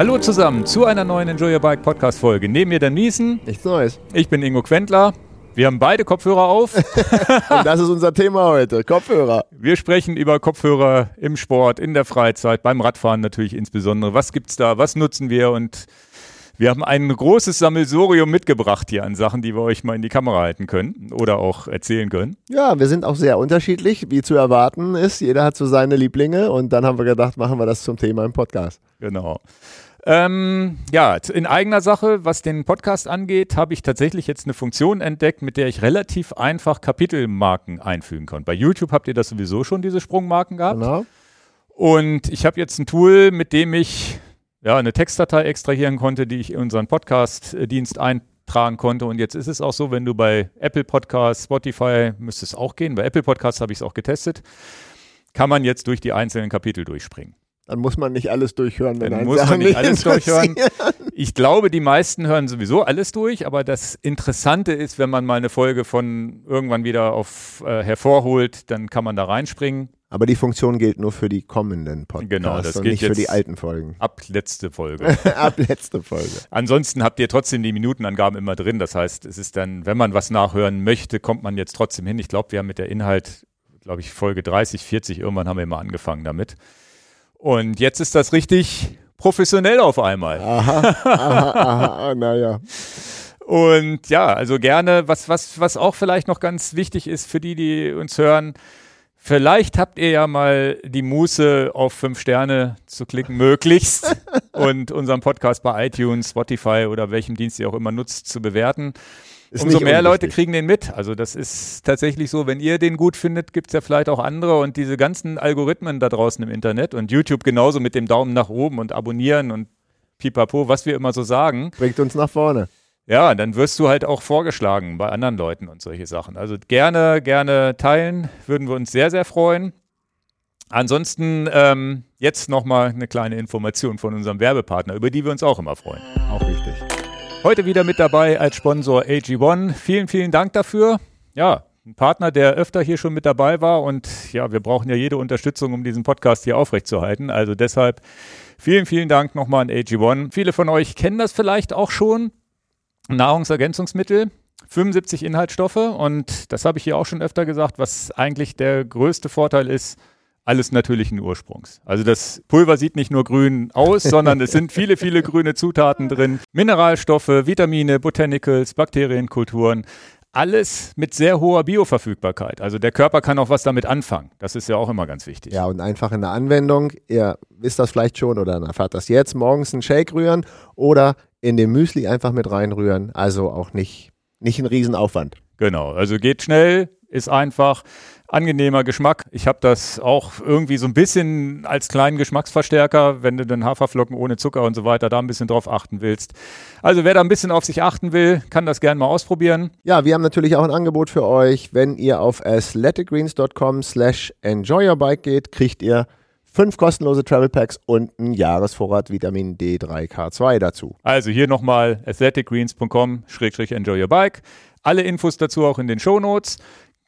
Hallo zusammen zu einer neuen Enjoy Your Bike Podcast Folge. Neben mir Dan Miesen. Nichts Neues. Ich bin Ingo Quentler. Wir haben beide Kopfhörer auf. Und das ist unser Thema heute. Kopfhörer. Wir sprechen über Kopfhörer im Sport, in der Freizeit, beim Radfahren natürlich insbesondere. Was gibt's da? Was nutzen wir? Und wir haben ein großes Sammelsurium mitgebracht hier an Sachen, die wir euch mal in die Kamera halten können oder auch erzählen können. Ja, wir sind auch sehr unterschiedlich, wie zu erwarten ist. Jeder hat so seine Lieblinge und dann haben wir gedacht, machen wir das zum Thema im Podcast. Genau. Ähm, ja, in eigener Sache, was den Podcast angeht, habe ich tatsächlich jetzt eine Funktion entdeckt, mit der ich relativ einfach Kapitelmarken einfügen konnte. Bei YouTube habt ihr das sowieso schon, diese Sprungmarken gehabt. Genau. Und ich habe jetzt ein Tool, mit dem ich ja, eine Textdatei extrahieren konnte, die ich in unseren Podcast-Dienst eintragen konnte. Und jetzt ist es auch so, wenn du bei Apple Podcasts, Spotify, müsste es auch gehen, bei Apple Podcasts habe ich es auch getestet, kann man jetzt durch die einzelnen Kapitel durchspringen. Dann muss man nicht alles durchhören. Wenn Dann muss Sachen man nicht alles durchhören. Ich glaube, die meisten hören sowieso alles durch, aber das Interessante ist, wenn man mal eine Folge von irgendwann wieder auf äh, hervorholt, dann kann man da reinspringen. Aber die Funktion gilt nur für die kommenden Podcasts genau, das und gilt nicht für die alten Folgen. Ab letzte Folge. ab letzte Folge. Ansonsten habt ihr trotzdem die Minutenangaben immer drin. Das heißt, es ist dann, wenn man was nachhören möchte, kommt man jetzt trotzdem hin. Ich glaube, wir haben mit der Inhalt, glaube ich, Folge 30, 40, irgendwann haben wir immer angefangen damit. Und jetzt ist das richtig professionell auf einmal. Aha, aha, aha, naja. Und ja, also gerne, was, was, was auch vielleicht noch ganz wichtig ist für die, die uns hören, vielleicht habt ihr ja mal die Muße, auf fünf Sterne zu klicken, möglichst, und unseren Podcast bei iTunes, Spotify oder welchem Dienst ihr auch immer nutzt, zu bewerten. Ist Umso mehr Leute kriegen den mit. Also das ist tatsächlich so, wenn ihr den gut findet, gibt es ja vielleicht auch andere und diese ganzen Algorithmen da draußen im Internet und YouTube genauso mit dem Daumen nach oben und abonnieren und pipapo, was wir immer so sagen. Bringt uns nach vorne. Ja, dann wirst du halt auch vorgeschlagen bei anderen Leuten und solche Sachen. Also gerne, gerne teilen, würden wir uns sehr, sehr freuen. Ansonsten ähm, jetzt nochmal eine kleine Information von unserem Werbepartner, über die wir uns auch immer freuen. Auch wichtig. Heute wieder mit dabei als Sponsor AG1. Vielen, vielen Dank dafür. Ja, ein Partner, der öfter hier schon mit dabei war und ja, wir brauchen ja jede Unterstützung, um diesen Podcast hier aufrechtzuerhalten. Also deshalb vielen, vielen Dank nochmal an AG1. Viele von euch kennen das vielleicht auch schon. Nahrungsergänzungsmittel, 75 Inhaltsstoffe und das habe ich hier auch schon öfter gesagt, was eigentlich der größte Vorteil ist, alles natürlichen Ursprungs. Also das Pulver sieht nicht nur grün aus, sondern es sind viele, viele grüne Zutaten drin. Mineralstoffe, Vitamine, Botanicals, Bakterienkulturen. Alles mit sehr hoher Bioverfügbarkeit. Also der Körper kann auch was damit anfangen. Das ist ja auch immer ganz wichtig. Ja, und einfach in der Anwendung, ihr wisst das vielleicht schon oder erfahrt das jetzt, morgens einen Shake rühren oder in den Müsli einfach mit reinrühren. Also auch nicht, nicht ein Riesenaufwand. Genau, also geht schnell, ist einfach angenehmer Geschmack. Ich habe das auch irgendwie so ein bisschen als kleinen Geschmacksverstärker, wenn du den Haferflocken ohne Zucker und so weiter da ein bisschen drauf achten willst. Also wer da ein bisschen auf sich achten will, kann das gerne mal ausprobieren. Ja, wir haben natürlich auch ein Angebot für euch. Wenn ihr auf athleticgreens.com slash enjoyyourbike geht, kriegt ihr fünf kostenlose Travel Packs und einen Jahresvorrat Vitamin D3K2 dazu. Also hier nochmal athleticgreens.com-enjoyyourbike. Alle Infos dazu auch in den Show Notes.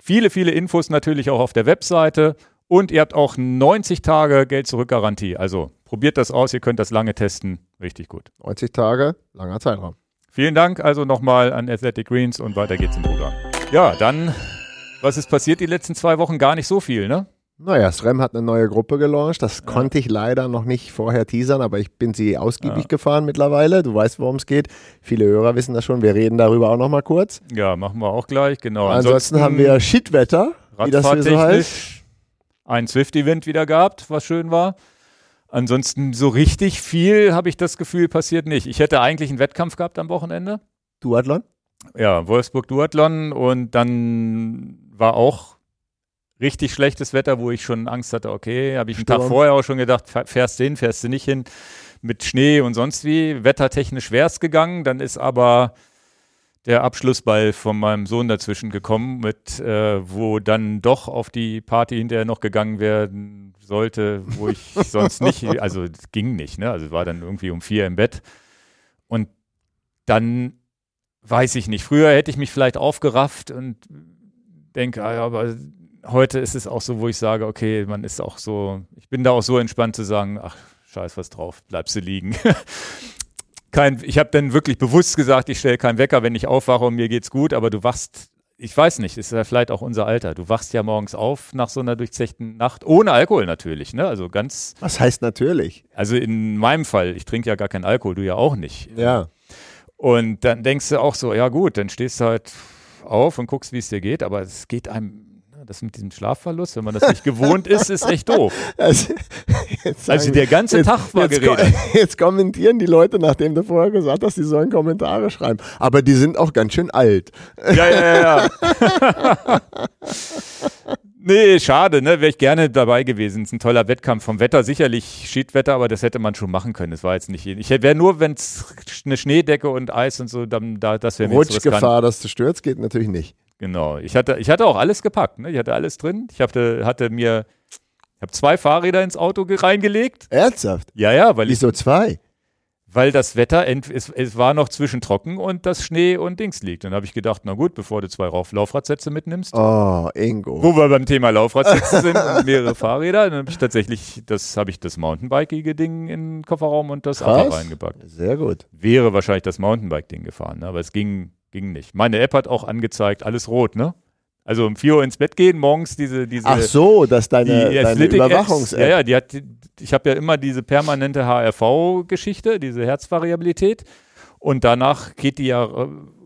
Viele, viele Infos natürlich auch auf der Webseite. Und ihr habt auch 90 Tage Geld-Zurück-Garantie. Also probiert das aus, ihr könnt das lange testen. Richtig gut. 90 Tage, langer Zeitraum. Vielen Dank also nochmal an Athletic Greens und weiter geht's im Programm. Ja, dann, was ist passiert die letzten zwei Wochen? Gar nicht so viel, ne? Naja, SRAM hat eine neue Gruppe gelauncht. Das ja. konnte ich leider noch nicht vorher teasern, aber ich bin sie ausgiebig ja. gefahren mittlerweile. Du weißt, worum es geht. Viele Hörer wissen das schon. Wir reden darüber auch noch mal kurz. Ja, machen wir auch gleich, genau. Ansonsten, Ansonsten haben wir Shitwetter, wie das hier so heißt. Ein Swift-Event wieder gehabt, was schön war. Ansonsten so richtig viel, habe ich das Gefühl, passiert nicht. Ich hätte eigentlich einen Wettkampf gehabt am Wochenende. Duathlon? Ja, Wolfsburg Duathlon und dann war auch richtig schlechtes Wetter, wo ich schon Angst hatte, okay, habe ich einen Tag vorher auch schon gedacht, fährst du hin, fährst du nicht hin, mit Schnee und sonst wie. Wettertechnisch wäre es gegangen, dann ist aber der Abschlussball von meinem Sohn dazwischen gekommen, mit, äh, wo dann doch auf die Party hinterher noch gegangen werden sollte, wo ich sonst nicht, also ging nicht, ne? Also war dann irgendwie um vier im Bett. Und dann weiß ich nicht. Früher hätte ich mich vielleicht aufgerafft und denke, ah aber heute ist es auch so, wo ich sage, okay, man ist auch so, ich bin da auch so entspannt zu sagen, ach, scheiß was drauf, bleibst du liegen. Kein, ich habe dann wirklich bewusst gesagt, ich stelle keinen Wecker, wenn ich aufwache und mir geht's gut, aber du wachst, ich weiß nicht, ist ja vielleicht auch unser Alter. Du wachst ja morgens auf nach so einer durchzechten Nacht, ohne Alkohol natürlich, ne? Also ganz. Was heißt natürlich? Also in meinem Fall, ich trinke ja gar keinen Alkohol, du ja auch nicht. Ja. Und dann denkst du auch so, ja gut, dann stehst du halt auf und guckst, wie es dir geht, aber es geht einem das mit diesem Schlafverlust, wenn man das nicht gewohnt ist, ist echt doof. Also, also der ganze jetzt, Tag war jetzt, geredet. Jetzt kommentieren die Leute, nachdem du vorher gesagt hast, die sollen Kommentare schreiben. Aber die sind auch ganz schön alt. Ja, ja, ja. ja. Nee, schade, ne? Wäre ich gerne dabei gewesen. Es ist ein toller Wettkampf. Vom Wetter sicherlich Schiedwetter, aber das hätte man schon machen können. Es war jetzt nicht. Ich wäre nur, wenn es eine Schneedecke und Eis und so, dann da, das wäre mir Rutschgefahr, dass du stürzt, geht natürlich nicht. Genau. Ich hatte, ich hatte auch alles gepackt. Ne? Ich hatte alles drin. Ich hatte, hatte mir, ich habe zwei Fahrräder ins Auto reingelegt. Ernsthaft? Ja, ja, weil Wieso ich, zwei? weil das Wetter, es, es war noch zwischen trocken und das Schnee und Dings liegt. Dann habe ich gedacht, na gut, bevor du zwei Lauf Laufradsätze mitnimmst. Oh, Ingo. Wo wir beim Thema Laufradsätze sind und mehrere Fahrräder, dann habe ich tatsächlich, das habe ich das Mountainbike-ige Ding in den Kofferraum und das Auto reingepackt. Sehr gut. Wäre wahrscheinlich das Mountainbike-Ding gefahren, ne? aber es ging, ging nicht. Meine App hat auch angezeigt, alles rot, ne? Also um 4 Uhr ins Bett gehen, morgens diese, diese Ach so, dass deine, deine Überwachungs-App. Ja, ja, die hat, ich habe ja immer diese permanente HRV-Geschichte, diese Herzvariabilität. Und danach geht die ja,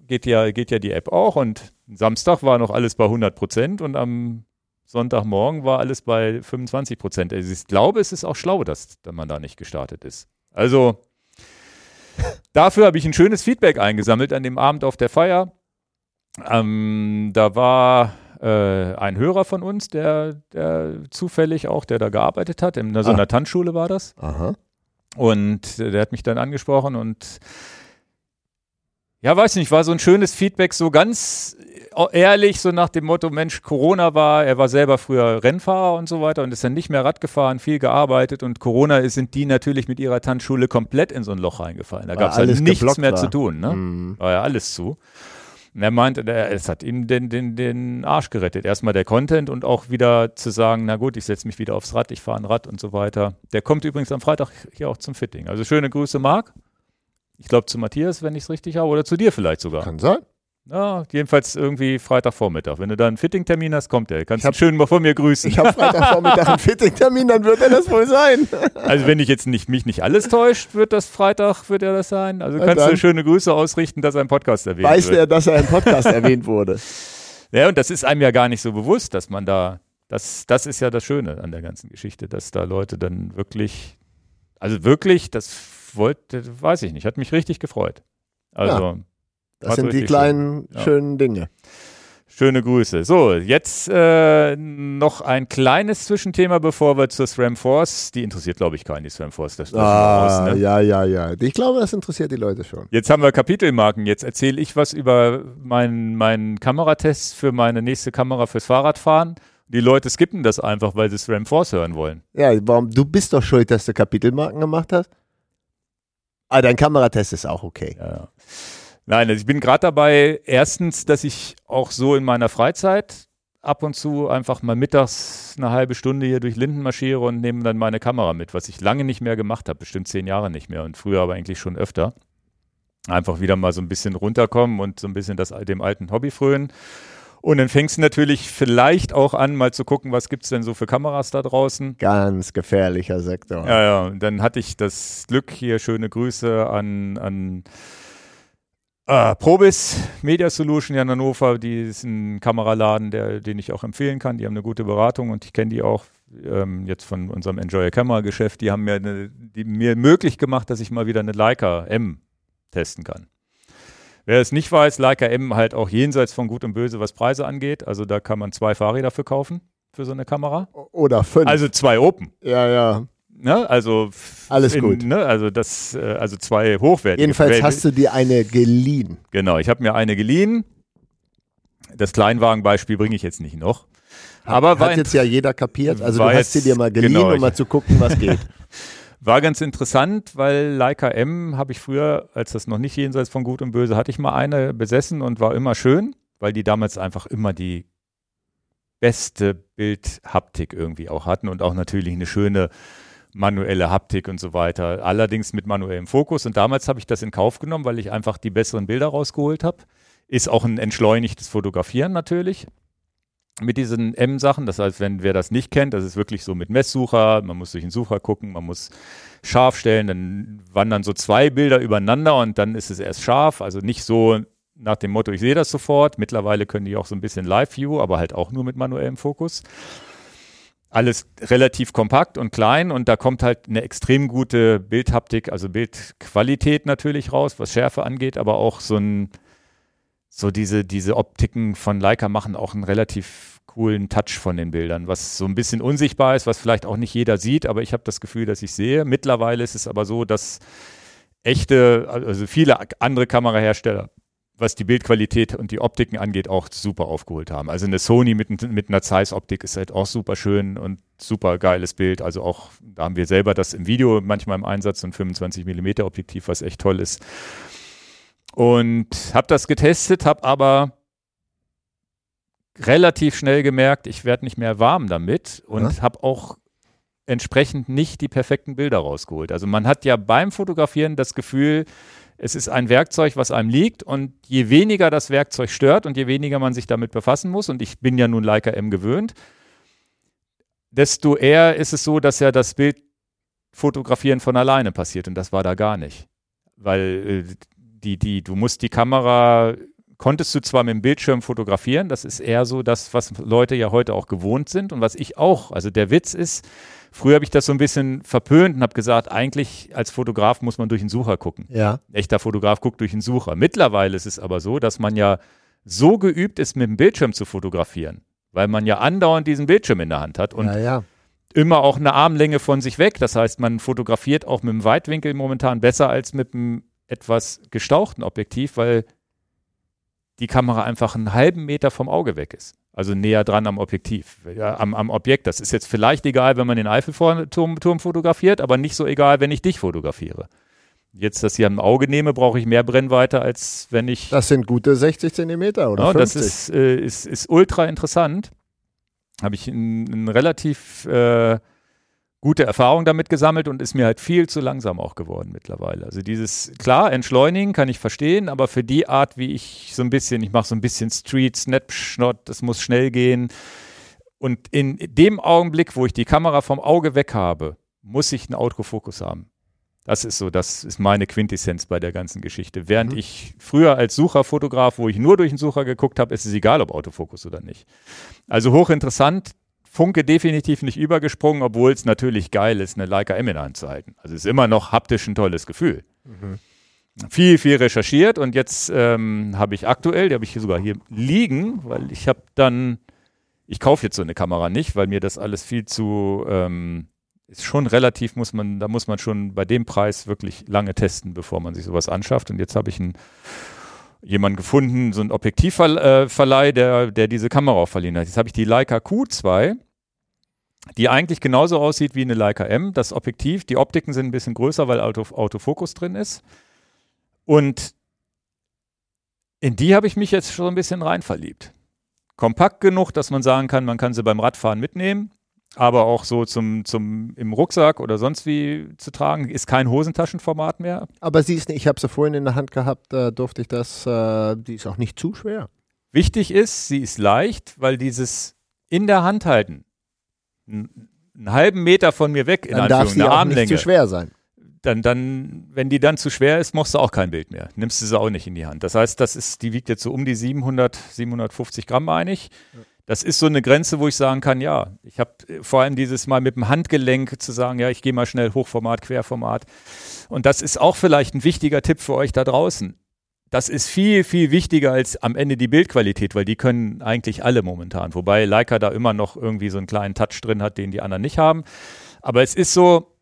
geht ja, geht ja die App auch. Und Samstag war noch alles bei 100 Prozent und am Sonntagmorgen war alles bei 25 Prozent. Also ich glaube, es ist auch schlau, dass man da nicht gestartet ist. Also dafür habe ich ein schönes Feedback eingesammelt an dem Abend auf der Feier. Ähm, da war äh, ein Hörer von uns, der, der zufällig auch, der da gearbeitet hat, in so einer ah. Tanzschule war das. Aha. Und der hat mich dann angesprochen und ja, weiß nicht, war so ein schönes Feedback, so ganz ehrlich, so nach dem Motto, Mensch, Corona war, er war selber früher Rennfahrer und so weiter und ist dann nicht mehr Rad gefahren, viel gearbeitet und Corona sind die natürlich mit ihrer Tanzschule komplett in so ein Loch reingefallen. Da gab es halt nichts mehr war. zu tun, ne? Mhm. War ja alles zu. Und er meinte, es hat ihm den, den, den Arsch gerettet. Erstmal der Content und auch wieder zu sagen, na gut, ich setze mich wieder aufs Rad, ich fahre ein Rad und so weiter. Der kommt übrigens am Freitag hier auch zum Fitting. Also schöne Grüße, Marc. Ich glaube zu Matthias, wenn ich es richtig habe, oder zu dir vielleicht sogar. Kann sein. Ja, jedenfalls irgendwie Freitagvormittag. Wenn du da einen Fitting-Termin hast, kommt er. Kannst du schön mal von mir grüßen. Ich habe Freitagvormittag einen Fitting-Termin, dann wird er das wohl sein. Also wenn ich jetzt nicht, mich nicht alles täuscht, wird das Freitag, wird er das sein. Also kannst du schöne Grüße ausrichten, dass ein Podcast erwähnt weiß wird. Weiß er, dass er im Podcast erwähnt wurde. Ja, und das ist einem ja gar nicht so bewusst, dass man da, das, das ist ja das Schöne an der ganzen Geschichte, dass da Leute dann wirklich, also wirklich, das wollte, weiß ich nicht, hat mich richtig gefreut. Also ja. Das sind die kleinen, schön. schönen Dinge. Schöne Grüße. So, jetzt äh, noch ein kleines Zwischenthema, bevor wir zur SRAM Force. Die interessiert, glaube ich, keinen, die SRAM Force. Das ah, aus, ne? Ja, ja, ja. Ich glaube, das interessiert die Leute schon. Jetzt haben wir Kapitelmarken. Jetzt erzähle ich was über meinen mein Kameratest für meine nächste Kamera fürs Fahrradfahren. Die Leute skippen das einfach, weil sie SRAM Force hören wollen. Ja, warum? Du bist doch schuld, dass du Kapitelmarken gemacht hast. Ah, dein Kameratest ist auch okay. Ja, ja. Nein, also ich bin gerade dabei, erstens, dass ich auch so in meiner Freizeit ab und zu einfach mal mittags eine halbe Stunde hier durch Linden marschiere und nehme dann meine Kamera mit, was ich lange nicht mehr gemacht habe, bestimmt zehn Jahre nicht mehr und früher aber eigentlich schon öfter. Einfach wieder mal so ein bisschen runterkommen und so ein bisschen das, dem alten Hobby frönen. Und dann fängst du natürlich vielleicht auch an, mal zu gucken, was gibt es denn so für Kameras da draußen. Ganz gefährlicher Sektor. Ja, ja. Und dann hatte ich das Glück, hier schöne Grüße an, an Uh, Probis Media Solution in Hannover, die ist ein Kameraladen, der, den ich auch empfehlen kann. Die haben eine gute Beratung und ich kenne die auch ähm, jetzt von unserem Enjoy Camera Geschäft. Die haben mir, eine, die, mir möglich gemacht, dass ich mal wieder eine Leica M testen kann. Wer es nicht weiß, Leica M halt auch jenseits von Gut und Böse, was Preise angeht. Also da kann man zwei Fahrräder für kaufen, für so eine Kamera. Oder fünf. Also zwei Open. Ja, ja. Ne? Also alles in, gut. Ne? Also das, äh, also zwei hochwertige. Jedenfalls Quellen. hast du dir eine geliehen. Genau, ich habe mir eine geliehen. Das Kleinwagenbeispiel bringe ich jetzt nicht noch. Aber hat jetzt ja jeder kapiert. Also du hast sie dir mal geliehen, genau, um mal zu gucken, was geht. War ganz interessant, weil Leica M habe ich früher, als das noch nicht jenseits von Gut und Böse, hatte ich mal eine besessen und war immer schön, weil die damals einfach immer die beste Bildhaptik irgendwie auch hatten und auch natürlich eine schöne manuelle Haptik und so weiter. Allerdings mit manuellem Fokus. Und damals habe ich das in Kauf genommen, weil ich einfach die besseren Bilder rausgeholt habe. Ist auch ein entschleunigtes Fotografieren natürlich mit diesen M-Sachen. Das heißt, wenn wer das nicht kennt, das ist wirklich so mit Messsucher, man muss durch den Sucher gucken, man muss scharf stellen, dann wandern so zwei Bilder übereinander und dann ist es erst scharf. Also nicht so nach dem Motto, ich sehe das sofort. Mittlerweile können die auch so ein bisschen Live-View, aber halt auch nur mit manuellem Fokus. Alles relativ kompakt und klein und da kommt halt eine extrem gute Bildhaptik, also Bildqualität natürlich raus, was Schärfe angeht, aber auch so ein so diese, diese Optiken von Leica machen auch einen relativ coolen Touch von den Bildern, was so ein bisschen unsichtbar ist, was vielleicht auch nicht jeder sieht, aber ich habe das Gefühl, dass ich sehe. Mittlerweile ist es aber so, dass echte, also viele andere Kamerahersteller, was die Bildqualität und die Optiken angeht, auch super aufgeholt haben. Also eine Sony mit, mit einer Zeiss-Optik ist halt auch super schön und super geiles Bild. Also auch, da haben wir selber das im Video manchmal im Einsatz, so ein 25 mm Objektiv, was echt toll ist. Und habe das getestet, habe aber relativ schnell gemerkt, ich werde nicht mehr warm damit und ja. habe auch entsprechend nicht die perfekten Bilder rausgeholt. Also man hat ja beim Fotografieren das Gefühl, es ist ein Werkzeug, was einem liegt und je weniger das Werkzeug stört und je weniger man sich damit befassen muss, und ich bin ja nun Leica M gewöhnt, desto eher ist es so, dass ja das Bild fotografieren von alleine passiert und das war da gar nicht. Weil äh, die, die, du musst die Kamera, konntest du zwar mit dem Bildschirm fotografieren, das ist eher so das, was Leute ja heute auch gewohnt sind und was ich auch. Also der Witz ist, früher habe ich das so ein bisschen verpönt und habe gesagt, eigentlich als Fotograf muss man durch den Sucher gucken. Ja. Echter Fotograf guckt durch den Sucher. Mittlerweile ist es aber so, dass man ja so geübt ist, mit dem Bildschirm zu fotografieren, weil man ja andauernd diesen Bildschirm in der Hand hat und ja, ja immer auch eine Armlänge von sich weg. Das heißt, man fotografiert auch mit dem Weitwinkel momentan besser als mit dem etwas gestauchten Objektiv, weil die Kamera einfach einen halben Meter vom Auge weg ist. Also näher dran am Objektiv, ja, am, am, Objekt. Das ist jetzt vielleicht egal, wenn man den Eiffelturm Turm fotografiert, aber nicht so egal, wenn ich dich fotografiere. Jetzt das hier am Auge nehme, brauche ich mehr Brennweite, als wenn ich. Das sind gute 60 Zentimeter oder ja, 50. Das ist, äh, ist, ist ultra interessant. Habe ich einen relativ äh, gute Erfahrung damit gesammelt und ist mir halt viel zu langsam auch geworden mittlerweile. Also dieses, klar, entschleunigen kann ich verstehen, aber für die Art, wie ich so ein bisschen, ich mache so ein bisschen Street, Snapshot, das muss schnell gehen. Und in dem Augenblick, wo ich die Kamera vom Auge weg habe, muss ich einen Autofokus haben. Das ist so, das ist meine Quintessenz bei der ganzen Geschichte. Während mhm. ich früher als Sucherfotograf, wo ich nur durch den Sucher geguckt habe, ist es egal, ob Autofokus oder nicht. Also hochinteressant, Funke definitiv nicht übergesprungen, obwohl es natürlich geil ist, eine Leica M in Hand zu halten. Also es ist immer noch haptisch ein tolles Gefühl. Mhm. Viel, viel recherchiert und jetzt ähm, habe ich aktuell, die habe ich hier sogar hier liegen, weil ich habe dann, ich kaufe jetzt so eine Kamera nicht, weil mir das alles viel zu, ähm, ist schon relativ, muss man, da muss man schon bei dem Preis wirklich lange testen, bevor man sich sowas anschafft. Und jetzt habe ich einen jemanden gefunden, so ein Objektivverleih, der, der diese Kamera auch verliehen hat. Jetzt habe ich die Leica Q2 die eigentlich genauso aussieht wie eine Leica M. Das Objektiv, die Optiken sind ein bisschen größer, weil Auto, Autofokus drin ist. Und in die habe ich mich jetzt schon ein bisschen rein verliebt. Kompakt genug, dass man sagen kann, man kann sie beim Radfahren mitnehmen, aber auch so zum, zum im Rucksack oder sonst wie zu tragen. Ist kein Hosentaschenformat mehr. Aber sie ist, ich habe sie vorhin in der Hand gehabt, da durfte ich das, äh, die ist auch nicht zu schwer. Wichtig ist, sie ist leicht, weil dieses in der Hand halten einen halben Meter von mir weg, in dann darf sie auch nicht zu schwer sein. Dann, dann, wenn die dann zu schwer ist, machst du auch kein Bild mehr. Nimmst du sie auch nicht in die Hand. Das heißt, das ist, die wiegt jetzt so um die 700, 750 Gramm, meine ich. Das ist so eine Grenze, wo ich sagen kann, ja, ich habe vor allem dieses Mal mit dem Handgelenk zu sagen, ja, ich gehe mal schnell Hochformat, Querformat. Und das ist auch vielleicht ein wichtiger Tipp für euch da draußen das ist viel, viel wichtiger als am Ende die Bildqualität, weil die können eigentlich alle momentan. Wobei Leica da immer noch irgendwie so einen kleinen Touch drin hat, den die anderen nicht haben. Aber es ist so,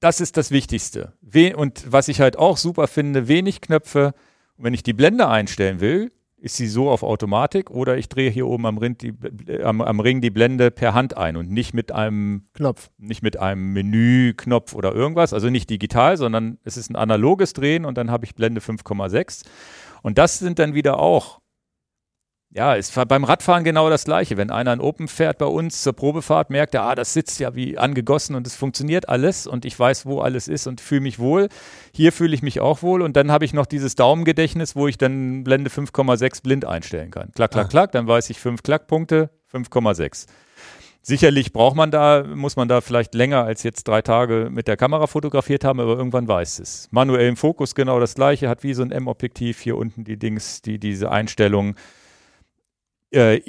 das ist das Wichtigste. Und was ich halt auch super finde, wenig Knöpfe. Und wenn ich die Blende einstellen will, ist sie so auf Automatik oder ich drehe hier oben am Ring, die, am, am Ring die Blende per Hand ein und nicht mit einem Knopf, nicht mit einem Menüknopf oder irgendwas, also nicht digital, sondern es ist ein analoges Drehen und dann habe ich Blende 5,6 und das sind dann wieder auch ja, ist beim Radfahren genau das Gleiche. Wenn einer ein Open fährt bei uns zur Probefahrt, merkt er, ah, das sitzt ja wie angegossen und es funktioniert alles und ich weiß, wo alles ist und fühle mich wohl. Hier fühle ich mich auch wohl und dann habe ich noch dieses Daumengedächtnis, wo ich dann Blende 5,6 blind einstellen kann. Klack, klack, ah. klack, dann weiß ich fünf Klackpunkte, 5,6. Sicherlich braucht man da, muss man da vielleicht länger als jetzt drei Tage mit der Kamera fotografiert haben, aber irgendwann weiß es. Manuell im Fokus genau das gleiche, hat wie so ein M-Objektiv hier unten die Dings, die, diese Einstellung. Äh,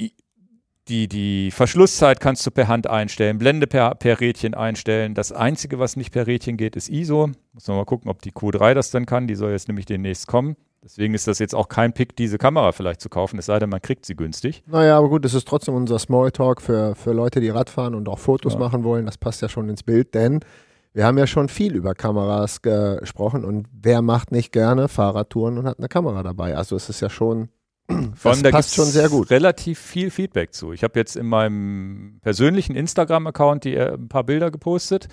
die, die Verschlusszeit kannst du per Hand einstellen, Blende per, per Rädchen einstellen. Das Einzige, was nicht per Rädchen geht, ist ISO. Muss man mal gucken, ob die Q3 das dann kann. Die soll jetzt nämlich demnächst kommen. Deswegen ist das jetzt auch kein Pick, diese Kamera vielleicht zu kaufen, es sei denn, man kriegt sie günstig. Naja, aber gut, das ist trotzdem unser Smalltalk für, für Leute, die Radfahren und auch Fotos ja. machen wollen. Das passt ja schon ins Bild, denn wir haben ja schon viel über Kameras gesprochen und wer macht nicht gerne Fahrradtouren und hat eine Kamera dabei? Also es ist ja schon, das da passt schon sehr gut. Relativ viel Feedback zu. Ich habe jetzt in meinem persönlichen Instagram-Account äh, ein paar Bilder gepostet.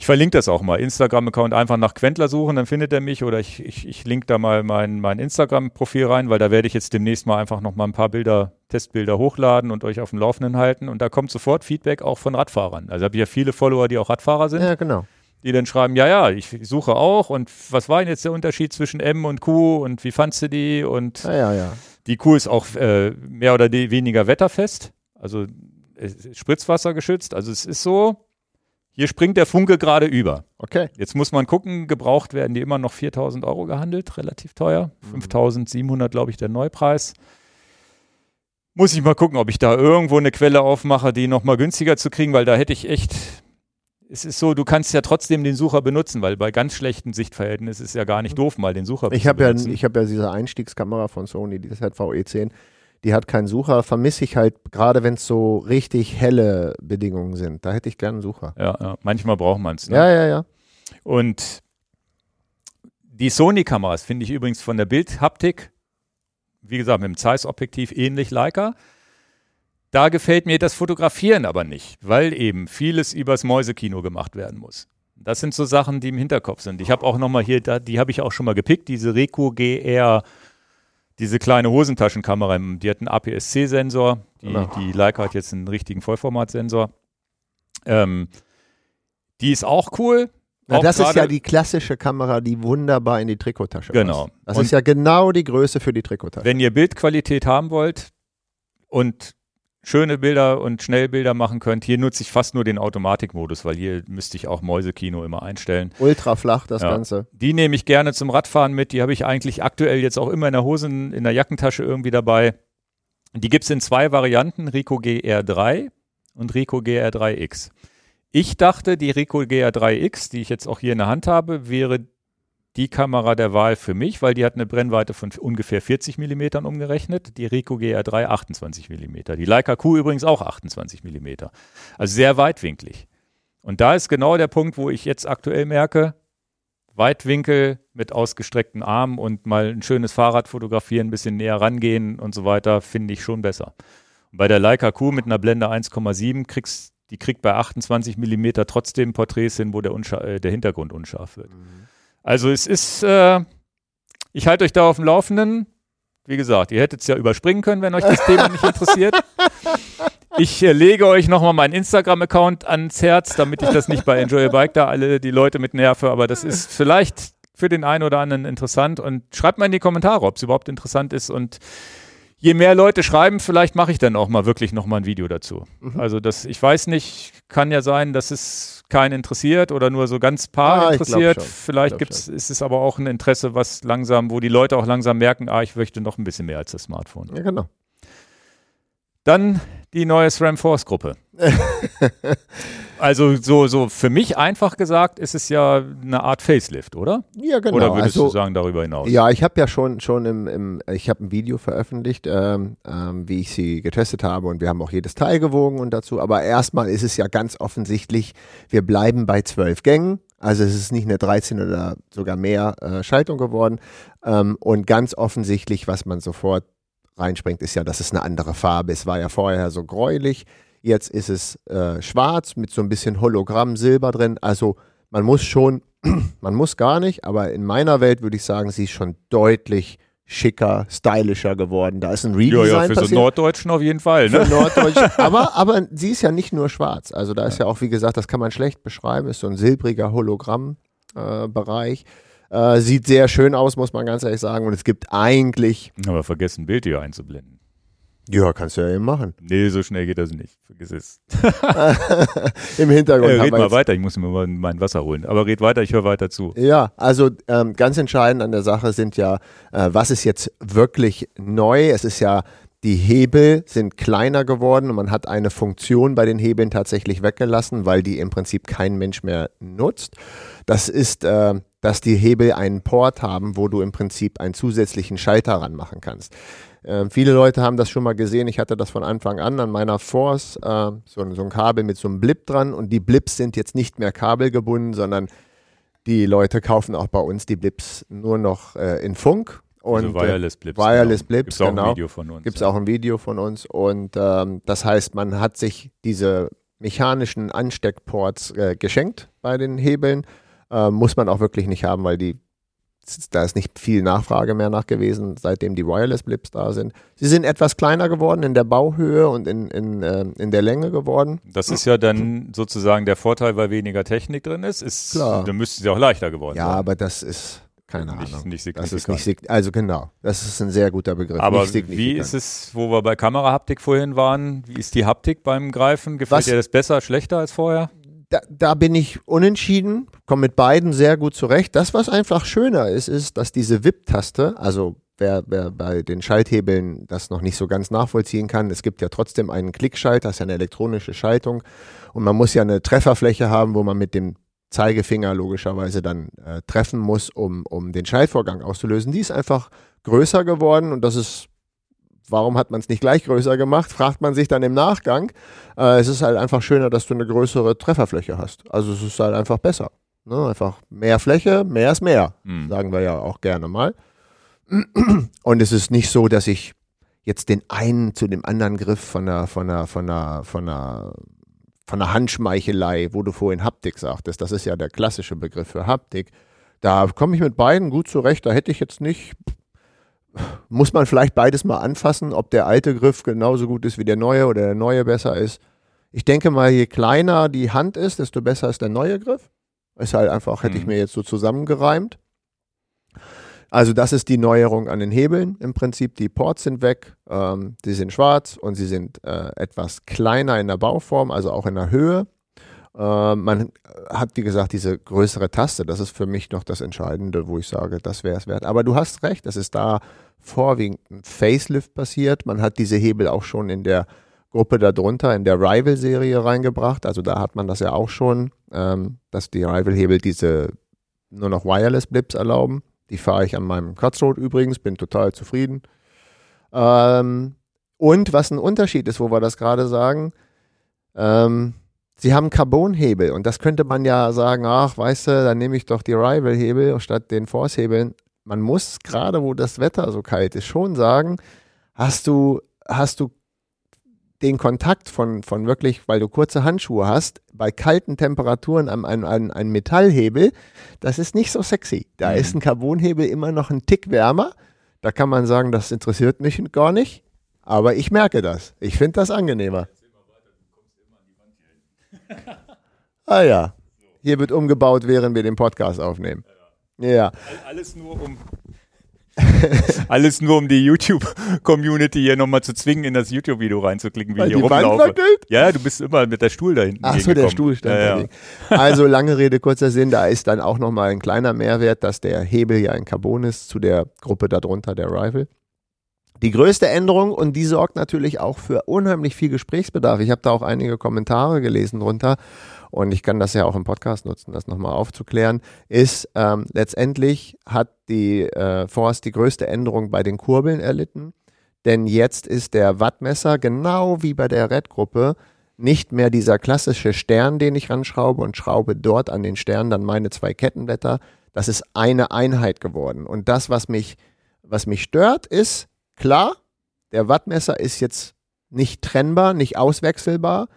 Ich verlinke das auch mal. Instagram-Account einfach nach Quentler suchen, dann findet er mich oder ich, ich, ich link da mal mein, mein Instagram-Profil rein, weil da werde ich jetzt demnächst mal einfach noch mal ein paar Bilder, Testbilder hochladen und euch auf dem Laufenden halten. Und da kommt sofort Feedback auch von Radfahrern. Also habe ich ja viele Follower, die auch Radfahrer sind. Ja, genau. Die dann schreiben, ja, ja, ich suche auch und was war denn jetzt der Unterschied zwischen M und Q und wie fandst du die? Und ja, ja, ja. Die Q ist auch äh, mehr oder weniger wetterfest, also Spritzwasser geschützt. Also es ist so, hier springt der Funke gerade über. Okay. Jetzt muss man gucken, gebraucht werden die immer noch 4000 Euro gehandelt, relativ teuer. Mhm. 5700, glaube ich, der Neupreis. Muss ich mal gucken, ob ich da irgendwo eine Quelle aufmache, die nochmal günstiger zu kriegen, weil da hätte ich echt. Es ist so, du kannst ja trotzdem den Sucher benutzen, weil bei ganz schlechten Sichtverhältnissen ist es ja gar nicht doof, mal den Sucher ich zu benutzen. Ja, ich habe ja diese Einstiegskamera von Sony, die ZVE 10 die hat keinen Sucher, vermisse ich halt, gerade wenn es so richtig helle Bedingungen sind. Da hätte ich gerne einen Sucher. Ja, ja. manchmal braucht man es. Ne? Ja, ja, ja. Und die Sony-Kameras finde ich übrigens von der Bildhaptik, wie gesagt, mit dem Zeiss-Objektiv ähnlich Leica. Da gefällt mir das Fotografieren aber nicht, weil eben vieles übers Mäusekino gemacht werden muss. Das sind so Sachen, die im Hinterkopf sind. Ich habe auch noch mal hier, die habe ich auch schon mal gepickt, diese Ricoh GR diese kleine Hosentaschenkamera, die hat einen APS-C-Sensor, die, genau. die Leica hat jetzt einen richtigen Vollformatsensor. Ähm, die ist auch cool. Na, das ist ja die klassische Kamera, die wunderbar in die Trikottasche genau. passt. Das und ist ja genau die Größe für die Trikottasche. Wenn ihr Bildqualität haben wollt und schöne Bilder und Schnellbilder machen könnt. Hier nutze ich fast nur den Automatikmodus, weil hier müsste ich auch Mäusekino immer einstellen. Ultra flach das ja. Ganze. Die nehme ich gerne zum Radfahren mit. Die habe ich eigentlich aktuell jetzt auch immer in der Hosen, in der Jackentasche irgendwie dabei. Die gibt es in zwei Varianten, Rico GR3 und Rico GR3X. Ich dachte, die Rico GR3X, die ich jetzt auch hier in der Hand habe, wäre die Kamera der Wahl für mich, weil die hat eine Brennweite von ungefähr 40 mm umgerechnet. Die Ricoh GR3 28 mm. Die Leica Q übrigens auch 28 mm. Also sehr weitwinklig. Und da ist genau der Punkt, wo ich jetzt aktuell merke, Weitwinkel mit ausgestreckten Armen und mal ein schönes Fahrrad fotografieren, ein bisschen näher rangehen und so weiter, finde ich schon besser. Und bei der Leica Q mit einer Blende 1,7 kriegst die kriegt bei 28 mm trotzdem Porträts hin, wo der, äh, der Hintergrund unscharf wird. Mhm. Also es ist, äh, ich halte euch da auf dem Laufenden. Wie gesagt, ihr hättet es ja überspringen können, wenn euch das Thema nicht interessiert. Ich äh, lege euch nochmal meinen Instagram-Account ans Herz, damit ich das nicht bei Enjoy a Bike da alle die Leute mit nerve, aber das ist vielleicht für den einen oder anderen interessant und schreibt mal in die Kommentare, ob es überhaupt interessant ist und je mehr Leute schreiben, vielleicht mache ich dann auch mal wirklich nochmal ein Video dazu. Mhm. Also das, ich weiß nicht, kann ja sein, dass es keinen interessiert oder nur so ganz paar ah, interessiert. Vielleicht gibt's, ist es aber auch ein Interesse, was langsam, wo die Leute auch langsam merken, ah, ich möchte noch ein bisschen mehr als das Smartphone. Ja, genau. Dann die neue SRAM Force Gruppe. also so, so für mich einfach gesagt ist es ja eine Art Facelift, oder? Ja, genau. Oder würdest also, du sagen darüber hinaus? Ja, ich habe ja schon, schon im, im ich habe ein Video veröffentlicht, ähm, ähm, wie ich sie getestet habe und wir haben auch jedes Teil gewogen und dazu. Aber erstmal ist es ja ganz offensichtlich, wir bleiben bei zwölf Gängen. Also es ist nicht eine 13 oder sogar mehr äh, Schaltung geworden. Ähm, und ganz offensichtlich, was man sofort reinspringt, ist ja, dass es eine andere Farbe ist. War ja vorher so gräulich, jetzt ist es äh, schwarz mit so ein bisschen Hologramm Silber drin. Also man muss schon, man muss gar nicht, aber in meiner Welt würde ich sagen, sie ist schon deutlich schicker, stylischer geworden. Da ist ein Redesign Ja, ja, für so passiert. Norddeutschen auf jeden Fall. Für Ne? Norddeutsch. aber, aber sie ist ja nicht nur schwarz. Also da ist ja auch, wie gesagt, das kann man schlecht beschreiben, ist so ein silbriger Hologramm-Bereich. Äh, sieht sehr schön aus, muss man ganz ehrlich sagen. Und es gibt eigentlich, Aber vergessen, ein Bild hier einzublenden. Ja, kannst du ja eben machen. Nee, so schnell geht das nicht. Vergiss es. Im Hintergrund Äh, red mal weiter, ich muss mir mal mein Wasser holen. Aber red weiter, ich höre weiter zu. Ja, also ähm, ganz entscheidend an der Sache sind ja, äh, was ist jetzt wirklich neu? Es ist ja, die Hebel sind kleiner geworden und man hat eine Funktion bei den Hebeln tatsächlich weggelassen, weil die im Prinzip kein Mensch mehr nutzt. Das ist, äh, dass die Hebel einen Port haben, wo du im Prinzip einen zusätzlichen Schalter ranmachen kannst. Ähm, viele Leute haben das schon mal gesehen. Ich hatte das von Anfang an an meiner Force, äh, so, ein- so ein Kabel mit so einem Blip dran. Und die Blips sind jetzt nicht mehr kabelgebunden, sondern die Leute kaufen auch bei uns die Blips nur noch äh, in Funk. Und, also Wireless Blips. Wireless genau. Blips, Gibt's auch genau. ein Video von uns. Gibt es ja. auch ein Video von uns. Und ähm, das heißt, man hat sich diese mechanischen Ansteckports äh, geschenkt bei den Hebeln. Äh, muss man auch wirklich nicht haben, weil die da ist nicht viel Nachfrage mehr nach gewesen, seitdem die Wireless Blips da sind. Sie sind etwas kleiner geworden in der Bauhöhe und in, in, ähm, in der Länge geworden. Das ist ja dann sozusagen der Vorteil, weil weniger Technik drin ist. ist Klar. Dann müsste sie auch leichter geworden Ja, sein. aber das ist keine Nicht- Ahnung. nicht das ist signifikant. nicht also genau, das ist ein sehr guter Begriff. Aber wie ist es, wo wir bei Kamerahaptik vorhin waren, wie ist die Haptik beim Greifen? Gefällt Was- dir das besser, schlechter als vorher? Da, da bin ich unentschieden, komme mit beiden sehr gut zurecht. Das, was einfach schöner ist, ist, dass diese WIP-Taste, also wer, wer bei den Schalthebeln das noch nicht so ganz nachvollziehen kann, es gibt ja trotzdem einen Klickschalter, das ist ja eine elektronische Schaltung und man muss ja eine Trefferfläche haben, wo man mit dem Zeigefinger logischerweise dann äh, treffen muss, um, um den Schaltvorgang auszulösen. Die ist einfach größer geworden und das ist Warum hat man es nicht gleich größer gemacht? Fragt man sich dann im Nachgang. Äh, es ist halt einfach schöner, dass du eine größere Trefferfläche hast. Also es ist halt einfach besser. Ne? Einfach mehr Fläche, mehr ist mehr, Hm. sagen wir ja auch gerne mal. Und es ist nicht so, dass ich jetzt den einen zu dem anderen Griff von der, von der, von der, von der, von der Handschmeichelei, wo du vorhin Haptik sagtest, das ist ja der klassische Begriff für Haptik. Da komme ich mit beiden gut zurecht. Da hätte ich jetzt nicht, muss man vielleicht beides mal anfassen, ob der alte Griff genauso gut ist wie der neue oder der neue besser ist. Ich denke mal, je kleiner die Hand ist, desto besser ist der neue Griff. Ist halt einfach, hätte ich Mhm. mir jetzt so zusammengereimt. Also das ist die Neuerung an den Hebeln im Prinzip. Die Ports sind weg, ähm, sie sind schwarz und sie sind äh, etwas kleiner in der Bauform, also auch in der Höhe. Äh, man hat, wie gesagt, diese größere Taste. Das ist für mich noch das Entscheidende, wo ich sage, das wäre es wert. Aber du hast recht, es ist da vorwiegend ein Facelift passiert. Man hat diese Hebel auch schon in der Gruppe darunter, in der Rival-Serie reingebracht. Also da hat man das ja auch schon, ähm, dass die Rival-Hebel diese nur noch Wireless-Blips erlauben. Die fahre ich an meinem Cutthroat übrigens, bin total zufrieden. Ähm, und was ein Unterschied ist, wo wir das gerade sagen, ähm, sie haben Carbonhebel und das könnte man ja sagen, ach, weißt du, dann nehme ich doch die Rival-Hebel statt den Force-Hebeln. Man muss gerade, wo das Wetter so kalt ist, schon sagen, hast du, hast du den Kontakt von, von wirklich, weil du kurze Handschuhe hast, bei kalten Temperaturen an einen an, an Metallhebel, das ist nicht so sexy. Da Mhm. ist ein Carbonhebel immer noch ein Tick wärmer. Da kann man sagen, das interessiert mich gar nicht. Aber ich merke das. Ich finde das angenehmer. Ah ja. Hier wird umgebaut, während wir den Podcast aufnehmen. Ja. Alles nur um. Alles nur um die YouTube-Community hier nochmal zu zwingen, in das YouTube-Video reinzuklicken, wie Weil ich hier rumlaufe. Ja, du bist immer mit der Stuhl da hinten. Ach so, der. Stuhl stand ja, ja. Also lange Rede, kurzer Sinn, da ist dann auch nochmal ein kleiner Mehrwert, dass der Hebel ja in Carbon ist zu der Gruppe darunter, der Rival. Die größte Änderung, und die sorgt natürlich auch für unheimlich viel Gesprächsbedarf. Ich habe da auch einige Kommentare gelesen drunter und ich kann das ja auch im Podcast nutzen, das nochmal aufzuklären, ist ähm, letztendlich hat die äh, Force die größte Änderung bei den Kurbeln erlitten. Denn jetzt ist der Wattmesser genau wie bei der Red-Gruppe nicht mehr dieser klassische Stern, den ich ranschraube und schraube dort an den Stern dann meine zwei Kettenblätter. Das ist eine Einheit geworden. Und das, was mich, was mich stört, ist klar, der Wattmesser ist jetzt nicht trennbar, nicht auswechselbar.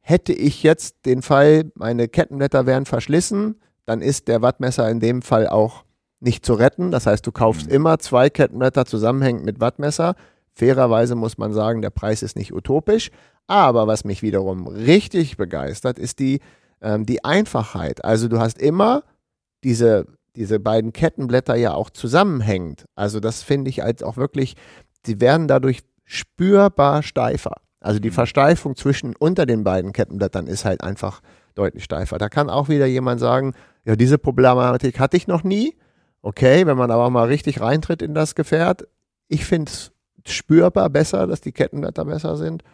Hätte ich jetzt den Fall, meine Kettenblätter wären verschlissen, dann ist der Wattmesser in dem Fall auch nicht zu retten. Das heißt, du kaufst Mhm. immer zwei Kettenblätter zusammenhängend mit Wattmesser. Fairerweise muss man sagen, der Preis ist nicht utopisch. Aber was mich wiederum richtig begeistert, ist die, ähm, die Einfachheit. Also du hast immer diese, diese beiden Kettenblätter ja auch zusammenhängend. Also das finde ich als auch wirklich, die werden dadurch spürbar steifer. Also die Mhm. Versteifung zwischen unter den beiden Kettenblättern ist halt einfach deutlich steifer. Da kann auch wieder jemand sagen, ja, diese Problematik hatte ich noch nie. Okay, wenn man aber mal richtig reintritt in das Gefährt, ich finde es spürbar besser, dass die Kettenblätter besser sind.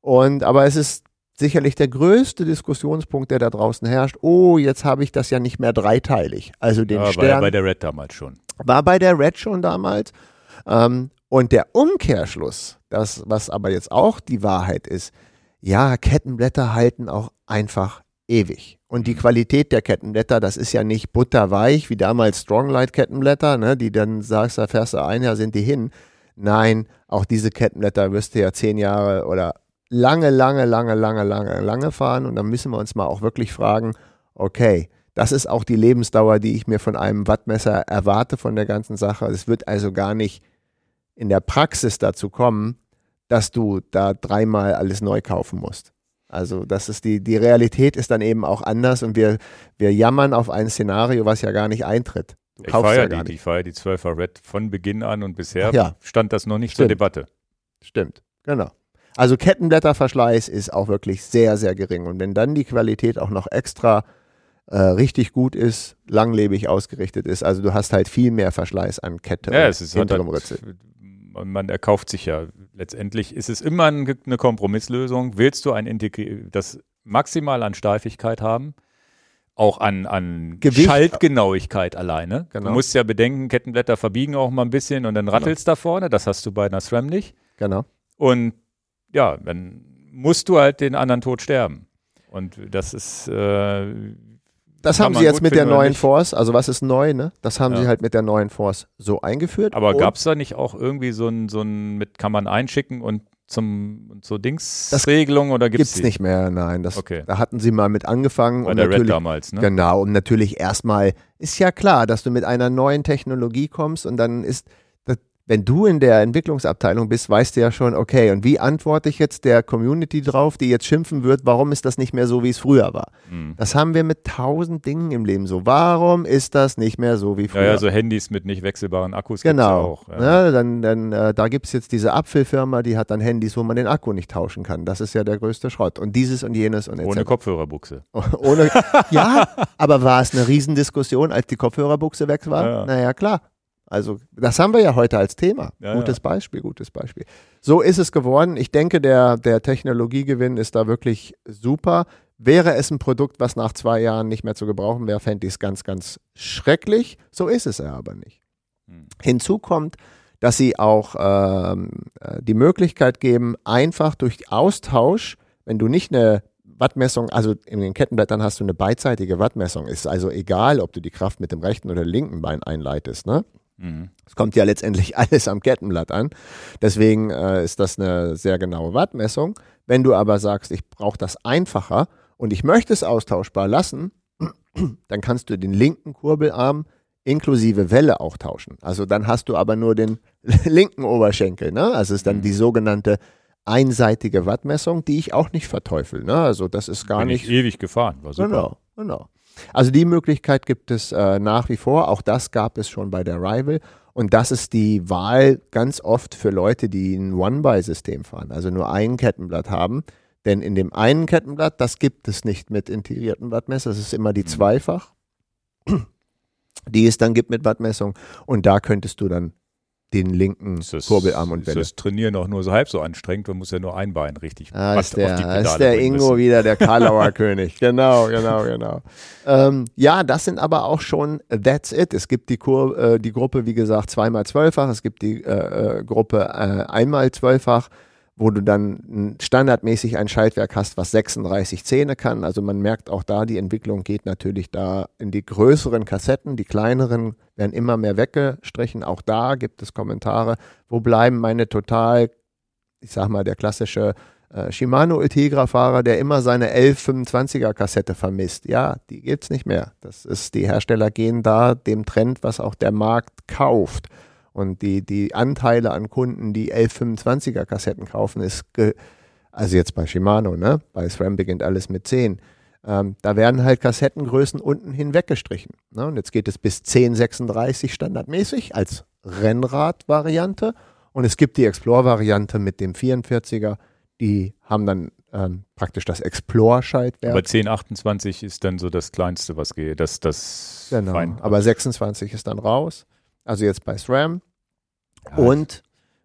Und aber es ist sicherlich der größte Diskussionspunkt, der da draußen herrscht. Oh, jetzt habe ich das ja nicht mehr dreiteilig. Also den ja, war ja Stern bei der Red damals schon. war bei der Red schon damals. Ähm, und der Umkehrschluss, das, was aber jetzt auch die Wahrheit ist, ja, Kettenblätter halten auch einfach ewig. Und die Qualität der Kettenblätter, das ist ja nicht butterweich, wie damals Stronglight Kettenblätter, ne, die dann sagst, da fährst du ein Jahr, sind die hin. Nein, auch diese Kettenblätter wirst du ja zehn Jahre oder lange, lange, lange, lange, lange, lange fahren. Und dann müssen wir uns mal auch wirklich fragen, okay, das ist auch die Lebensdauer, die ich mir von einem Wattmesser erwarte von der ganzen Sache. Es wird also gar nicht in der Praxis dazu kommen, dass du da dreimal alles neu kaufen musst. Also das ist die, die Realität ist dann eben auch anders und wir, wir jammern auf ein Szenario, was ja gar nicht eintritt. Du Ich feiere ja die, ich feiere die 12er Red von Beginn an und bisher ja. stand das noch nicht zur Stimmt. Debatte. Stimmt, genau. Also Kettenblätterverschleiß ist auch wirklich sehr, sehr gering. Und wenn dann die Qualität auch noch extra äh, richtig gut ist, langlebig ausgerichtet ist, also du hast halt viel mehr Verschleiß an Kette Ja, und es ist halt, hinterem Ritzel. Man, man erkauft sich ja. Letztendlich ist es immer ein, eine Kompromisslösung. Willst du ein Integri das maximal an Steifigkeit haben? Auch an, an Gewicht. Schaltgenauigkeit alleine. Genau. Du musst ja bedenken, Kettenblätter verbiegen auch mal ein bisschen und dann rattelst da vorne. Das hast du bei einer SRAM nicht. Genau. Und ja, dann musst du halt den anderen Tod sterben. Und das ist, äh, Das haben sie jetzt mit der neuen. Force, also was ist neu, ne? Das haben Ja. sie halt mit der neuen Force so eingeführt. aber gab es da nicht auch irgendwie so ein, so ein, mit kann man einschicken und zum, zur Das Dingsregelung oder gibt gibt's nicht mehr, nein. Das, Okay. Da hatten sie mal mit angefangen. Bei und der Red damals, ne? Genau, und natürlich erstmal ist ja klar, dass du mit einer neuen Technologie kommst und dann ist, wenn du in der Entwicklungsabteilung bist, weißt du ja schon, okay, und wie antworte ich jetzt der Community drauf, die jetzt schimpfen wird, warum ist das nicht mehr so, wie es früher war? Hm. Das haben wir mit tausend Dingen im Leben so. Warum ist das nicht mehr so wie Ja, früher? ja, so Handys mit nicht wechselbaren Akkus gibt's ja Genau. auch. Ja. Ne, dann dann äh, da gibt es jetzt diese Apfelfirma, die hat dann Handys, wo man den Akku nicht tauschen kann. Das ist ja der größte Schrott. Und dieses und jenes und Ohne etc. Kopfhörerbuchse. Ohne, ja, aber war es eine Riesendiskussion, als die Kopfhörerbuchse weg war? Ja. Naja, klar. Also, das haben wir ja heute als Thema. Ja, gutes Beispiel, gutes Beispiel. So ist es geworden. Ich denke, der, der Technologiegewinn ist da wirklich super. Wäre es ein Produkt, was nach zwei Jahren nicht mehr zu gebrauchen wäre, fände ich es ganz, ganz schrecklich. So ist es ja aber nicht. Hm. Hinzu kommt, dass sie auch ähm, äh, die Möglichkeit geben, einfach durch Austausch, wenn du nicht eine Wattmessung, also in den Kettenblättern hast du eine beidseitige Wattmessung, ist also egal, ob du die Kraft mit dem rechten oder linken Bein einleitest, ne? Mhm. Es kommt ja letztendlich alles am Kettenblatt an. Deswegen äh, ist das eine sehr genaue Wattmessung. Wenn du aber sagst, ich brauche das einfacher und ich möchte es austauschbar lassen, dann kannst du den linken Kurbelarm inklusive Welle auch tauschen. Also dann hast du aber nur den linken Oberschenkel. Ne? Also ist dann Mhm. die sogenannte einseitige Wattmessung, die ich auch nicht verteufel. Ne? Also das ist gar Bin nicht ich ewig gefahren. War super. Genau, genau. Also die Möglichkeit gibt es äh, nach wie vor. Auch das gab es schon bei der Rival. Und das ist die Wahl ganz oft für Leute, die ein One-by-System fahren, also nur ein Kettenblatt haben. Denn in dem einen Kettenblatt, das gibt es nicht mit integrierten Wattmesser, das ist immer die Mhm. Zweifach, die es dann gibt mit Wattmessung. Und da könntest du dann den linken Ist das, Kurbelarm und ist Welle. das Trainieren auch nur so halb so anstrengend? Man muss ja nur ein Bein richtig Ah, ist der, auf die Pedale ist der Ingo müssen. wieder, der Karlauer König. Genau, genau, genau. Ähm, ja, das sind aber auch schon That's It. Es gibt die, Kur äh, die Gruppe, wie gesagt, zweimal zwölffach. Es gibt die äh, äh, Gruppe äh, einmal zwölffach, wo du dann standardmäßig ein Schaltwerk hast, was 36 Zähne kann. Also man merkt auch da, die Entwicklung geht natürlich da in die größeren Kassetten. Die kleineren werden immer mehr weggestrichen. Auch da gibt es Kommentare. Wo bleiben meine total, ich sag mal, der klassische äh, Shimano Ultegra-Fahrer, der immer seine 1125er Kassette vermisst. Ja, die gibt's nicht mehr. Das ist, die Hersteller gehen da dem Trend, was auch der Markt kauft. Und die, die Anteile an Kunden, die 1125er Kassetten kaufen, ist, also jetzt bei Shimano, ne? Bei SRAM beginnt alles mit 10. Ähm, da werden halt Kassettengrößen unten hinweggestrichen. Ne? Und jetzt geht es bis 1036 standardmäßig als Rennrad-Variante. Und es gibt die Explore-Variante mit dem 44er die haben dann ähm, praktisch das Explore-Schaltwerk. Aber 1028 ist dann so das Kleinste, was geht. Das, das genau. Fein. Aber 26 ist dann raus. Also jetzt bei SRAM. Ja. Und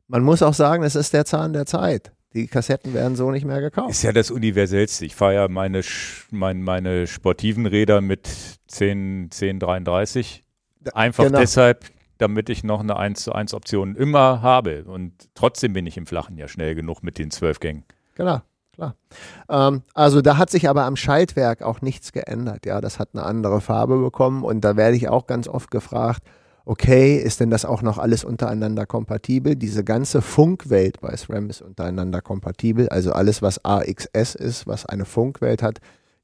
man muss auch sagen, es ist der Zahn der Zeit. Die Kassetten werden so nicht mehr gekauft. Ist ja das Universellste. Ich fahre ja meine, mein, meine sportiven Räder mit 10, 1033. Einfach genau. deshalb, damit ich noch eine 1 zu 1 Option immer habe. Und trotzdem bin ich im Flachen ja schnell genug mit den 12 Gängen. Genau. Klar. Ähm, also da hat sich aber am Schaltwerk auch nichts geändert. Ja, das hat eine andere Farbe bekommen und da werde ich auch ganz oft gefragt, okay, ist denn das auch noch alles untereinander kompatibel? Diese ganze Funkwelt bei SRAM ist untereinander kompatibel. Also alles, was AXS ist, was eine Funkwelt hat.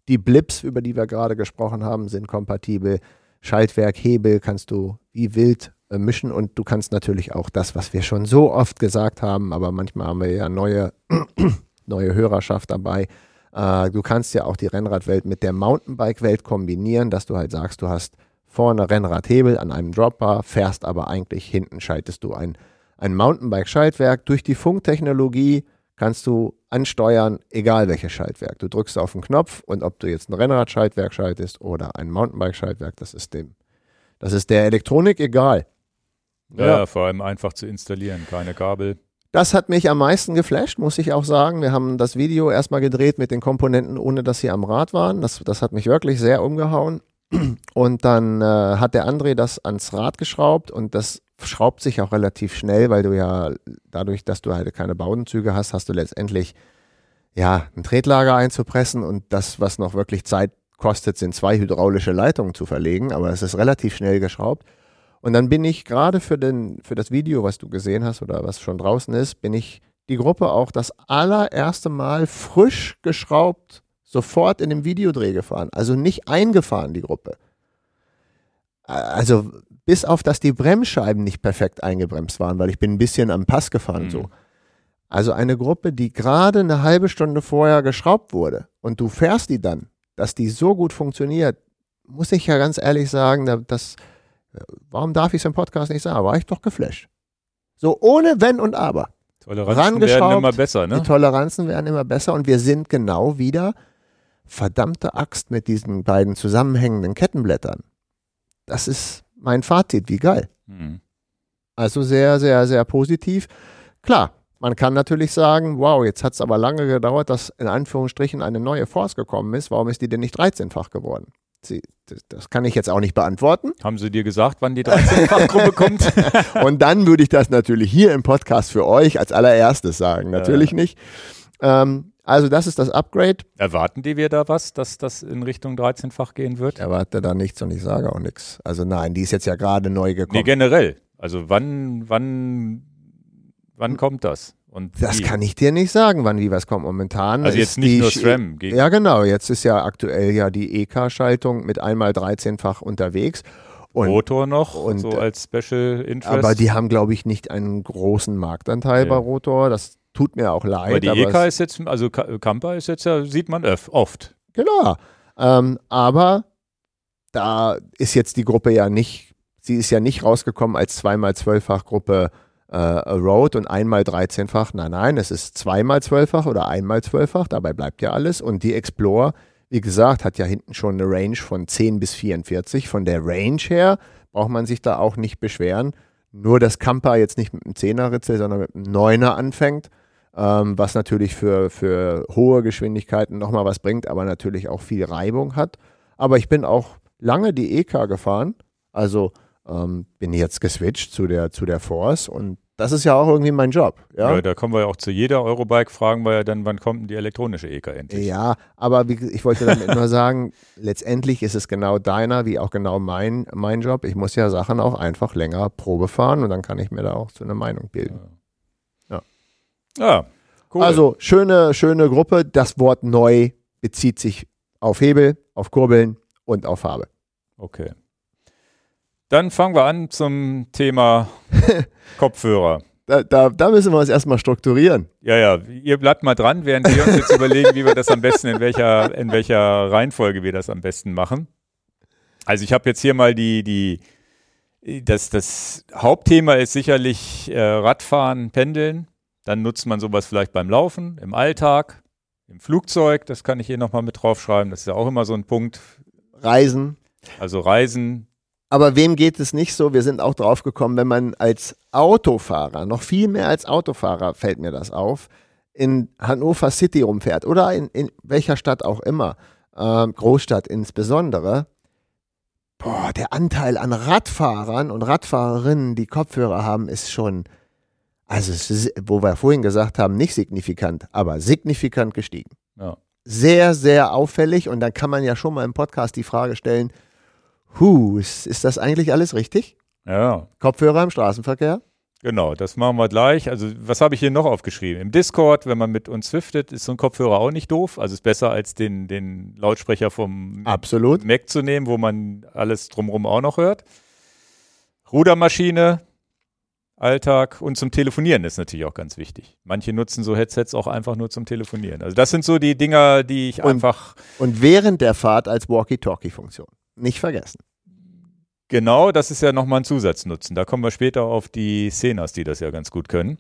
Die Blips, über die wir gerade gesprochen haben, sind kompatibel. Schaltwerk, Hebel kannst du wie wild äh, mischen und du kannst natürlich auch das, was wir schon so oft gesagt haben, aber manchmal haben wir ja neue, neue Hörerschaft dabei. Äh, du kannst ja auch die Rennradwelt mit der Mountainbike-Welt kombinieren, dass du halt sagst, du hast vorne Rennradhebel an einem Dropper, fährst aber eigentlich hinten schaltest du ein, ein Mountainbike-Schaltwerk. Durch die Funktechnologie kannst du ansteuern, egal welches Schaltwerk. Du drückst auf den Knopf und ob du jetzt ein Rennradschaltwerk schaltest oder ein Mountainbike-Schaltwerk, das ist dem, das ist der Elektronik egal. Ja, ja, vor allem einfach zu installieren, keine Kabel. Das hat mich am meisten geflasht, muss ich auch sagen. Wir haben das Video erstmal gedreht mit den Komponenten, ohne dass sie am Rad waren. Das, das hat mich wirklich sehr umgehauen. Und dann äh, hat der André das ans Rad geschraubt und das schraubt sich auch relativ schnell, weil du ja dadurch, dass du halt keine Baudenzüge hast, hast du letztendlich ja ein Tretlager einzupressen und das, was noch wirklich Zeit kostet, sind zwei hydraulische Leitungen zu verlegen, aber es ist relativ schnell geschraubt. Und dann bin ich gerade für, für das Video, was du gesehen hast oder was schon draußen ist, bin ich die Gruppe auch das allererste Mal frisch geschraubt sofort in dem Videodreh gefahren. Also nicht eingefahren, die Gruppe. Also bis auf, dass die Bremsscheiben nicht perfekt eingebremst waren, weil ich bin ein bisschen am Pass gefahren mhm. so. Also eine Gruppe, die gerade eine halbe Stunde vorher geschraubt wurde und du fährst die dann, dass die so gut funktioniert, muss ich ja ganz ehrlich sagen, das, Warum darf ich es im Podcast nicht sagen? War ich doch geflasht. So ohne Wenn und Aber. Toleranzen werden immer besser, ne? Die Toleranzen werden immer besser und wir sind genau wieder verdammte Axt mit diesen beiden zusammenhängenden Kettenblättern. Das ist mein Fazit, wie geil. Mhm. Also sehr, sehr, sehr positiv. Klar, man kann natürlich sagen, wow, jetzt hat es aber lange gedauert, dass in Anführungsstrichen eine neue Force gekommen ist. Warum ist die denn nicht 13-fach geworden? Sie, das kann ich jetzt auch nicht beantworten. Haben Sie dir gesagt, wann die 13-Fach-Gruppe kommt? Und dann würde ich das natürlich hier im Podcast für euch als allererstes sagen. Natürlich ja. nicht. Ähm, also das ist das Upgrade. Erwarten die wir da was, dass das in Richtung 13-fach gehen wird? Erwarte da nichts und ich sage auch nichts. Also nein, die ist jetzt ja gerade neu gekommen. Nee, generell. Also wann, wann, wann kommt das? Und das wie? kann ich dir nicht sagen, wann wie was kommt momentan. Also jetzt nicht nur SRAM. Ja, genau. Jetzt ist ja aktuell ja die EK-Schaltung mit einmal 13-fach unterwegs. Und, Rotor noch, und, so als Special Interest. Aber die haben, glaube ich, nicht einen großen Marktanteil ja. bei Rotor. Das tut mir auch leid. Aber die EK ist jetzt, also Kampa ist jetzt ja, sieht man oft. Genau. Ähm, aber da ist jetzt die Gruppe ja nicht, sie ist ja nicht rausgekommen als zweimal zwölffach Gruppe äh, Road und einmal 13-fach. Nein, nein, es ist zweimal 12-fach oder einmal 12-fach. Dabei bleibt ja alles. Und die Explorer, wie gesagt, hat ja hinten schon eine Range von 10 bis 44. Von der Range her braucht man sich da auch nicht beschweren. Nur dass Camper jetzt nicht mit einem 10er Ritzel, sondern mit einem 9er anfängt. Ähm, was natürlich für, für hohe Geschwindigkeiten nochmal was bringt, aber natürlich auch viel Reibung hat. Aber ich bin auch lange die EK gefahren. Also ähm, bin jetzt geswitcht zu der, zu der Force und das ist ja auch irgendwie mein Job. Ja, ja da kommen wir ja auch zu jeder Eurobike, fragen wir ja dann, wann kommt denn die elektronische EK endlich? Ja, aber wie, ich wollte damit nur sagen, letztendlich ist es genau deiner, wie auch genau mein, mein Job. Ich muss ja Sachen auch einfach länger Probe fahren und dann kann ich mir da auch zu einer Meinung bilden. Ja. Ja. Cool. Also schöne, schöne Gruppe. Das Wort neu bezieht sich auf Hebel, auf Kurbeln und auf Farbe. Okay. Dann fangen wir an zum Thema Kopfhörer. Da, da, da, müssen wir uns erstmal strukturieren. Ja, ja, ihr bleibt mal dran, während wir uns jetzt überlegen, wie wir das am besten, in welcher, in welcher Reihenfolge wir das am besten machen. Also ich habe jetzt hier mal die, die, das, das Hauptthema ist sicherlich äh, Radfahren, Pendeln. Dann nutzt man sowas vielleicht beim Laufen, im Alltag, im Flugzeug. Das kann ich hier nochmal mit draufschreiben. Das ist ja auch immer so ein Punkt. Reisen. Also Reisen. Aber wem geht es nicht so? Wir sind auch drauf gekommen, wenn man als Autofahrer, noch viel mehr als Autofahrer fällt mir das auf, in Hannover City rumfährt oder in, in welcher Stadt auch immer, äh, Großstadt insbesondere, boah, der Anteil an Radfahrern und Radfahrerinnen, die Kopfhörer haben, ist schon, also ist, wo wir vorhin gesagt haben, nicht signifikant, aber signifikant gestiegen. Ja. Sehr, sehr auffällig und dann kann man ja schon mal im Podcast die Frage stellen, hu, ist, ist das eigentlich alles richtig? Ja. Kopfhörer im Straßenverkehr? Genau, das machen wir gleich. Also, was habe ich hier noch aufgeschrieben? Im Discord, wenn man mit uns swiftet, ist so ein Kopfhörer auch nicht doof. Also ist besser als den, den Lautsprecher vom Absolut. Mac zu nehmen, wo man alles drumherum auch noch hört. Rudermaschine, Alltag und zum Telefonieren ist natürlich auch ganz wichtig. Manche nutzen so Headsets auch einfach nur zum Telefonieren. Also das sind so die Dinger, die ich und, einfach. Und während der Fahrt als Walkie-Talkie-Funktion. Nicht vergessen. Genau, das ist ja nochmal ein Zusatznutzen. Da kommen wir später auf die Szenas, die das ja ganz gut können.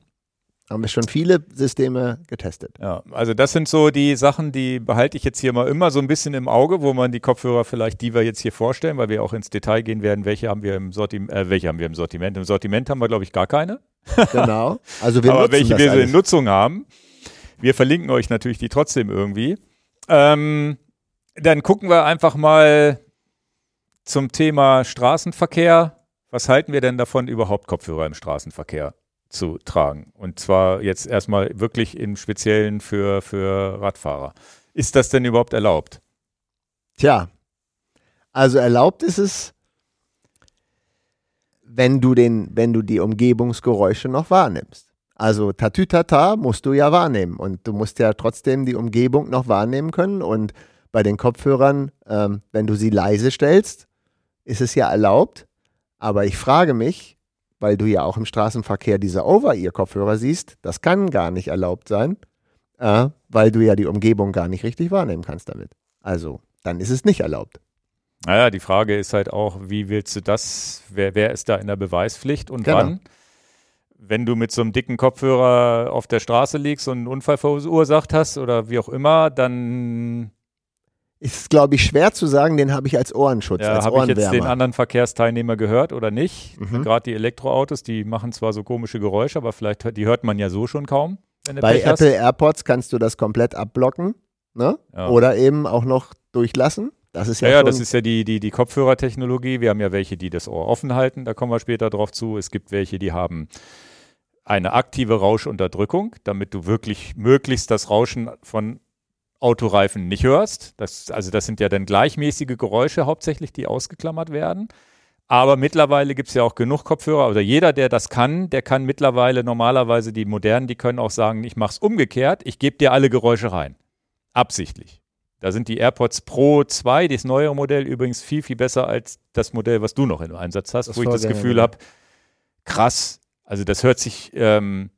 Haben wir schon viele Systeme getestet. Ja, also das sind so die Sachen, die behalte ich jetzt hier mal immer so ein bisschen im Auge, wo man die Kopfhörer vielleicht, die wir jetzt hier vorstellen, weil wir auch ins Detail gehen werden, welche haben wir im Sortiment, äh, welche haben wir im Sortiment. Im Sortiment haben wir, glaube ich, gar keine. Genau. Also wir Aber welche wir alles. in Nutzung haben. Wir verlinken euch natürlich die trotzdem irgendwie. Ähm, dann gucken wir einfach mal, zum Thema Straßenverkehr. Was halten wir denn davon, überhaupt Kopfhörer im Straßenverkehr zu tragen? Und zwar jetzt erstmal wirklich im Speziellen für, für Radfahrer. Ist das denn überhaupt erlaubt? Tja, also erlaubt ist es, wenn du, den, wenn du die Umgebungsgeräusche noch wahrnimmst. Also Tatütata musst du ja wahrnehmen und du musst ja trotzdem die Umgebung noch wahrnehmen können. Und bei den Kopfhörern, ähm, wenn du sie leise stellst, ist es ja erlaubt. Aber ich frage mich, weil du ja auch im Straßenverkehr diese Over-Ear-Kopfhörer siehst, das kann gar nicht erlaubt sein, äh, weil du ja die Umgebung gar nicht richtig wahrnehmen kannst damit. Also, dann ist es nicht erlaubt. Naja, die Frage ist halt auch, wie willst du das, wer, wer ist da in der Beweispflicht und genau. wann? Wenn du mit so einem dicken Kopfhörer auf der Straße liegst und einen Unfall verursacht hast oder wie auch immer, dann ist, glaube ich, schwer zu sagen, den habe ich als Ohrenschutz, ja, Habe ich jetzt den anderen Verkehrsteilnehmer gehört oder nicht? Mhm. Gerade die Elektroautos, die machen zwar so komische Geräusche, aber vielleicht, die hört man ja so schon kaum. Bei Pech Apple hast. AirPods kannst du das komplett abblocken ne? Ja. oder eben auch noch durchlassen. Das ist ja, ja, ja das ist ja die, die, die Kopfhörertechnologie. Wir haben ja welche, die das Ohr offen halten, da kommen wir später drauf zu. Es gibt welche, die haben eine aktive Rauschunterdrückung, damit du wirklich möglichst das Rauschen von Autoreifen nicht hörst. Das, also das sind ja dann gleichmäßige Geräusche hauptsächlich, die ausgeklammert werden. Aber mittlerweile gibt es ja auch genug Kopfhörer, oder jeder, der das kann, der kann mittlerweile normalerweise die modernen, die können auch sagen, ich mache es umgekehrt, ich gebe dir alle Geräusche rein. Absichtlich. Da sind die AirPods Pro 2, das neue Modell, übrigens viel, viel besser als das Modell, was du noch im Einsatz hast, das wo ich das Gefühl habe, krass, also das hört sich ähm,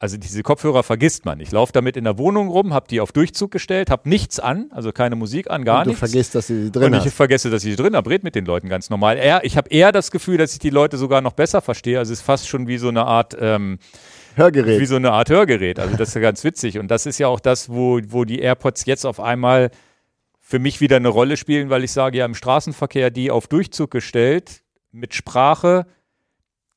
also diese Kopfhörer vergisst man. Ich laufe damit in der Wohnung rum, habe die auf Durchzug gestellt, habe nichts an, also keine Musik an, gar und du nichts. Du vergisst, dass sie drin Und ich vergesse, dass ich sie drin habe, red mit den Leuten ganz normal. Eher, ich habe eher das Gefühl, dass ich die Leute sogar noch besser verstehe. Also es ist fast schon wie so eine Art ähm, Hörgerät. Wie so eine Art Hörgerät. Also das ist ja ganz witzig. Und das ist ja auch das, wo, wo die AirPods jetzt auf einmal für mich wieder eine Rolle spielen, weil ich sage, ja, im Straßenverkehr die auf Durchzug gestellt, mit Sprache,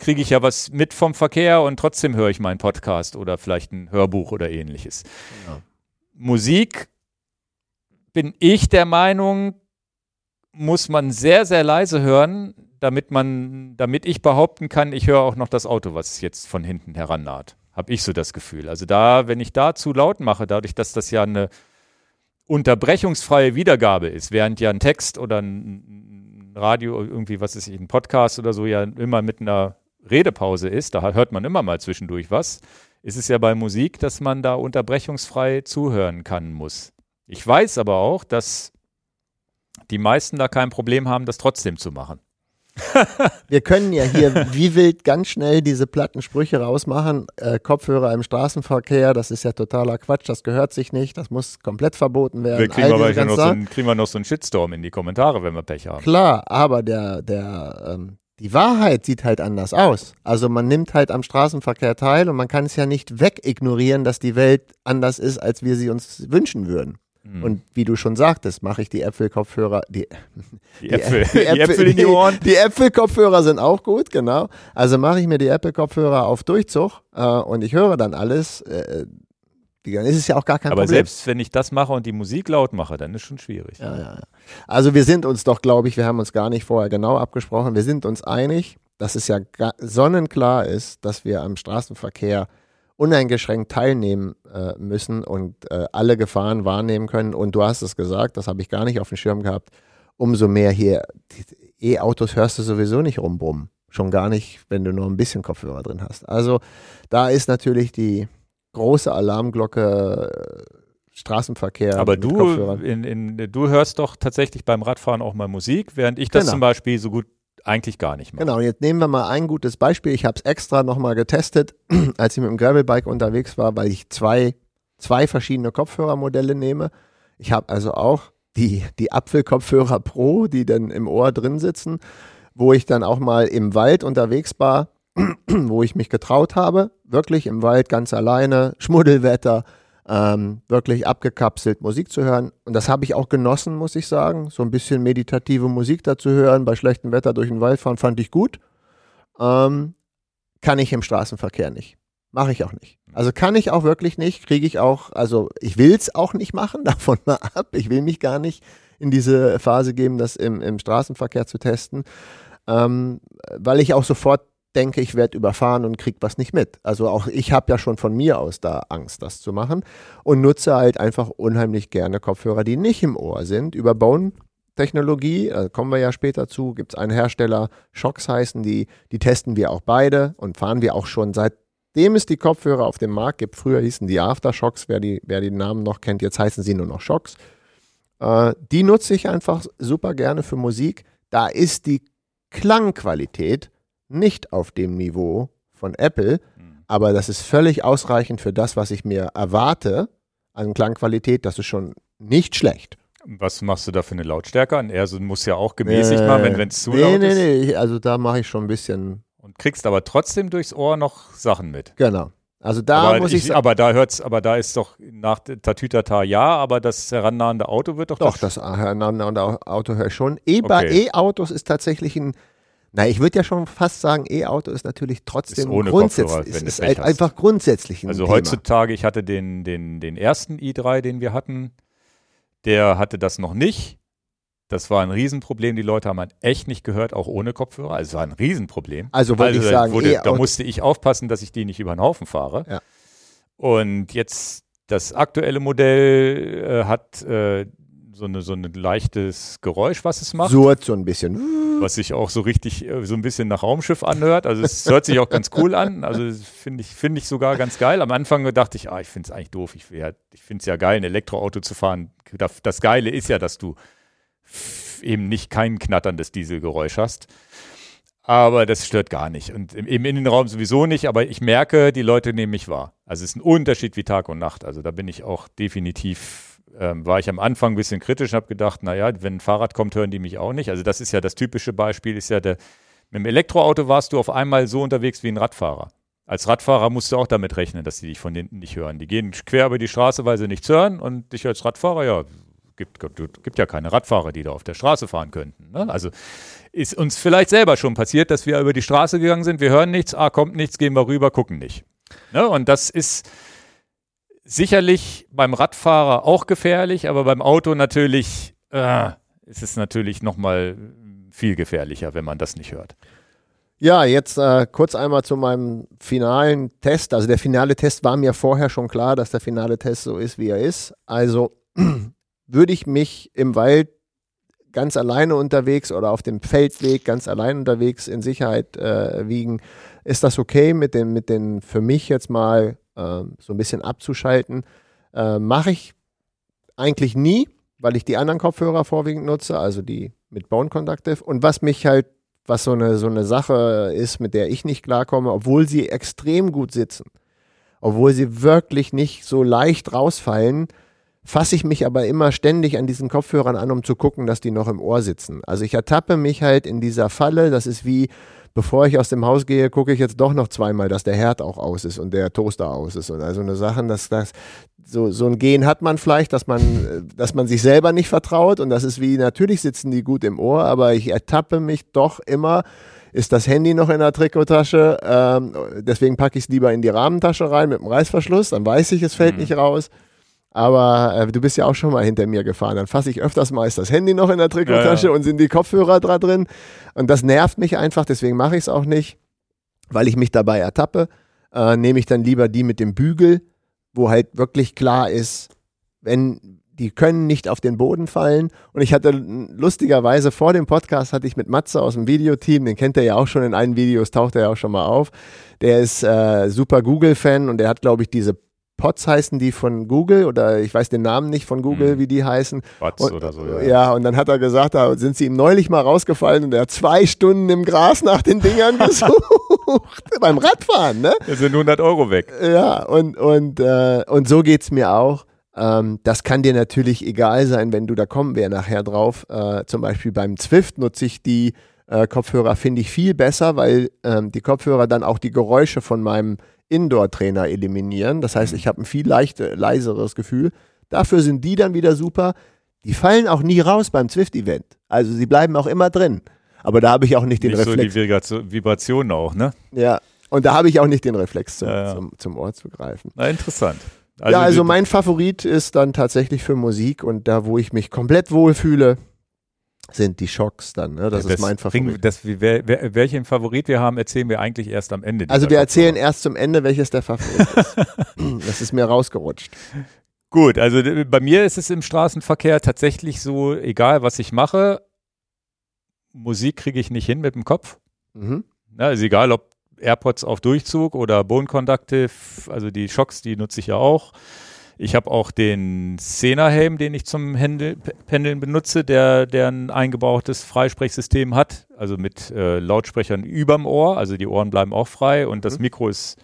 kriege ich ja was mit vom Verkehr und trotzdem höre ich meinen Podcast oder vielleicht ein Hörbuch oder ähnliches. Ja. Musik bin ich der Meinung, muss man sehr, sehr leise hören, damit man, damit ich behaupten kann, ich höre auch noch das Auto, was jetzt von hinten herannaht. Habe ich so das Gefühl. Also da, wenn ich da zu laut mache, dadurch, dass das ja eine unterbrechungsfreie Wiedergabe ist, während ja ein Text oder ein Radio, irgendwie, was ist, ein Podcast oder so ja immer mit einer Redepause ist, da hört man immer mal zwischendurch was, ist es ja bei Musik, dass man da unterbrechungsfrei zuhören kann muss. Ich weiß aber auch, dass die meisten da kein Problem haben, das trotzdem zu machen. Wir können ja hier wie wild ganz schnell diese platten Sprüche rausmachen. Äh, Kopfhörer im Straßenverkehr, das ist ja totaler Quatsch, das gehört sich nicht, das muss komplett verboten werden. Wir kriegen, wir noch so einen, kriegen wir noch so einen Shitstorm in die Kommentare, wenn wir Pech haben. Klar, aber der, der, ähm, die Wahrheit sieht halt anders aus. Also man nimmt halt am Straßenverkehr teil und man kann es ja nicht wegignorieren, dass die Welt anders ist, als wir sie uns wünschen würden. Mhm. Und wie du schon sagtest, mache ich die Äpfel-Kopfhörer, die, die, die, Äpfel, die, Äpfel, Äpfel in die Ohren. Die, Äpfel-Kopfhörer sind auch gut, genau. Also mache ich mir die Apple-Kopfhörer auf Durchzug äh, und ich höre dann alles. Äh, dann ist es ja auch gar kein Aber Problem. Aber selbst wenn ich das mache und die Musik laut mache, dann ist schon schwierig. Ja, ja, ja. Also wir sind uns doch, glaube ich, wir haben uns gar nicht vorher genau abgesprochen. Wir sind uns einig, dass es ja sonnenklar ist, dass wir am Straßenverkehr uneingeschränkt teilnehmen äh, müssen und äh, alle Gefahren wahrnehmen können. Und du hast es gesagt, das habe ich gar nicht auf dem Schirm gehabt, umso mehr hier E-Autos hörst du sowieso nicht rumbrummen. Schon gar nicht, wenn du nur ein bisschen Kopfhörer drin hast. Also da ist natürlich die große Alarmglocke äh, Straßenverkehr. Aber du, in, in, du hörst doch tatsächlich beim Radfahren auch mal Musik, während ich das genau. zum Beispiel so gut eigentlich gar nicht mehr. Genau, und jetzt nehmen wir mal ein gutes Beispiel. Ich habe es extra nochmal getestet, als ich mit dem Gravelbike unterwegs war, weil ich zwei, zwei verschiedene Kopfhörermodelle nehme. Ich habe also auch die, die Apfelkopfhörer Pro, die dann im Ohr drin sitzen, wo ich dann auch mal im Wald unterwegs war, wo ich mich getraut habe, wirklich im Wald ganz alleine, Schmuddelwetter, ähm, wirklich abgekapselt Musik zu hören. Und das habe ich auch genossen, muss ich sagen. So ein bisschen meditative Musik dazu hören, bei schlechtem Wetter durch den Wald fahren, fand ich gut. Ähm, kann ich im Straßenverkehr nicht. Mache ich auch nicht. Also kann ich auch wirklich nicht, kriege ich auch, also ich will es auch nicht machen, davon mal ab. Ich will mich gar nicht in diese Phase geben, das im, im Straßenverkehr zu testen, ähm, weil ich auch sofort denke, ich werde überfahren und kriege was nicht mit. Also auch ich habe ja schon von mir aus da Angst, das zu machen und nutze halt einfach unheimlich gerne Kopfhörer, die nicht im Ohr sind. Über Bone-Technologie, kommen wir ja später zu, gibt es einen Hersteller, Shocks heißen die, die testen wir auch beide und fahren wir auch schon seitdem es die Kopfhörer auf dem Markt gibt. Früher hießen die Aftershocks, wer die, wer die Namen noch kennt, jetzt heißen sie nur noch Shocks. Äh, die nutze ich einfach super gerne für Musik. Da ist die Klangqualität nicht auf dem Niveau von Apple, mhm. aber das ist völlig ausreichend für das, was ich mir erwarte an Klangqualität. Das ist schon nicht schlecht. Was machst du da für eine Lautstärke an? Er muss ja auch gemäßigt äh, machen, wenn es zu nee, laut nee, ist. Nee, nee, also da mache ich schon ein bisschen. Und kriegst aber trotzdem durchs Ohr noch Sachen mit. Genau. Also da aber muss ich, ich aber da hört's, aber da ist doch nach Tatütata ja, aber das herannahende Auto wird doch Doch, das, herannahende Auto höre ich schon. E bei okay. E-Autos ist tatsächlich ein na, ich würde ja schon fast sagen, E-Auto ist natürlich trotzdem ist grundsätzlich, ist, ist halt einfach grundsätzlich ein Also Thema. heutzutage, ich hatte den, den, den ersten i3, den wir hatten, der hatte das noch nicht. Das war ein Riesenproblem. Die Leute haben halt echt nicht gehört, auch ohne Kopfhörer. Also es war ein Riesenproblem. Also wollte also, ich sagen, wurde, da musste ich aufpassen, dass ich die nicht über den Haufen fahre. Ja. Und jetzt das aktuelle Modell äh, hat äh, so, eine, so ein leichtes Geräusch, was es macht. Surrt so ein bisschen. Was sich auch so richtig, äh, so ein bisschen nach Raumschiff anhört. Also es hört sich auch ganz cool an. Also finde ich, finde ich sogar ganz geil. Am Anfang dachte ich, ah, ich finde es eigentlich doof. Ich, ja, ich finde es ja geil, ein Elektroauto zu fahren. Das Geile ist ja, dass du eben nicht kein knatterndes Dieselgeräusch hast. Aber das stört gar nicht. Und im, im Innenraum sowieso nicht, aber ich merke, die Leute nehmen mich wahr. Also es ist ein Unterschied wie Tag und Nacht. Also da bin ich auch definitiv ähm, war ich am Anfang ein bisschen kritisch und habe gedacht, naja, wenn ein Fahrrad kommt, hören die mich auch nicht. Also das ist ja das typische Beispiel, ist ja der, mit dem Elektroauto warst du auf einmal so unterwegs wie ein Radfahrer. Als Radfahrer musst du auch damit rechnen, dass die dich von hinten nicht hören. Die gehen quer über die Straße, weil sie nichts hören und dich als Radfahrer, ja, gibt, gibt, gibt ja keine Radfahrer, die da auf der Straße fahren könnten. Ne? Also ist uns vielleicht selber schon passiert, dass wir über die Straße gegangen sind, wir hören nichts, ah, kommt nichts, gehen wir rüber, gucken nicht. Ne? Und das ist, sicherlich beim Radfahrer auch gefährlich, aber beim Auto natürlich äh, ist es natürlich nochmal viel gefährlicher, wenn man das nicht hört. Ja, jetzt äh, kurz einmal zu meinem finalen Test. Also der finale Test war mir vorher schon klar, dass der finale Test so ist, wie er ist. Also würde ich mich im Wald ganz alleine unterwegs oder auf dem Feldweg ganz alleine unterwegs in Sicherheit äh, wiegen, ist das okay mit den, mit den für mich jetzt mal äh, so ein bisschen abzuschalten. Äh, Mache ich eigentlich nie, weil ich die anderen Kopfhörer vorwiegend nutze, also die mit Bone Conductive. Und was mich halt, was so eine, so eine Sache ist, mit der ich nicht klarkomme, obwohl sie extrem gut sitzen, obwohl sie wirklich nicht so leicht rausfallen, fasse ich mich aber immer ständig an diesen Kopfhörern an, um zu gucken, dass die noch im Ohr sitzen. Also ich ertappe mich halt in dieser Falle, das ist wie, bevor ich aus dem Haus gehe, gucke ich jetzt doch noch zweimal, dass der Herd auch aus ist und der Toaster aus ist. Und also eine Sache, dass das so, so ein Gehen hat man vielleicht, dass man, dass man sich selber nicht vertraut und das ist wie, natürlich sitzen die gut im Ohr, aber ich ertappe mich doch immer, ist das Handy noch in der Trikottasche, ähm, deswegen packe ich es lieber in die Rahmentasche rein mit dem Reißverschluss, dann weiß ich, es fällt mhm. nicht raus. Aber äh, du bist ja auch schon mal hinter mir gefahren. Dann fasse ich öfters mal ist das Handy noch in der Trikottasche ja, ja. und sind die Kopfhörer da drin. Und das nervt mich einfach, deswegen mache ich es auch nicht, weil ich mich dabei ertappe. Äh, Nehme ich dann lieber die mit dem Bügel, wo halt wirklich klar ist, wenn die können nicht auf den Boden fallen. Und ich hatte lustigerweise vor dem Podcast hatte ich mit Matze aus dem Videoteam, den kennt er ja auch schon in allen Videos, taucht er ja auch schon mal auf. Der ist äh, super Google-Fan und der hat, glaube ich, diese Pods heißen die von Google oder ich weiß den Namen nicht von Google, mhm. wie die heißen. Pods und, oder so. Ja. ja, und dann hat er gesagt, da sind sie ihm neulich mal rausgefallen und er hat zwei Stunden im Gras nach den Dingern gesucht. Beim Radfahren, ne? Da sind 100 Euro weg. Ja, und, und, äh, und so geht es mir auch. Ähm, das kann dir natürlich egal sein, wenn du, da kommen wir nachher drauf. Äh, zum Beispiel beim Zwift nutze ich die äh, Kopfhörer, finde ich viel besser, weil ähm, die Kopfhörer dann auch die Geräusche von meinem Indoor-Trainer eliminieren. Das heißt, ich habe ein viel leichte, leiseres Gefühl. Dafür sind die dann wieder super. Die fallen auch nie raus beim Zwift-Event. Also sie bleiben auch immer drin. Aber da habe ich auch nicht den nicht Reflex. So die Vibration auch, ne? Ja. Und da habe ich auch nicht den Reflex zum, ja, ja. zum, zum Ohr zu greifen. Na, interessant. Also ja, also mein Favorit ist dann tatsächlich für Musik und da, wo ich mich komplett wohlfühle, sind die Schocks dann. Ne? Das, das, ist mein Favorit. Das, wer, wer, welchen Favorit wir haben, erzählen wir eigentlich erst am Ende. Also wir erzählen erst zum Ende, welches der Favorit ist. das ist mir rausgerutscht. Gut, also bei mir ist es im Straßenverkehr tatsächlich so, egal was ich mache, Musik kriege ich nicht hin mit dem Kopf. Mhm. Na, also egal ob AirPods auf Durchzug oder Bone Conductive, also die Schocks, die nutze ich ja auch. Ich habe auch den Sena-Helm, den ich zum Händel, Pendeln benutze, der, der ein eingebautes Freisprechsystem hat, also mit äh, Lautsprechern überm Ohr, also die Ohren bleiben auch frei und das mhm. Mikro ist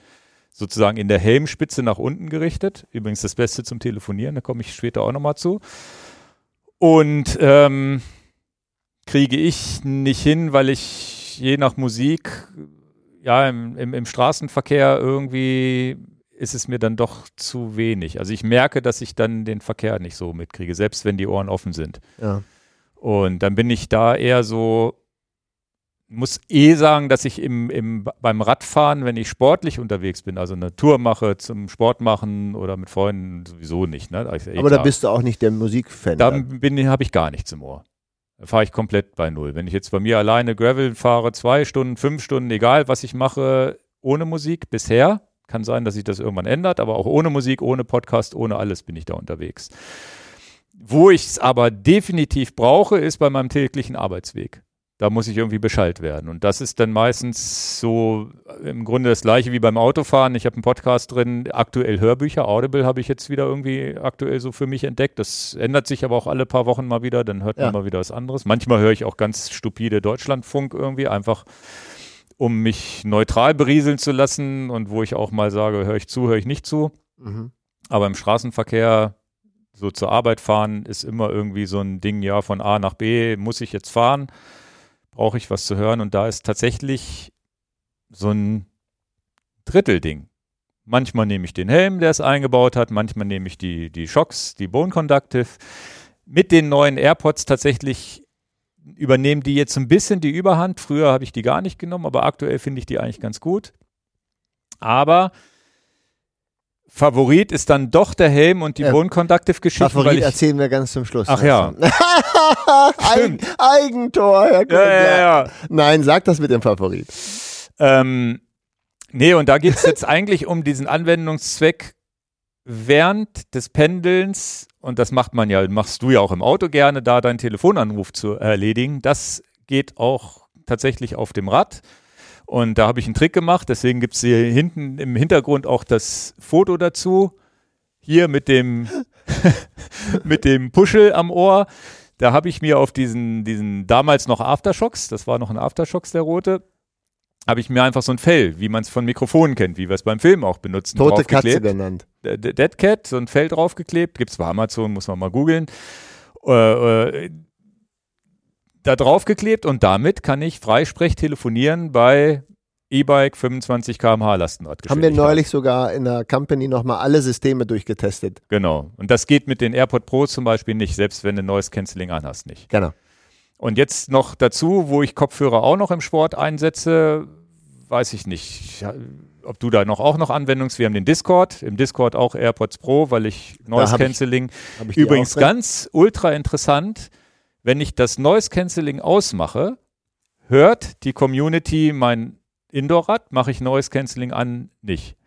sozusagen in der Helmspitze nach unten gerichtet. Übrigens das Beste zum Telefonieren, da komme ich später auch nochmal zu. Und ähm, kriege ich nicht hin, weil ich je nach Musik ja im, im, im Straßenverkehr irgendwie ist es mir dann doch zu wenig. Also ich merke, dass ich dann den Verkehr nicht so mitkriege, selbst wenn die Ohren offen sind. Ja. Und dann bin ich da eher so, muss eh sagen, dass ich im, im, beim Radfahren, wenn ich sportlich unterwegs bin, also eine Tour mache zum Sport machen oder mit Freunden, sowieso nicht. Ne? Eh Aber klar. da bist du auch nicht der Musikfan. Da habe ich gar nichts im Ohr. Da fahre ich komplett bei Null. Wenn ich jetzt bei mir alleine Gravel fahre, zwei Stunden, fünf Stunden, egal was ich mache, ohne Musik bisher, kann sein, dass sich das irgendwann ändert, aber auch ohne Musik, ohne Podcast, ohne alles bin ich da unterwegs. Wo ich es aber definitiv brauche, ist bei meinem täglichen Arbeitsweg. Da muss ich irgendwie Bescheid werden. Und das ist dann meistens so im Grunde das gleiche wie beim Autofahren. Ich habe einen Podcast drin, aktuell Hörbücher. Audible habe ich jetzt wieder irgendwie aktuell so für mich entdeckt. Das ändert sich aber auch alle paar Wochen mal wieder. Dann hört man mal wieder was anderes. Manchmal höre ich auch ganz stupide Deutschlandfunk irgendwie, einfach um mich neutral berieseln zu lassen und wo ich auch mal sage, höre ich zu, höre ich nicht zu. Mhm. Aber im Straßenverkehr so zur Arbeit fahren ist immer irgendwie so ein Ding, ja, von A nach B muss ich jetzt fahren, brauche ich was zu hören und da ist tatsächlich so ein Drittelding. Manchmal nehme ich den Helm, der es eingebaut hat, manchmal nehme ich die, die Shocks, die Bone Conductive. Mit den neuen AirPods tatsächlich übernehmen die jetzt ein bisschen die Überhand. Früher habe ich die gar nicht genommen, aber aktuell finde ich die eigentlich ganz gut. Aber Favorit ist dann doch der Helm und die ja. Bone Conductive Geschichte. Favorit erzählen wir ganz zum Schluss. Ach ja. Eigen, Eigentor, Herr ja, ja, ja, Nein, sag das mit dem Favorit. Ähm, nee, und da geht es jetzt eigentlich um diesen Anwendungszweck während des Pendelns und das macht man ja, machst du ja auch im Auto gerne, da deinen Telefonanruf zu erledigen. Das geht auch tatsächlich auf dem Rad. Und da habe ich einen Trick gemacht, deswegen gibt es hier hinten im Hintergrund auch das Foto dazu. Hier mit dem, mit dem Puschel am Ohr. Da habe ich mir auf diesen, diesen damals noch Aftershocks, das war noch ein Aftershocks, der rote, habe ich mir einfach so ein Fell, wie man es von Mikrofonen kennt, wie wir es beim Film auch benutzen, Tote Katze genannt. Dead Cat, so ein Fell draufgeklebt, gibt es bei Amazon, muss man mal googeln. Äh, äh, da draufgeklebt und damit kann ich freisprech telefonieren bei E-Bike 25 km/h Lastenrad. Haben wir neulich sogar in der Company nochmal alle Systeme durchgetestet. Genau. Und das geht mit den AirPod Pros zum Beispiel nicht, selbst wenn du Noise Cancelling anhast, nicht. Genau. Und jetzt noch dazu, wo ich Kopfhörer auch noch im Sport einsetze, weiß ich nicht, ob du da noch auch noch Anwendungs. Wir haben den Discord, im Discord auch AirPods Pro, weil ich Noise Cancelling. Ich, ich übrigens ganz ultra interessant, wenn ich das Noise Cancelling ausmache, hört die Community mein Indoor-Rad, mache ich Noise Cancelling an, nicht.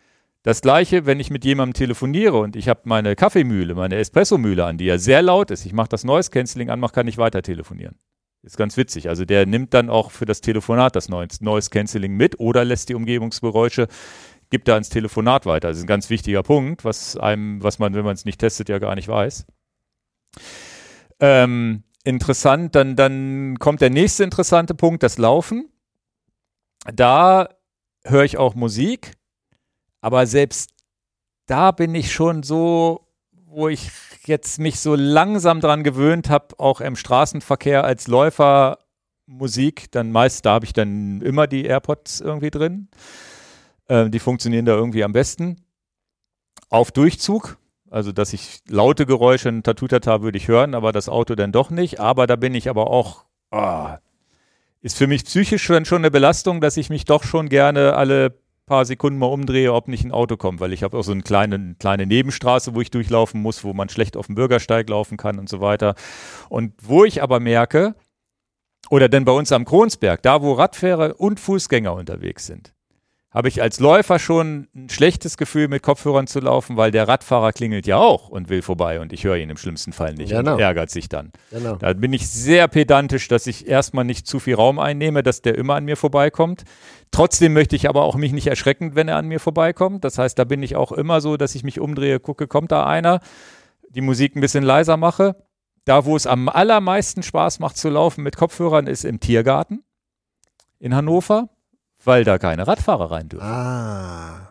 Das gleiche, wenn ich mit jemandem telefoniere und ich habe meine Kaffeemühle, meine Espressomühle an, die ja sehr laut ist. Ich mache das Noise Cancelling an, kann ich weiter telefonieren. Ist ganz witzig. Also der nimmt dann auch für das Telefonat das Noise Cancelling mit oder lässt die Umgebungsgeräusche, gibt da ins Telefonat weiter. Das ist ein ganz wichtiger Punkt, was einem, was man, wenn man es nicht testet, ja gar nicht weiß. Ähm, interessant, dann, dann kommt der nächste interessante Punkt, das Laufen. Da höre ich auch Musik, aber selbst da bin ich schon so, wo ich jetzt mich so langsam dran gewöhnt habe, auch im Straßenverkehr als Läufer Musik, dann meist, da habe ich dann immer die AirPods irgendwie drin. Äh, die funktionieren da irgendwie am besten. Auf Durchzug, also dass ich laute Geräusche, ein Tatutata würde ich hören, aber das Auto dann doch nicht. Aber da bin ich aber auch, oh, ist für mich psychisch schon, schon eine Belastung, dass ich mich doch schon gerne alle paar Sekunden mal umdrehe, ob nicht ein Auto kommt, weil ich habe auch so eine kleine, kleine Nebenstraße, wo ich durchlaufen muss, wo man schlecht auf dem Bürgersteig laufen kann und so weiter. Und wo ich aber merke, oder denn bei uns am Kronsberg, da wo Radfahrer und Fußgänger unterwegs sind, habe ich als Läufer schon ein schlechtes Gefühl, mit Kopfhörern zu laufen, weil der Radfahrer klingelt ja auch und will vorbei und ich höre ihn im schlimmsten Fall nicht genau. und ärgert sich dann. Genau. Da bin ich sehr pedantisch, dass ich erstmal nicht zu viel Raum einnehme, dass der immer an mir vorbeikommt. Trotzdem möchte ich aber auch mich nicht erschrecken, wenn er an mir vorbeikommt. Das heißt, da bin ich auch immer so, dass ich mich umdrehe, gucke, kommt da einer, die Musik ein bisschen leiser mache. Da, wo es am allermeisten Spaß macht zu laufen mit Kopfhörern, ist im Tiergarten in Hannover weil da keine Radfahrer rein dürfen. Ah.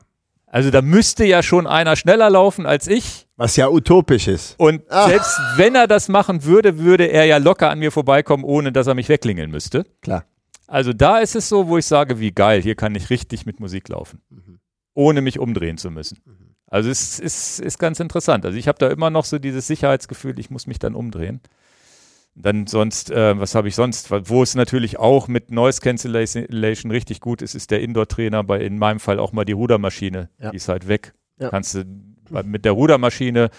Also da müsste ja schon einer schneller laufen als ich. Was ja utopisch ist. Und ah. selbst wenn er das machen würde, würde er ja locker an mir vorbeikommen, ohne dass er mich wegklingeln müsste. Klar. Also da ist es so, wo ich sage, wie geil, hier kann ich richtig mit Musik laufen, mhm. ohne mich umdrehen zu müssen. Mhm. Also es ist, ist ganz interessant. Also ich habe da immer noch so dieses Sicherheitsgefühl, ich muss mich dann umdrehen. Dann sonst, äh, was habe ich sonst? Wo es natürlich auch mit Noise Cancellation richtig gut ist, ist der Indoor-Trainer, bei in meinem Fall auch mal die Rudermaschine. Ja. Die ist halt weg. Ja. Kannst du mit der Rudermaschine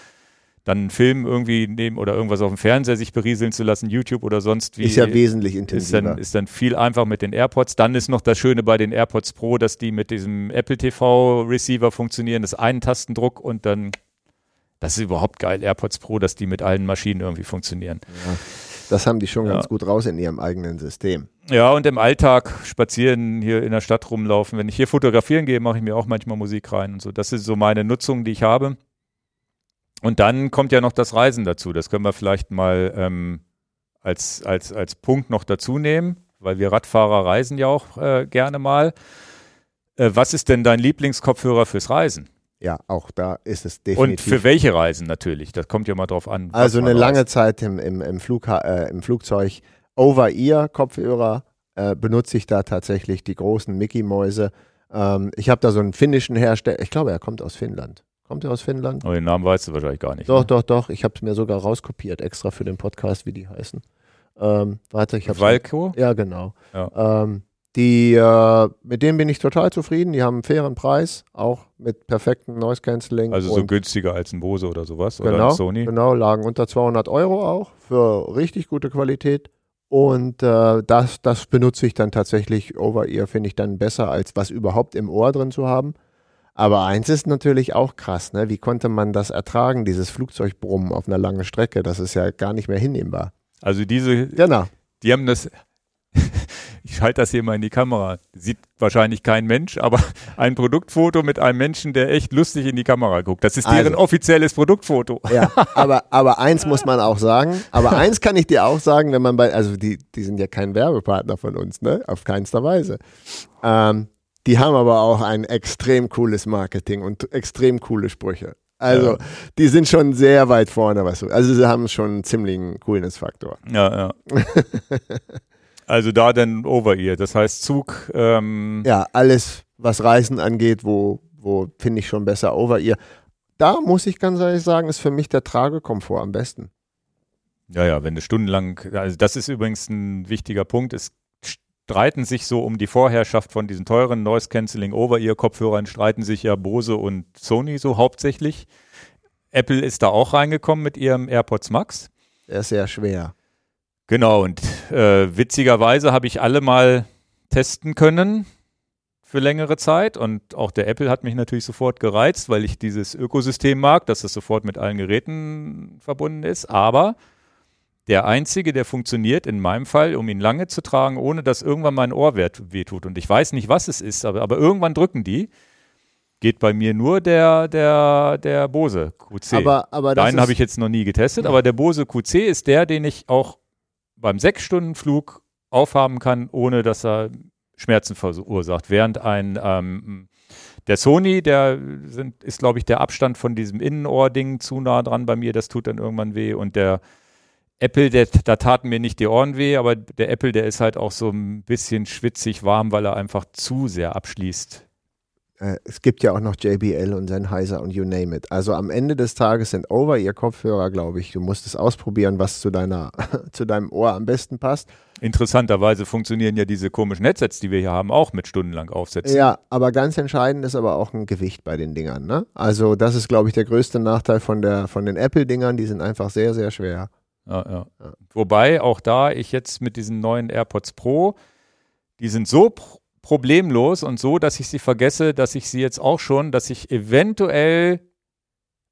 dann einen Film irgendwie nehmen oder irgendwas auf dem Fernseher sich berieseln zu lassen, YouTube oder sonst wie. Ist ja wesentlich intensiver. Ist dann, ist dann viel einfach mit den AirPods. Dann ist noch das Schöne bei den AirPods Pro, dass die mit diesem Apple TV Receiver funktionieren. Das ist ein Tastendruck und dann, das ist überhaupt geil, AirPods Pro, dass die mit allen Maschinen irgendwie funktionieren. Ja. Das haben die schon ja. ganz gut raus in ihrem eigenen System. Ja, und im Alltag spazieren, hier in der Stadt rumlaufen. Wenn ich hier fotografieren gehe, mache ich mir auch manchmal Musik rein und so. Das ist so meine Nutzung, die ich habe. Und dann kommt ja noch das Reisen dazu. Das können wir vielleicht mal ähm, als, als, als Punkt noch dazu nehmen, weil wir Radfahrer reisen ja auch äh, gerne mal. Äh, was ist denn dein Lieblingskopfhörer fürs Reisen? Ja, auch da ist es definitiv. Und für welche Reisen natürlich? Das kommt ja mal drauf an. Also eine lange Zeit im, im, im, Flug, äh, im Flugzeug Over-Ear-Kopfhörer äh, benutze ich da tatsächlich die großen Mickey-Mäuse. Ähm, ich habe da so einen finnischen Hersteller, ich glaube, er kommt aus Finnland. Kommt er aus Finnland? Oh, den Namen weißt du wahrscheinlich gar nicht. Doch, ne? doch, doch. Ich habe es mir sogar rauskopiert, extra für den Podcast, wie die heißen. Ähm, warte, ich habe Valco? Ja, genau. Ja. Ähm, die, äh, mit denen bin ich total zufrieden. Die haben einen fairen Preis, auch mit perfektem Noise Cancelling. Also so günstiger als ein Bose oder sowas genau, oder ein Sony. Genau, lagen unter 200 Euro auch für richtig gute Qualität. Und äh, das, das benutze ich dann tatsächlich Over-Ear, finde ich dann besser, als was überhaupt im Ohr drin zu haben. Aber eins ist natürlich auch krass, ne? Wie konnte man das ertragen, dieses Flugzeugbrummen auf einer langen Strecke? Das ist ja gar nicht mehr hinnehmbar. Also diese, genau. die haben das, ich halte das hier mal in die Kamera. Sieht wahrscheinlich kein Mensch, aber ein Produktfoto mit einem Menschen, der echt lustig in die Kamera guckt. Das ist deren also, offizielles Produktfoto. Ja, aber, aber eins muss man auch sagen, aber eins kann ich dir auch sagen, wenn man bei, also die, die sind ja kein Werbepartner von uns, ne? Auf keinster Weise. Ähm, die haben aber auch ein extrem cooles Marketing und extrem coole Sprüche. Also, ja. die sind schon sehr weit vorne, was du. Also, sie haben schon einen ziemlichen Coolness-Faktor. Ja, ja. also, da dann Over-Ear, das heißt Zug. Ähm ja, alles, was Reisen angeht, wo, wo finde ich schon besser Over-Ear. Da muss ich ganz ehrlich sagen, ist für mich der Tragekomfort am besten. Ja, ja, wenn du stundenlang, also das ist übrigens ein wichtiger Punkt. Es streiten sich so um die Vorherrschaft von diesen teuren Noise Cancelling Over-Ear Kopfhörern, streiten sich ja Bose und Sony so hauptsächlich. Apple ist da auch reingekommen mit ihrem AirPods Max. Der ist sehr schwer. Genau, und äh, witzigerweise habe ich alle mal testen können für längere Zeit und auch der Apple hat mich natürlich sofort gereizt, weil ich dieses Ökosystem mag, dass es sofort mit allen Geräten verbunden ist, aber der einzige, der funktioniert in meinem Fall, um ihn lange zu tragen, ohne dass irgendwann mein Ohr wehtut. Und ich weiß nicht, was es ist, aber, aber irgendwann drücken die. Geht bei mir nur der, der, der Bose QC. Aber, aber Deinen habe ich jetzt noch nie getestet, aber der Bose QC ist der, den ich auch beim Sechs-Stunden-Flug aufhaben kann, ohne dass er Schmerzen verursacht. Während ein ähm, der Sony, der sind, ist, glaube ich, der Abstand von diesem Innenohr-Ding zu nah dran bei mir, das tut dann irgendwann weh. Und der Apple, der, da taten mir nicht die Ohren weh, aber der Apple, der ist halt auch so ein bisschen schwitzig warm, weil er einfach zu sehr abschließt. Äh, es gibt ja auch noch JBL und Sennheiser und you name it. Also am Ende des Tages sind Over-Ear-Kopfhörer, glaube ich. Du musst es ausprobieren, was zu, deiner, zu deinem Ohr am besten passt. Interessanterweise funktionieren ja diese komischen Headsets, die wir hier haben, auch mit stundenlang aufsetzen. Ja, aber ganz entscheidend ist aber auch ein Gewicht bei den Dingern. Ne? Also das ist, glaube ich, der größte Nachteil von, der, von den Apple-Dingern. Die sind einfach sehr, sehr schwer. Ja, ja. Wobei auch da ich jetzt mit diesen neuen AirPods Pro, die sind so problemlos und so, dass ich sie vergesse, dass ich sie jetzt auch schon, dass ich eventuell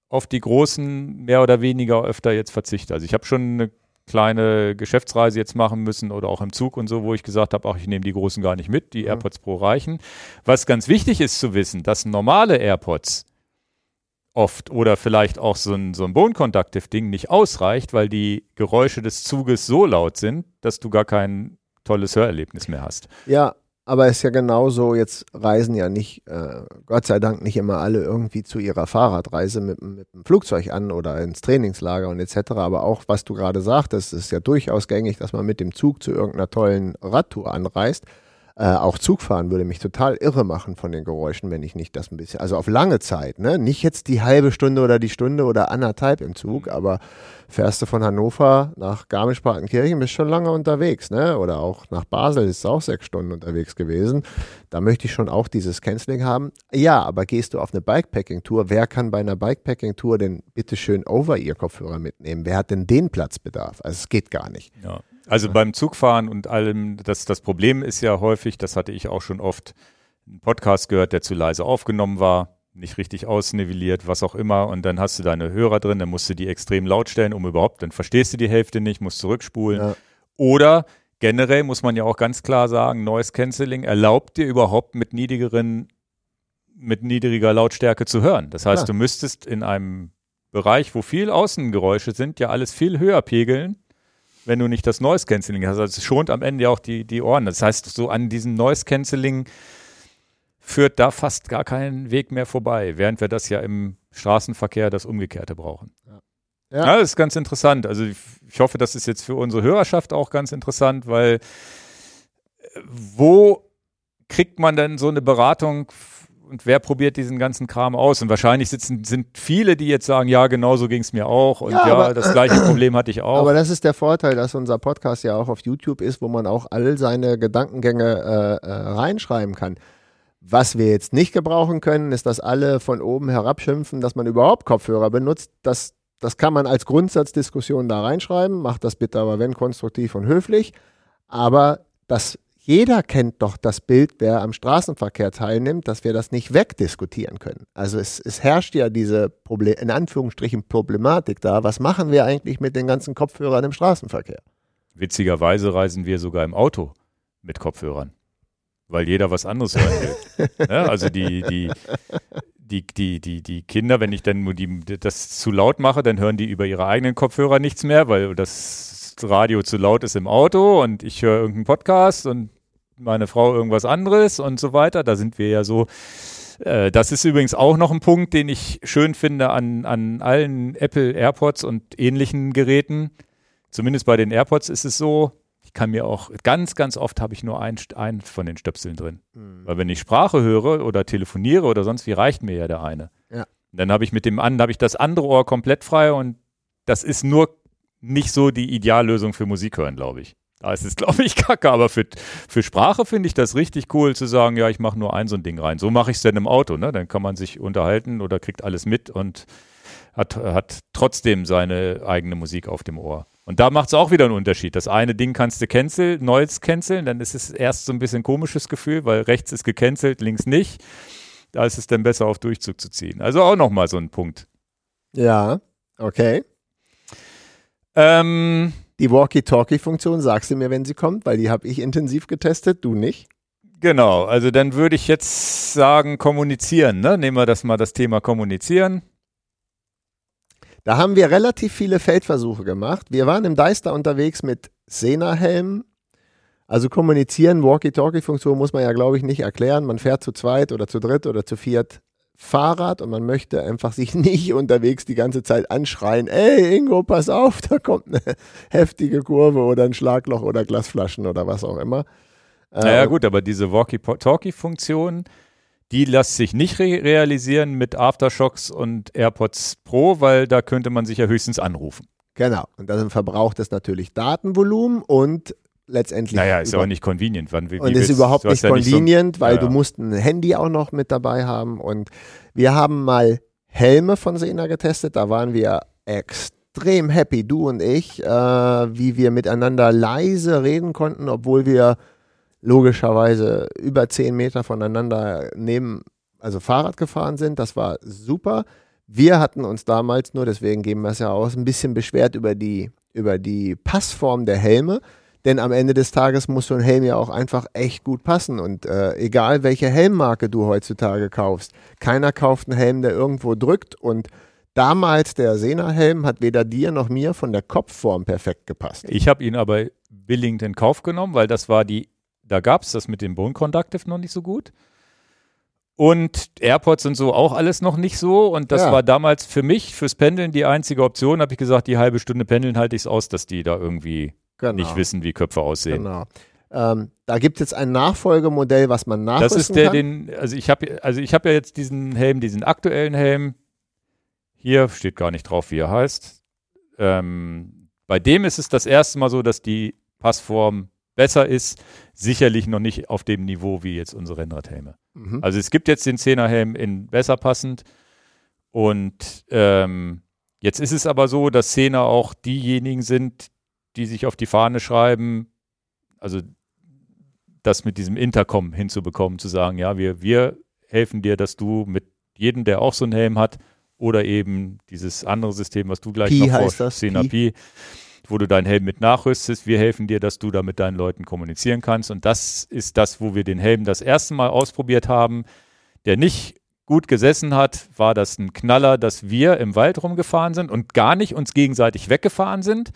auf die großen mehr oder weniger öfter jetzt verzichte. Also ich habe schon eine kleine Geschäftsreise jetzt machen müssen oder auch im Zug und so, wo ich gesagt habe, ach, ich nehme die großen gar nicht mit, die mhm. AirPods Pro reichen. Was ganz wichtig ist zu wissen, dass normale AirPods oft oder vielleicht auch so ein, so ein Bone Conductive Ding nicht ausreicht, weil die Geräusche des Zuges so laut sind, dass du gar kein tolles Hörerlebnis mehr hast. Ja, aber es ist ja genauso, jetzt reisen ja nicht, äh, Gott sei Dank nicht immer alle irgendwie zu ihrer Fahrradreise mit, mit dem Flugzeug an oder ins Trainingslager und etc. Aber auch, was du gerade sagtest, ist ja durchaus gängig, dass man mit dem Zug zu irgendeiner tollen Radtour anreist. Äh, auch Zugfahren würde mich total irre machen von den Geräuschen, wenn ich nicht das ein bisschen, also auf lange Zeit, ne? Nicht jetzt die halbe Stunde oder die Stunde oder anderthalb im Zug, mhm. aber fährst du von Hannover nach Garmisch-Partenkirchen, bist schon lange unterwegs, ne? Oder auch nach Basel ist auch sechs Stunden unterwegs gewesen. Da möchte ich schon auch dieses Canceling haben. Ja, aber gehst du auf eine Bikepacking-Tour, wer kann bei einer Bikepacking-Tour denn bitteschön Over-Ear-Kopfhörer mitnehmen? Wer hat denn den Platzbedarf? Also es geht gar nicht. Ja. Also beim Zugfahren und allem, das, das Problem ist ja häufig, das hatte ich auch schon oft, einen Podcast gehört, der zu leise aufgenommen war, nicht richtig ausnivelliert, was auch immer. Und dann hast du deine Hörer drin, dann musst du die extrem laut stellen, um überhaupt, dann verstehst du die Hälfte nicht, musst zurückspulen. Ja. Oder generell muss man ja auch ganz klar sagen, Noise Cancelling erlaubt dir überhaupt mit niedrigeren, mit niedriger Lautstärke zu hören. Das heißt, ja. du müsstest in einem Bereich, wo viel Außengeräusche sind, ja alles viel höher pegeln wenn du nicht das Noise Cancelling hast. Also es schont am Ende auch die, die Ohren. Das heißt, so an diesem Noise Cancelling führt da fast gar kein Weg mehr vorbei, während wir das ja im Straßenverkehr das Umgekehrte brauchen. Ja. Ja. ja, das ist ganz interessant. Also ich, ich hoffe, das ist jetzt für unsere Hörerschaft auch ganz interessant, weil äh, wo kriegt man denn so eine Beratung und wer probiert diesen ganzen Kram aus? Und wahrscheinlich sitzen, sind viele, die jetzt sagen, ja, genau so ging es mir auch und ja, ja aber, das gleiche Problem hatte ich auch. Aber das ist der Vorteil, dass unser Podcast ja auch auf YouTube ist, wo man auch all seine Gedankengänge äh, äh, reinschreiben kann. Was wir jetzt nicht gebrauchen können, ist, dass alle von oben herabschimpfen, dass man überhaupt Kopfhörer benutzt. Das, das kann man als Grundsatzdiskussion da reinschreiben. Macht das bitte aber, wenn konstruktiv und höflich. Aber das jeder kennt doch das Bild, wer am Straßenverkehr teilnimmt, dass wir das nicht wegdiskutieren können. Also es, es herrscht ja diese Problem, in Anführungsstrichen Problematik da. Was machen wir eigentlich mit den ganzen Kopfhörern im Straßenverkehr? Witzigerweise reisen wir sogar im Auto mit Kopfhörern. Weil jeder was anderes hören will. ja, also die, die, die, die, die, die Kinder, wenn ich dann die, das zu laut mache, dann hören die über ihre eigenen Kopfhörer nichts mehr, weil das Radio zu laut ist im Auto und ich höre irgendeinen Podcast und meine Frau irgendwas anderes und so weiter. Da sind wir ja so. Äh, das ist übrigens auch noch ein Punkt, den ich schön finde an, an allen Apple AirPods und ähnlichen Geräten. Zumindest bei den AirPods ist es so, ich kann mir auch, ganz, ganz oft habe ich nur einen, einen von den Stöpseln drin. Mhm. Weil wenn ich Sprache höre oder telefoniere oder sonst wie, reicht mir ja der eine. Ja. Dann habe ich mit dem anderen, habe ich das andere Ohr komplett frei und das ist nur nicht so die Ideallösung für Musik hören, glaube ich. Da ist es, glaube ich, kacke, aber für, für Sprache finde ich das richtig cool zu sagen, ja, ich mache nur ein so ein Ding rein. So mache ich es dann im Auto, ne? Dann kann man sich unterhalten oder kriegt alles mit und hat, hat trotzdem seine eigene Musik auf dem Ohr. Und da macht es auch wieder einen Unterschied. Das eine Ding kannst du canceln, neues canceln, dann ist es erst so ein bisschen komisches Gefühl, weil rechts ist gecancelt, links nicht. Da ist es dann besser auf Durchzug zu ziehen. Also auch nochmal so ein Punkt. Ja, okay. Ähm, die Walkie-Talkie-Funktion sagst du mir, wenn sie kommt, weil die habe ich intensiv getestet, du nicht. Genau, also dann würde ich jetzt sagen, kommunizieren. Ne? Nehmen wir das mal das Thema kommunizieren. Da haben wir relativ viele Feldversuche gemacht. Wir waren im Deister unterwegs mit Sena-Helm. Also kommunizieren, Walkie-Talkie-Funktion muss man ja, glaube ich, nicht erklären. Man fährt zu zweit oder zu dritt oder zu viert Fahrrad und man möchte einfach sich nicht unterwegs die ganze Zeit anschreien, ey Ingo, pass auf, da kommt eine heftige Kurve oder ein Schlagloch oder Glasflaschen oder was auch immer. Naja äh, gut, aber diese Walkie-Talkie-Funktion, die lässt sich nicht re realisieren mit Aftershocks und AirPods Pro, weil da könnte man sich ja höchstens anrufen. Genau. Und dann verbraucht es natürlich Datenvolumen und letztendlich. Naja, ist aber nicht convenient. Wann, wie, und ist überhaupt nicht ja convenient, nicht so, weil ja. du musst ein Handy auch noch mit dabei haben. Und wir haben mal Helme von Sena getestet. Da waren wir extrem happy, du und ich, äh, wie wir miteinander leise reden konnten, obwohl wir logischerweise über zehn Meter voneinander neben, also Fahrrad gefahren sind. Das war super. Wir hatten uns damals nur, deswegen geben wir es ja aus, ein bisschen beschwert über die, über die Passform der Helme. Denn am Ende des Tages muss so ein Helm ja auch einfach echt gut passen. Und äh, egal welche Helmmarke du heutzutage kaufst, keiner kauft einen Helm, der irgendwo drückt. Und damals der Sena-Helm hat weder dir noch mir von der Kopfform perfekt gepasst. Ich habe ihn aber billigend in Kauf genommen, weil das war die da gab es das mit dem Bone Conductive noch nicht so gut. Und AirPods und so auch alles noch nicht so. Und das ja. war damals für mich, fürs Pendeln, die einzige Option. Habe ich gesagt, die halbe Stunde Pendeln halte ich es aus, dass die da irgendwie genau. nicht wissen, wie Köpfe aussehen. Genau. Ähm, da gibt es jetzt ein Nachfolgemodell, was man nachrüsten Das ist der, kann. den, also ich habe also ich habe ja jetzt diesen Helm, diesen aktuellen Helm. Hier steht gar nicht drauf, wie er heißt. Ähm, bei dem ist es das erste Mal so, dass die Passform besser ist, sicherlich noch nicht auf dem Niveau wie jetzt unsere Rennradhelme. Mhm. Also es gibt jetzt den 10er Helm in besser passend und ähm, jetzt ist es aber so, dass 10er auch diejenigen sind, die sich auf die Fahne schreiben, also das mit diesem Intercom hinzubekommen, zu sagen, ja, wir, wir helfen dir, dass du mit jedem, der auch so einen Helm hat, oder eben dieses andere System, was du gleich Pi noch vor 10er Pi, wo du deinen Helm mit nachrüstest. Wir helfen dir, dass du da mit deinen Leuten kommunizieren kannst. Und das ist das, wo wir den Helm das erste Mal ausprobiert haben, der nicht gut gesessen hat, war das ein Knaller, dass wir im Wald rumgefahren sind und gar nicht uns gegenseitig weggefahren sind.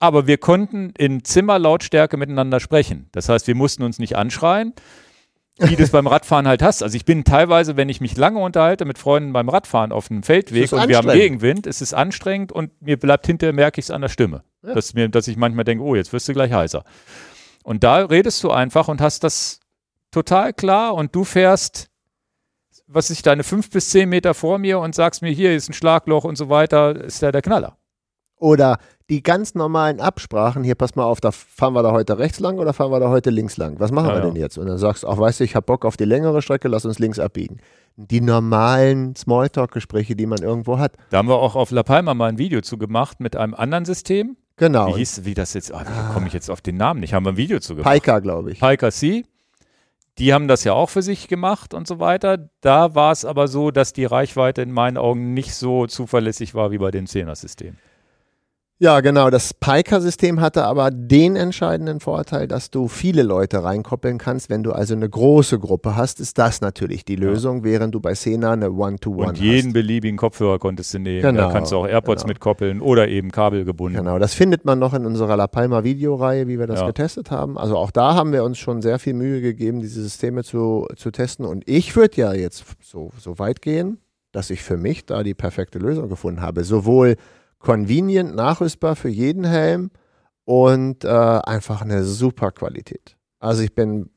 Aber wir konnten in Zimmerlautstärke miteinander sprechen. Das heißt, wir mussten uns nicht anschreien, wie du es beim Radfahren halt hast. Also ich bin teilweise, wenn ich mich lange unterhalte mit Freunden beim Radfahren auf einem Feldweg und wir haben Gegenwind, es ist anstrengend und mir bleibt hinterher, merke ich es an der Stimme. Ja. Dass, mir, dass ich manchmal denke, oh, jetzt wirst du gleich heißer. Und da redest du einfach und hast das total klar und du fährst, was ist deine fünf bis zehn Meter vor mir und sagst mir, hier ist ein Schlagloch und so weiter, ist ja der Knaller. Oder die ganz normalen Absprachen, hier pass mal auf, da fahren wir da heute rechts lang oder fahren wir da heute links lang? Was machen ja, wir denn jetzt? Und dann sagst du, ach weißt du, ich habe Bock auf die längere Strecke, lass uns links abbiegen. Die normalen Smalltalk-Gespräche, die man irgendwo hat. Da haben wir auch auf La Palma mal ein Video zu gemacht mit einem anderen System. Genau. Wie hieß, wie das jetzt, oh, wie komme ich jetzt auf den Namen nicht? Haben wir ein Video zu gemacht. Paika, glaube ich. Paika C. Die haben das ja auch für sich gemacht und so weiter. Da war es aber so, dass die Reichweite in meinen Augen nicht so zuverlässig war wie bei dem 10er-System. Ja, genau. Das Piker-System hatte aber den entscheidenden Vorteil, dass du viele Leute reinkoppeln kannst. Wenn du also eine große Gruppe hast, ist das natürlich die Lösung, ja. während du bei Sena eine One-to-One hast. Und jeden beliebigen Kopfhörer konntest du nehmen. Genau. Da kannst du auch AirPods genau. mitkoppeln oder eben kabelgebunden. Genau, das findet man noch in unserer La Palma Videoreihe, wie wir das ja. getestet haben. Also auch da haben wir uns schon sehr viel Mühe gegeben, diese Systeme zu, zu testen. Und ich würde ja jetzt so, so weit gehen, dass ich für mich da die perfekte Lösung gefunden habe. Sowohl convenient, nachrüstbar für jeden Helm und äh, einfach eine super Qualität. Also ich bin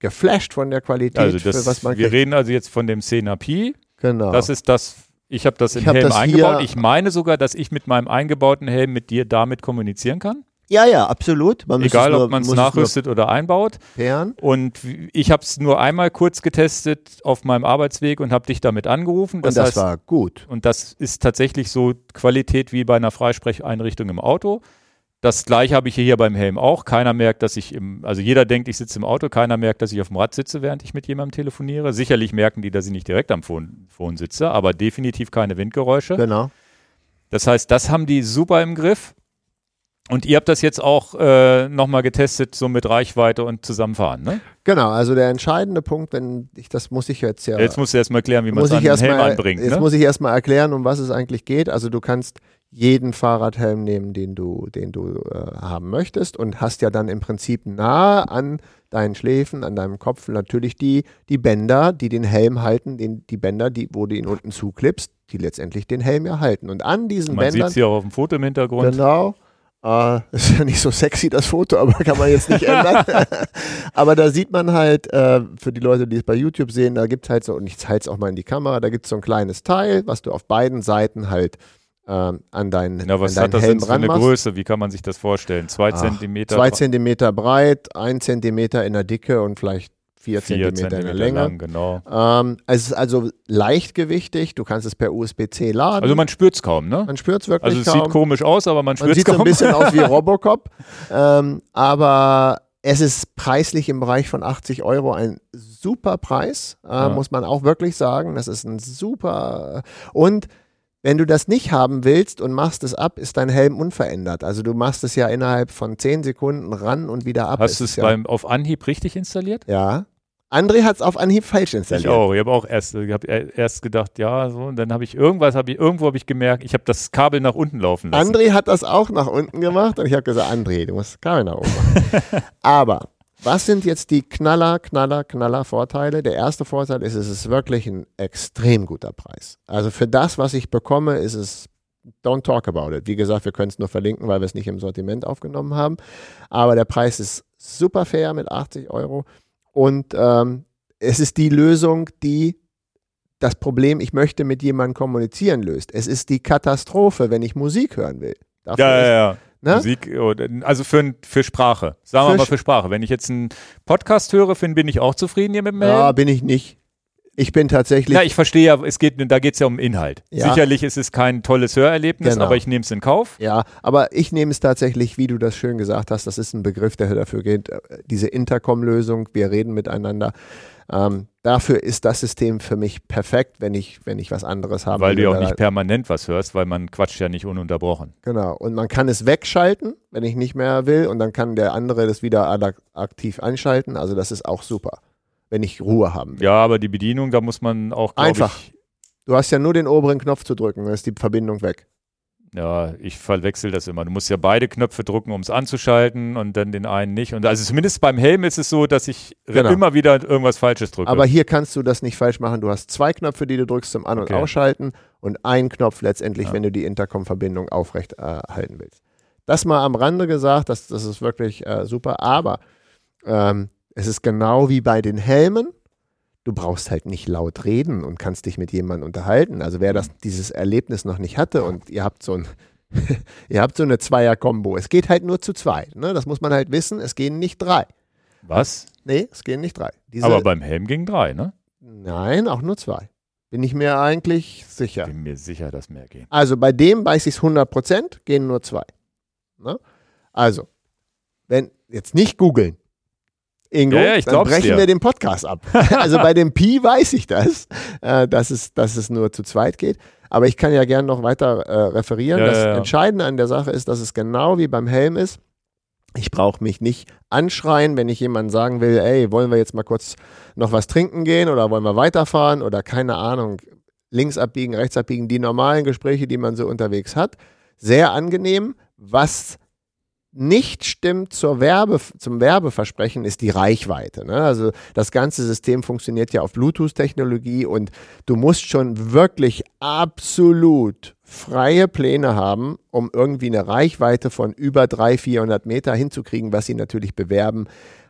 geflasht von der Qualität, also das, was man Wir kriegt. reden also jetzt von dem Sena Pi. Genau. Das ist das, ich habe das im Helm eingebaut. Ich meine sogar, dass ich mit meinem eingebauten Helm mit dir damit kommunizieren kann. Ja, ja, absolut. Man Egal, nur, ob man es nachrüstet oder einbaut. Pairen. Und ich habe es nur einmal kurz getestet auf meinem Arbeitsweg und habe dich damit angerufen. Das und das heißt, war gut. Und das ist tatsächlich so Qualität wie bei einer Freisprecheinrichtung im Auto. Das gleiche habe ich hier beim Helm auch. Keiner merkt, dass ich im, also jeder denkt, ich sitze im Auto, keiner merkt, dass ich auf dem Rad sitze, während ich mit jemandem telefoniere. Sicherlich merken die, dass ich nicht direkt am Phone, Phone sitze, aber definitiv keine Windgeräusche. Genau. Das heißt, das haben die super im Griff. Und ihr habt das jetzt auch äh, nochmal getestet, so mit Reichweite und Zusammenfahren, ne? Genau, also der entscheidende Punkt, wenn ich, das muss ich jetzt ja. Jetzt musst du erstmal erklären, wie man es an den Helm mal, anbringt. Jetzt ne? muss ich erstmal erklären, um was es eigentlich geht. Also du kannst jeden Fahrradhelm nehmen, den du, den du äh, haben möchtest und hast ja dann im Prinzip nah an deinen Schläfen, an deinem Kopf natürlich die, die Bänder, die den Helm halten, den, die Bänder, die, wo du ihn unten zuklippst, die letztendlich den Helm ja halten. Und an diesen Man Bändern. Man sieht sie auch auf dem Foto im Hintergrund. Genau. Uh, ist ja nicht so sexy, das Foto, aber kann man jetzt nicht ändern. aber da sieht man halt, äh, für die Leute, die es bei YouTube sehen, da gibt es halt so, und ich zeige es auch mal in die Kamera, da gibt es so ein kleines Teil, was du auf beiden Seiten halt äh, an deinen Ja, was an hat das Helm denn für eine Größe? Wie kann man sich das vorstellen? Zwei Ach, Zentimeter? Zwei Zentimeter breit, ein Zentimeter in der Dicke und vielleicht vier, vier Zentimeter, in der Länge. Lang, genau. Ähm, es ist also leichtgewichtig. Du kannst es per USB-C laden. Also man spürt es kaum, ne? Man spürt es wirklich kaum. Also es sieht komisch aus, aber man spürt es kaum. Man sieht so ein bisschen aus wie Robocop. Ähm, aber es ist preislich im Bereich von 80 Euro ein super Preis, äh, ja. muss man auch wirklich sagen. Das ist ein super und wenn du das nicht haben willst und machst es ab, ist dein Helm unverändert. Also du machst es ja innerhalb von 10 Sekunden ran und wieder ab. Hast du es ja beim, auf Anhieb richtig installiert? Ja. André hat es auf Anhieb falsch installiert. Ich auch. Ich habe auch erst, hab erst gedacht, ja, so. Und dann habe ich irgendwas, habe ich irgendwo habe ich gemerkt, ich habe das Kabel nach unten laufen lassen. André hat das auch nach unten gemacht und ich habe gesagt, André, du musst das Kabel nach oben machen. Aber was sind jetzt die Knaller, Knaller, Knaller Vorteile? Der erste Vorteil ist, es ist wirklich ein extrem guter Preis. Also für das, was ich bekomme, ist es Don't talk about it. Wie gesagt, wir können es nur verlinken, weil wir es nicht im Sortiment aufgenommen haben. Aber der Preis ist super fair mit 80 Euro. Und ähm, es ist die Lösung, die das Problem, ich möchte mit jemandem kommunizieren, löst. Es ist die Katastrophe, wenn ich Musik hören will. Dafür ja, ja, ja. Ne? Musik, also für, für Sprache. Sagen wir mal für Sprache. Wenn ich jetzt einen Podcast höre, bin ich auch zufrieden hier mit dem Ja, bin ich nicht. Ich bin tatsächlich. Ja, ich verstehe ja, es geht, da geht es ja um Inhalt. Ja. Sicherlich ist es kein tolles Hörerlebnis, genau. aber ich nehme es in Kauf. Ja, aber ich nehme es tatsächlich, wie du das schön gesagt hast, das ist ein Begriff, der dafür geht, diese Intercom-Lösung, wir reden miteinander. Ähm, dafür ist das System für mich perfekt, wenn ich, wenn ich was anderes habe. Weil du ja auch nicht permanent was hörst, weil man quatscht ja nicht ununterbrochen. Genau. Und man kann es wegschalten, wenn ich nicht mehr will, und dann kann der andere das wieder aktiv einschalten. Also das ist auch super wenn ich Ruhe haben will. Ja, aber die Bedienung, da muss man auch einfach. Ich, du hast ja nur den oberen Knopf zu drücken, dann ist die Verbindung weg. Ja, ich verwechsel das immer. Du musst ja beide Knöpfe drücken, um es anzuschalten und dann den einen nicht. Und also zumindest beim Helm ist es so, dass ich genau. immer wieder irgendwas Falsches drücke. Aber hier kannst du das nicht falsch machen. Du hast zwei Knöpfe, die du drückst zum An- und okay. Ausschalten und einen Knopf letztendlich, ja. wenn du die Intercom-Verbindung aufrecht äh, halten willst. Das mal am Rande gesagt, das, das ist wirklich äh, super. Aber ähm, es ist genau wie bei den Helmen. Du brauchst halt nicht laut reden und kannst dich mit jemandem unterhalten. Also wer das, dieses Erlebnis noch nicht hatte und ihr habt so ein, ihr habt so eine Zweier-Kombo. Es geht halt nur zu zwei. Ne? Das muss man halt wissen. Es gehen nicht drei. Was? Nee, es gehen nicht drei. Diese, Aber beim Helm gingen drei, ne? Nein, auch nur zwei. Bin ich mir eigentlich sicher. Bin mir sicher, dass mehr gehen. Also bei dem weiß ich es 100% gehen nur zwei. Ne? Also, wenn, jetzt nicht googeln, Ingo, Ja, ja, dann brechen dir. wir den Podcast ab. also bei dem Pi weiß ich das, äh, dass, es, dass es nur zu zweit geht. Aber ich kann ja gerne noch weiter äh, referieren. Ja, das. Entscheidende an der Sache ist, dass es genau wie beim Helm ist. Ich brauche mich nicht anschreien, wenn ich jemandem sagen will, ey, wollen wir jetzt mal kurz noch was trinken gehen oder wollen wir weiterfahren oder keine Ahnung, links abbiegen, rechts abbiegen, die normalen Gespräche, die man so unterwegs hat. Sehr angenehm. Was nicht stimmt zur Werbe, zum Werbeversprechen ist die Reichweite. Ne? Also das ganze System funktioniert ja auf Bluetooth-Technologie und du musst schon wirklich absolut freie Pläne haben, um irgendwie eine Reichweite von über 300, 400 Meter hinzukriegen, was sie natürlich bewerben.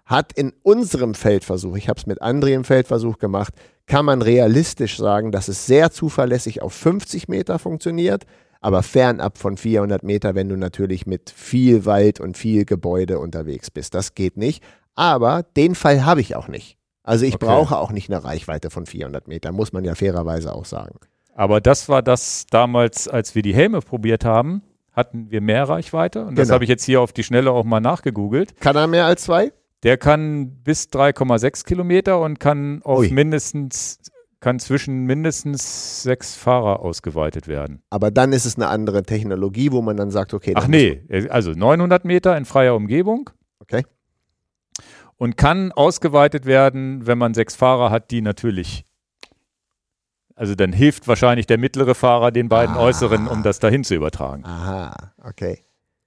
Hat in unserem Feldversuch, ich habe es mit André im Feldversuch gemacht, kann man realistisch sagen, dass es sehr zuverlässig auf 50 Meter funktioniert, aber fernab von 400 Meter, wenn du natürlich mit viel Wald und viel Gebäude unterwegs bist. Das geht nicht. Aber den Fall habe ich auch nicht. Also ich Okay. brauche auch nicht eine Reichweite von 400 Metern, muss man ja fairerweise auch sagen. Aber das war das damals, als wir die Helme probiert haben, hatten wir mehr Reichweite. Und das Genau. habe ich jetzt hier auf die Schnelle auch mal nachgegoogelt. Kann er mehr als zwei? Der kann bis 3,6 Kilometer und kann auf Ui. mindestens, kann zwischen mindestens sechs Fahrer ausgeweitet werden. Aber dann ist es eine andere Technologie, wo man dann sagt, okay, Ach nee, also 900 Meter in freier Umgebung Okay. und kann ausgeweitet werden, wenn man sechs Fahrer hat, die natürlich, also dann hilft wahrscheinlich der mittlere Fahrer den beiden Ah. äußeren, um das dahin zu übertragen. Aha, okay.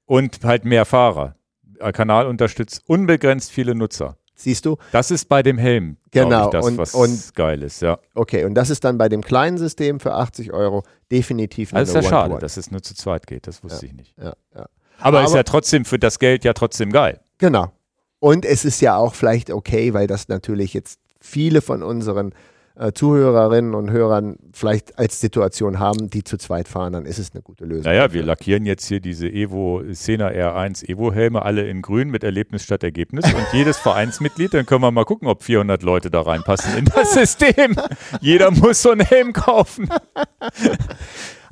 Und halt mehr Fahrer. Der Kanal unterstützt unbegrenzt viele Nutzer. Siehst du? Das ist bei dem Helm, Genau, ich, das, und- was und- geil ist, ja. Okay, und das ist dann bei dem kleinen System für 80 Euro definitiv eine Also ist ja schade, One-to-One. dass es nur zu zweit geht, das wusste ich nicht. Ja, ja. Aber, ist Aber- ja trotzdem für das Geld ja trotzdem geil. Genau. Und es ist ja auch vielleicht okay, weil das natürlich jetzt viele von unseren äh, Zuhörerinnen und Hörern vielleicht als Situation haben, die zu zweit fahren, dann ist es eine gute Lösung. Naja, wir lackieren jetzt hier diese Evo Sena R1 Evo Helme alle in grün mit Erlebnis statt Ergebnis und jedes Vereinsmitglied, dann können wir mal gucken, ob 400 Leute da reinpassen in das System. Jeder muss so einen Helm kaufen.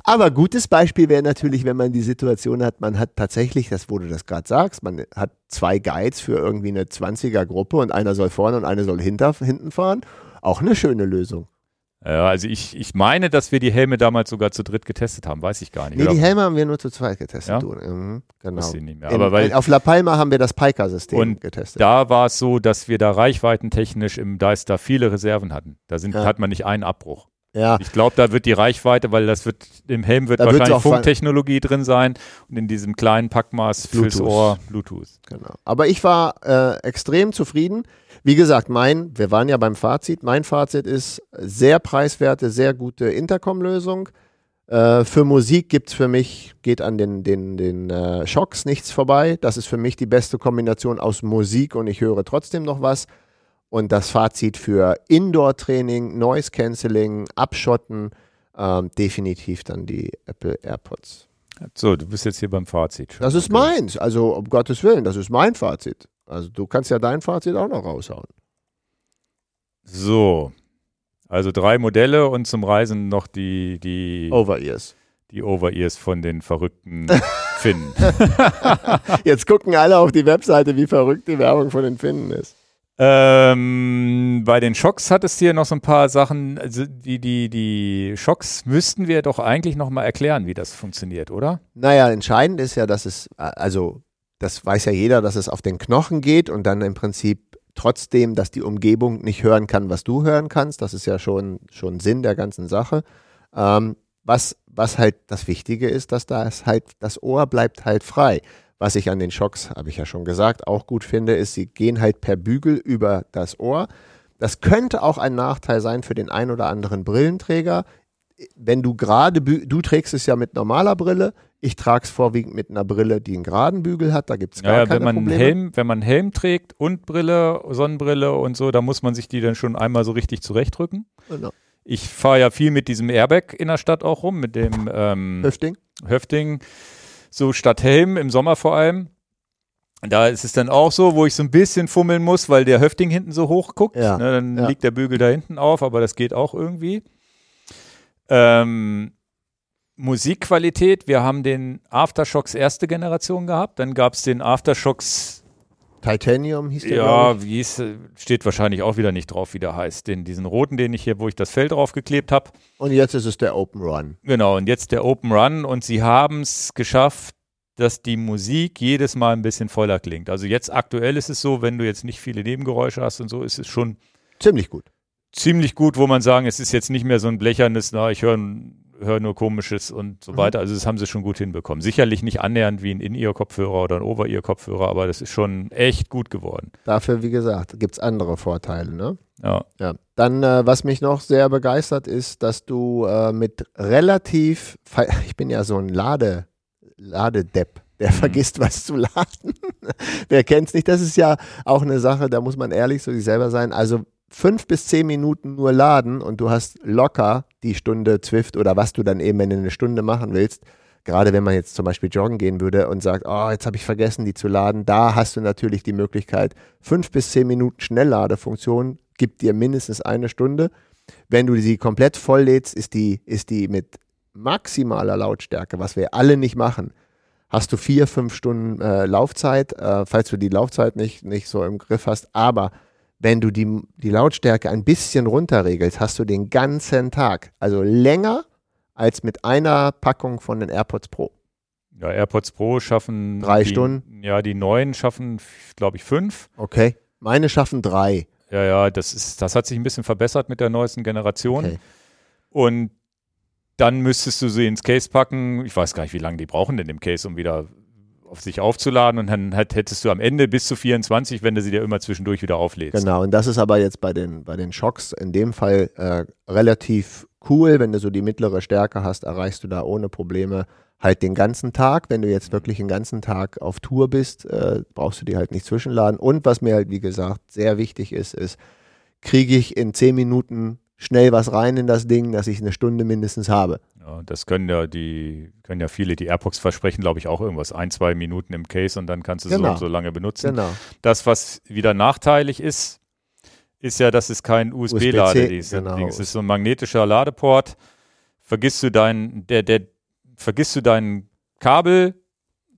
Aber gutes Beispiel wäre natürlich, wenn man die Situation hat, man hat tatsächlich, das wo du das gerade sagst, man hat zwei Guides für irgendwie eine 20er-Gruppe und einer soll vorne und einer soll hinter, hinten fahren. Auch eine schöne Lösung. Ja, also ich, ich meine, dass wir die Helme damals sogar zu dritt getestet haben, weiß ich gar nicht. Nee, Oder? die Helme haben wir nur zu zweit getestet. Ja? Mhm, genau. Nicht mehr. In, Aber weil in, auf La Palma haben wir das Piker-System getestet. da war es so, dass wir da reichweitentechnisch im Deister viele Reserven hatten. Da sind, Ja. hat man nicht einen Abbruch. ja, Ich glaube, da wird die Reichweite, weil das wird im Helm wird Da wahrscheinlich Funktechnologie drin sein und in diesem kleinen Packmaß fürs Bluetooth. Ohr Bluetooth. genau. Aber ich war äh, extrem zufrieden. Wie gesagt, mein, wir waren ja beim Fazit. Mein Fazit ist sehr preiswerte, sehr gute Intercom-Lösung. Äh, für Musik gibt es für mich, geht an den, den, den äh, Shocks nichts vorbei. Das ist für mich die beste Kombination aus Musik und ich höre trotzdem noch was. Und das Fazit für Indoor-Training, Noise Cancelling, Abschotten, ähm, definitiv dann die Apple AirPods. So, du bist jetzt hier beim Fazit. schon. Das ist meins, also um Gottes Willen, das ist mein Fazit. Also du kannst ja dein Fazit auch noch raushauen. So. Also drei Modelle und zum Reisen noch die, die, Over-Ears. die Over-Ears von den verrückten Finnen. Jetzt gucken alle auf die Webseite, wie verrückt die Werbung von den Finnen ist. Ähm, bei den Schocks hattest du hier noch so ein paar Sachen. Also die, die, die Schocks müssten wir doch eigentlich noch mal erklären, wie das funktioniert, oder? Naja, entscheidend ist ja, dass es, also das weiß ja jeder, dass es auf den Knochen geht und dann im Prinzip trotzdem, dass die Umgebung nicht hören kann, was du hören kannst. Das ist ja schon, schon Sinn der ganzen Sache. Ähm, was, was halt das Wichtige ist, dass das halt, das Ohr bleibt halt frei. Was ich an den Schocks, habe ich ja schon gesagt, auch gut finde, ist, sie gehen halt per Bügel über das Ohr. Das könnte auch ein Nachteil sein für den ein oder anderen Brillenträger. Wenn du gerade, du trägst es ja mit normaler Brille, ich trage es vorwiegend mit einer Brille, die einen geraden Bügel hat, da gibt es gar Ja, keine wenn man Probleme. Helm, wenn man Helm trägt und Brille, Sonnenbrille und so, da muss man sich die dann schon einmal so richtig zurechtdrücken. Genau. Ich fahre ja viel mit diesem Airbag in der Stadt auch rum, mit dem ähm, Höfting? Höfting, so statt Helm im Sommer vor allem. Da ist es dann auch so, wo ich so ein bisschen fummeln muss, weil der Höfting hinten so hoch guckt. Ja, Ne, dann ja. liegt der Bügel da hinten auf, aber das geht auch irgendwie. Ähm, Musikqualität, wir haben den Aftershocks erste Generation gehabt, dann gab es den Aftershocks Titanium hieß der. Ja, wie es steht wahrscheinlich auch wieder nicht drauf, wie der heißt. Den, diesen roten, den ich hier, wo ich das Fell draufgeklebt habe. Und jetzt ist es der Open Run. Genau, und jetzt der Open Run und sie haben es geschafft, dass die Musik jedes Mal ein bisschen voller klingt. Also jetzt aktuell ist es so, wenn du jetzt nicht viele Nebengeräusche hast und so, ist es schon ziemlich gut. Ziemlich gut, wo man sagen, es ist jetzt nicht mehr so ein blechernes, na, ich höre höre nur komisches und so mhm. weiter. Also das haben sie schon gut hinbekommen. Sicherlich nicht annähernd wie ein In-Ear-Kopfhörer oder ein Over-Ear-Kopfhörer, aber das ist schon echt gut geworden. Dafür, wie gesagt, gibt es andere Vorteile, ne? Ja. ja. Dann, äh, was mich noch sehr begeistert, ist, dass du äh, mit relativ, ich bin ja so ein Lade, Ladedepp der mhm. vergisst was zu laden. Wer kennt es nicht? Das ist ja auch eine Sache, da muss man ehrlich zu sich selber sein. Also fünf bis zehn Minuten nur laden und du hast locker die Stunde Zwift oder was du dann eben, wenn du eine Stunde machen willst, gerade wenn man jetzt zum Beispiel joggen gehen würde und sagt, oh, jetzt habe ich vergessen, die zu laden, da hast du natürlich die Möglichkeit, fünf bis zehn Minuten Schnellladefunktion gibt dir mindestens eine Stunde. Wenn du sie komplett voll lädst, ist die, ist die mit maximaler Lautstärke, was wir alle nicht machen, hast du vier, fünf Stunden äh, Laufzeit, äh, falls du die Laufzeit nicht, nicht so im Griff hast. Aber wenn du die, die Lautstärke ein bisschen runterregelst, hast du den ganzen Tag. Also länger als mit einer Packung von den AirPods Pro. Ja, AirPods Pro schaffen drei die, Stunden. Ja, die neuen schaffen, glaube ich, fünf. Okay. Meine schaffen drei. Ja, ja, das ist, das hat sich ein bisschen verbessert mit der neuesten Generation. Okay. Und dann müsstest du sie ins Case packen. Ich weiß gar nicht, wie lange die brauchen denn im Case, um wieder auf sich aufzuladen und dann hättest du am Ende bis zu 24, wenn du sie dir immer zwischendurch wieder auflädst. Genau, und das ist aber jetzt bei den, bei den Shocks in dem Fall äh, relativ cool. Wenn du so die mittlere Stärke hast, erreichst du da ohne Probleme halt den ganzen Tag. Wenn du jetzt wirklich den ganzen Tag auf Tour bist, äh, brauchst du die halt nicht zwischenladen. Und was mir halt, wie gesagt, sehr wichtig ist, ist, kriege ich in 10 Minuten schnell was rein in das Ding, dass ich eine Stunde mindestens habe. Das können ja die, können ja viele, die AirPods versprechen, glaube ich, auch irgendwas. Ein, zwei Minuten im Case und dann kannst du es genau. so, so lange benutzen. Genau. Das, was wieder nachteilig ist, ist ja, dass es kein USB-Lade ist. Genau. Es ist so ein magnetischer Ladeport. Vergisst du dein, der, der, vergisst du dein Kabel,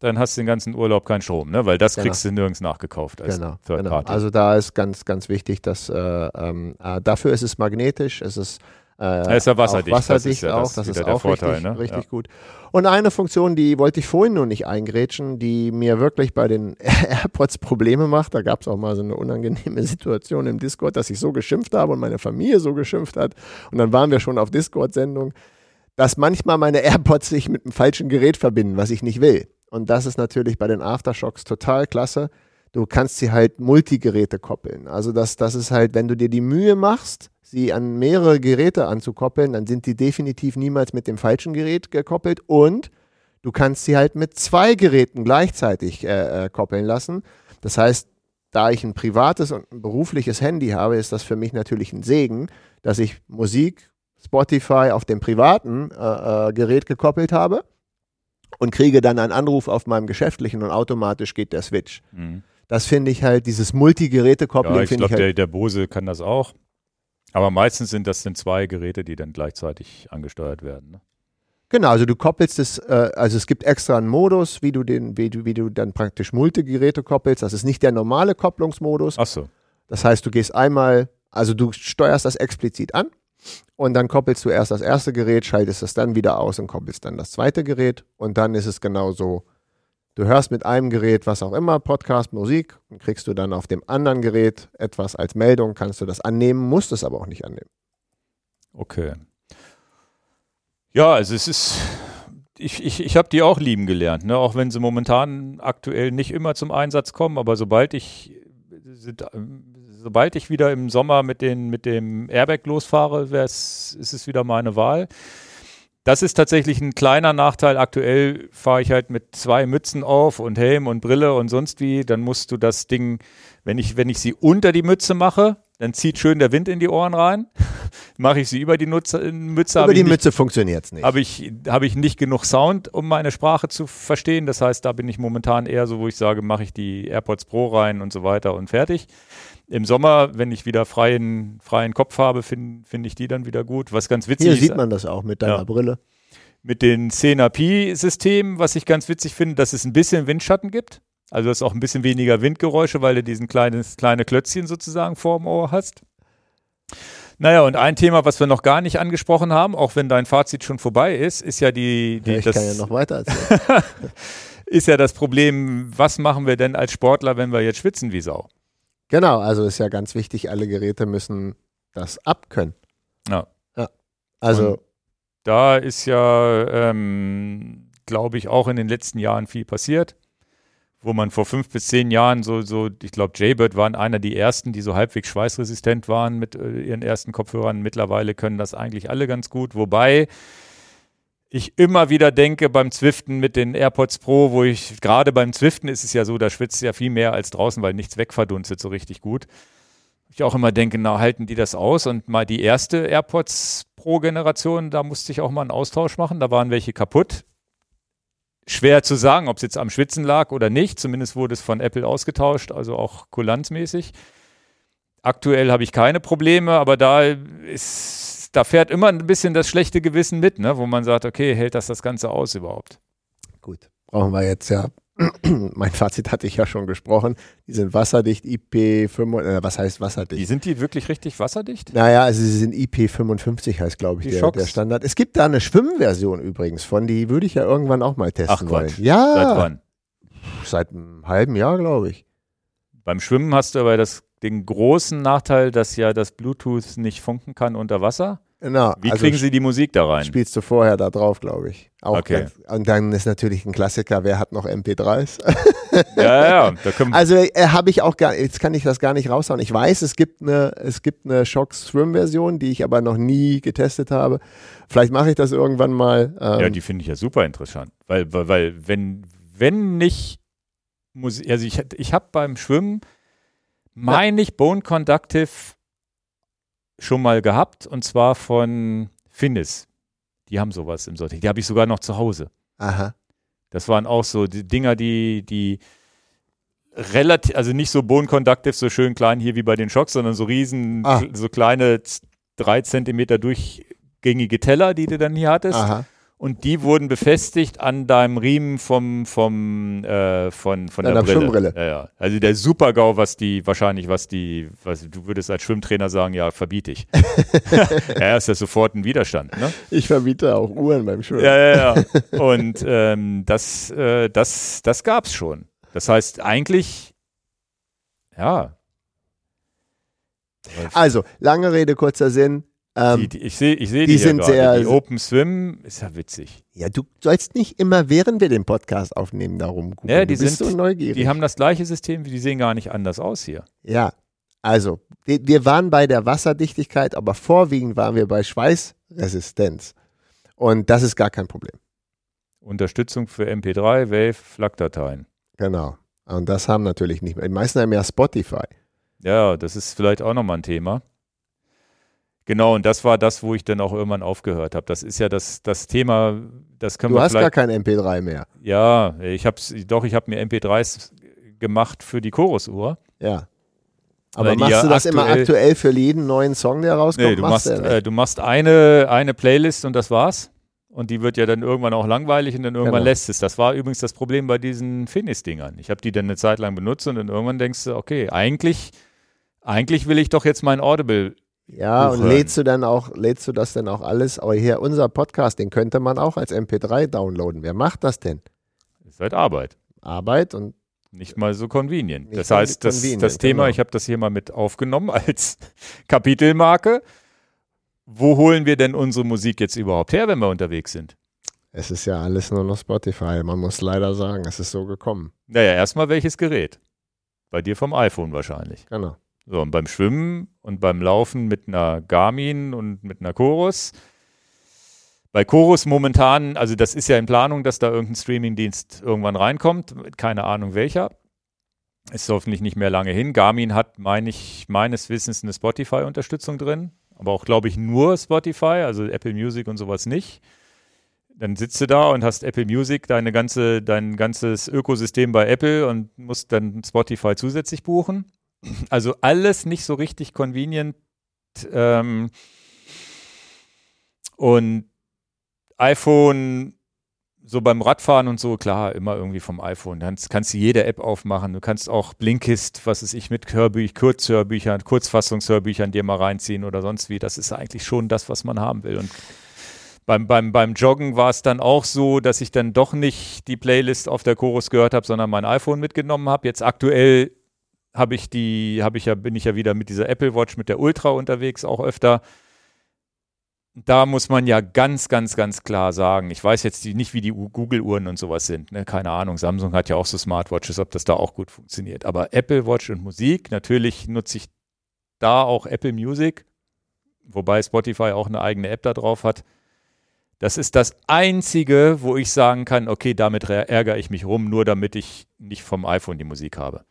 dann hast du den ganzen Urlaub keinen Strom, ne? weil das genau. kriegst du nirgends nachgekauft als genau, Third genau. Party. Also da ist ganz, ganz wichtig, dass äh, ähm, äh, dafür ist es magnetisch, es ist äh, ist ja wasserdicht. wasserdicht das ist ja auch, das, ist auch Vorteil, richtig, ne? richtig ja. gut. Und eine Funktion, die wollte ich vorhin nur nicht eingrätschen, die mir wirklich bei den AirPods Probleme macht. Da gab es auch mal so eine unangenehme Situation im Discord, dass ich so geschimpft habe und meine Familie so geschimpft hat. Und dann waren wir schon auf Discord-Sendung, dass manchmal meine AirPods sich mit einem falschen Gerät verbinden, was ich nicht will. Und das ist natürlich bei den Aftershocks total klasse. Du kannst sie halt Multigeräte koppeln. Also das, das ist halt, wenn du dir die Mühe machst, sie an mehrere Geräte anzukoppeln, dann sind die definitiv niemals mit dem falschen Gerät gekoppelt und du kannst sie halt mit zwei Geräten gleichzeitig äh, äh, koppeln lassen. Das heißt, da ich ein privates und ein berufliches Handy habe, ist das für mich natürlich ein Segen, dass ich Musik, Spotify auf dem privaten äh, äh Gerät gekoppelt habe und kriege dann einen Anruf auf meinem geschäftlichen und automatisch geht der Switch. Mhm. Das finde ich halt, dieses Multigeräte-Koppeln. Ja, ich glaube, halt der, der Bose kann das auch. Aber meistens sind das sind zwei Geräte, die dann gleichzeitig angesteuert werden. Ne? Genau, also du koppelst es, äh, also es gibt extra einen Modus, wie du den, wie du, wie du dann praktisch Multigeräte koppelst. Das ist nicht der normale Kopplungsmodus. Ach so. Das heißt, du gehst einmal, also du steuerst das explizit an und dann koppelst du erst das erste Gerät, schaltest es dann wieder aus und koppelst dann das zweite Gerät und dann ist es genau so. Du hörst mit einem Gerät was auch immer, Podcast, Musik, und kriegst du dann auf dem anderen Gerät etwas als Meldung, kannst du das annehmen, musst es aber auch nicht annehmen. Okay. Ja, also es ist, ich, ich, ich habe die auch lieben gelernt, ne? auch wenn sie momentan aktuell nicht immer zum Einsatz kommen, aber sobald ich, sobald ich wieder im Sommer mit, den, mit dem Airbag losfahre, ist es wieder meine Wahl. Das ist tatsächlich ein kleiner Nachteil. Aktuell fahre ich halt mit zwei Mützen auf und Helm und Brille und sonst wie. Dann musst du das Ding, wenn ich, wenn ich sie unter die Mütze mache, dann zieht schön der Wind in die Ohren rein. mache ich sie über die Nutze, Mütze. Über die Mütze funktioniert es nicht. Habe ich, hab ich nicht genug Sound, um meine Sprache zu verstehen. Das heißt, da bin ich momentan eher so, wo ich sage, mache ich die AirPods Pro rein und so weiter und fertig. Im Sommer, wenn ich wieder freien, freien Kopf habe, finde find ich die dann wieder gut. Was ganz witzig Hier ist. Hier sieht man das auch mit deiner ja. Brille. Mit den 10 Pi-Systemen, was ich ganz witzig finde, dass es ein bisschen Windschatten gibt. Also du hast auch ein bisschen weniger Windgeräusche, weil du diesen kleines, kleine Klötzchen sozusagen vorm Ohr hast. Naja, und ein Thema, was wir noch gar nicht angesprochen haben, auch wenn dein Fazit schon vorbei ist, ist ja die. die ja, ich das, kann ja noch weiter erzählen. ist ja das Problem, was machen wir denn als Sportler, wenn wir jetzt schwitzen wie Sau? Genau, also ist ja ganz wichtig, alle Geräte müssen das abkönnen. Ja. ja. Also. Und da ist ja, ähm, glaube ich, auch in den letzten Jahren viel passiert wo man vor fünf bis zehn Jahren so, so ich glaube, Jaybird waren einer der ersten, die so halbwegs schweißresistent waren mit äh, ihren ersten Kopfhörern. Mittlerweile können das eigentlich alle ganz gut. Wobei ich immer wieder denke beim Zwiften mit den AirPods Pro, wo ich gerade beim Zwiften ist es ja so, da schwitzt ja viel mehr als draußen, weil nichts wegverdunstet so richtig gut. Ich auch immer denke, na, halten die das aus? Und mal die erste AirPods Pro Generation, da musste ich auch mal einen Austausch machen. Da waren welche kaputt schwer zu sagen, ob es jetzt am Schwitzen lag oder nicht. Zumindest wurde es von Apple ausgetauscht, also auch kulanzmäßig. Aktuell habe ich keine Probleme, aber da ist, da fährt immer ein bisschen das schlechte Gewissen mit, ne? wo man sagt, okay, hält das das Ganze aus überhaupt? Gut, brauchen wir jetzt ja mein Fazit hatte ich ja schon gesprochen. Die sind wasserdicht, IP5, äh, was heißt wasserdicht? Die sind die wirklich richtig wasserdicht? Naja, also sie sind IP55 heißt, glaube ich, der, der, Standard. Es gibt da eine Schwimmversion übrigens von, die würde ich ja irgendwann auch mal testen Ach, wollen. Quatsch. Ja. Seit wann? Seit einem halben Jahr, glaube ich. Beim Schwimmen hast du aber das, den großen Nachteil, dass ja das Bluetooth nicht funken kann unter Wasser. Genau. Wie also kriegen Sie die Musik da rein? Spielst du vorher da drauf, glaube ich. Auch okay. Ganz, und dann ist natürlich ein Klassiker, wer hat noch MP3s? ja, ja, da Also äh, habe ich auch gar, jetzt kann ich das gar nicht raushauen. Ich weiß, es gibt eine, es gibt eine Shock Swim Version, die ich aber noch nie getestet habe. Vielleicht mache ich das irgendwann mal. Ähm. Ja, die finde ich ja super interessant, weil, weil, weil wenn, wenn nicht Musik, also ich, ich habe beim Schwimmen meine ich Bone Conductive schon mal gehabt und zwar von Finnis. Die haben sowas im Sortiment. Die habe ich sogar noch zu Hause. Aha. Das waren auch so die Dinger, die, die relativ, also nicht so Bone Conductive, so schön klein hier wie bei den Shocks, sondern so riesen, ah. so kleine drei Zentimeter durchgängige Teller, die du dann hier hattest. Aha und die wurden befestigt an deinem Riemen vom, vom, äh, von, von der Brille. Schwimmbrille. Ja, ja. Also der Super-GAU, was die, wahrscheinlich, was die, was, du würdest als Schwimmtrainer sagen, ja, verbiete ich. ja, ist ja sofort ein Widerstand, ne? Ich verbiete auch Uhren beim Schwimmen. Ja, ja, ja. Und ähm, das, äh, das, das gab's schon. Das heißt, eigentlich, ja. Also, lange Rede, kurzer Sinn ähm, die, die, ich sehe ich seh die, die sind gerade. sehr. Die Open Swim ist ja witzig. Ja, du sollst nicht immer, während wir den Podcast aufnehmen, darum gucken. Ja, die du bist sind, so neugierig. Die haben das gleiche System, die sehen gar nicht anders aus hier. Ja, also, wir waren bei der Wasserdichtigkeit, aber vorwiegend waren wir bei Schweißresistenz. Und das ist gar kein Problem. Unterstützung für MP3, Wave, FLAC-Dateien. Genau. Und das haben natürlich nicht mehr. Die meisten haben ja Spotify. Ja, das ist vielleicht auch nochmal ein Thema. Genau, und das war das, wo ich dann auch irgendwann aufgehört habe. Das ist ja das, das Thema, das können du wir hast gar kein MP3 mehr. Ja, ich hab's, doch, ich habe mir MP3s gemacht für die Chorusuhr. Ja. Aber machst ja du das aktuell, immer aktuell für jeden neuen Song, der rauskommt? Nee, du machst, machst äh, du machst eine, eine Playlist und das war's. Und die wird ja dann irgendwann auch langweilig und dann irgendwann genau. lässt es. Das war übrigens das Problem bei diesen Finis-Dingern. Ich habe die dann eine Zeit lang benutzt und dann irgendwann denkst du, okay, eigentlich, eigentlich will ich doch jetzt mein Audible ja, und lädst du dann auch, lädst du das denn auch alles? Aber hier, unser Podcast, den könnte man auch als MP3 downloaden. Wer macht das denn? Ist halt Arbeit. Arbeit und nicht mal so convenient. Nicht das heißt, das, das Thema, genau. ich habe das hier mal mit aufgenommen als Kapitelmarke. Wo holen wir denn unsere Musik jetzt überhaupt her, wenn wir unterwegs sind? Es ist ja alles nur noch Spotify. Man muss leider sagen, es ist so gekommen. Naja, erstmal welches Gerät? Bei dir vom iPhone wahrscheinlich. Genau. So, und beim Schwimmen und beim Laufen mit einer Garmin und mit einer Chorus. Bei Chorus momentan, also das ist ja in Planung, dass da irgendein Streamingdienst irgendwann reinkommt, keine Ahnung welcher. Ist hoffentlich nicht mehr lange hin. Garmin hat, meine ich, meines Wissens eine Spotify-Unterstützung drin, aber auch, glaube ich, nur Spotify, also Apple Music und sowas nicht. Dann sitzt du da und hast Apple Music, deine ganze, dein ganzes Ökosystem bei Apple und musst dann Spotify zusätzlich buchen. Also alles nicht so richtig convenient. Ähm, und iPhone so beim Radfahren und so, klar, immer irgendwie vom iPhone. Dann kannst du jede App aufmachen. Du kannst auch Blinkist, was ist ich, mit Hörbüch, Kurzhörbüchern, Kurzfassungshörbüchern dir mal reinziehen oder sonst wie. Das ist eigentlich schon das, was man haben will. Und beim, beim, beim Joggen war es dann auch so, dass ich dann doch nicht die Playlist auf der Chorus gehört habe, sondern mein iPhone mitgenommen habe. Jetzt aktuell habe ich die, habe ich ja, bin ich ja wieder mit dieser Apple Watch, mit der Ultra unterwegs, auch öfter da muss man ja ganz, ganz, ganz klar sagen, ich weiß jetzt nicht, wie die Google-Uhren und sowas sind, ne? keine Ahnung. Samsung hat ja auch so Smartwatches, ob das da auch gut funktioniert. Aber Apple Watch und Musik, natürlich nutze ich da auch Apple Music, wobei Spotify auch eine eigene App da drauf hat. Das ist das Einzige, wo ich sagen kann, okay, damit ärgere ich mich rum, nur damit ich nicht vom iPhone die Musik habe.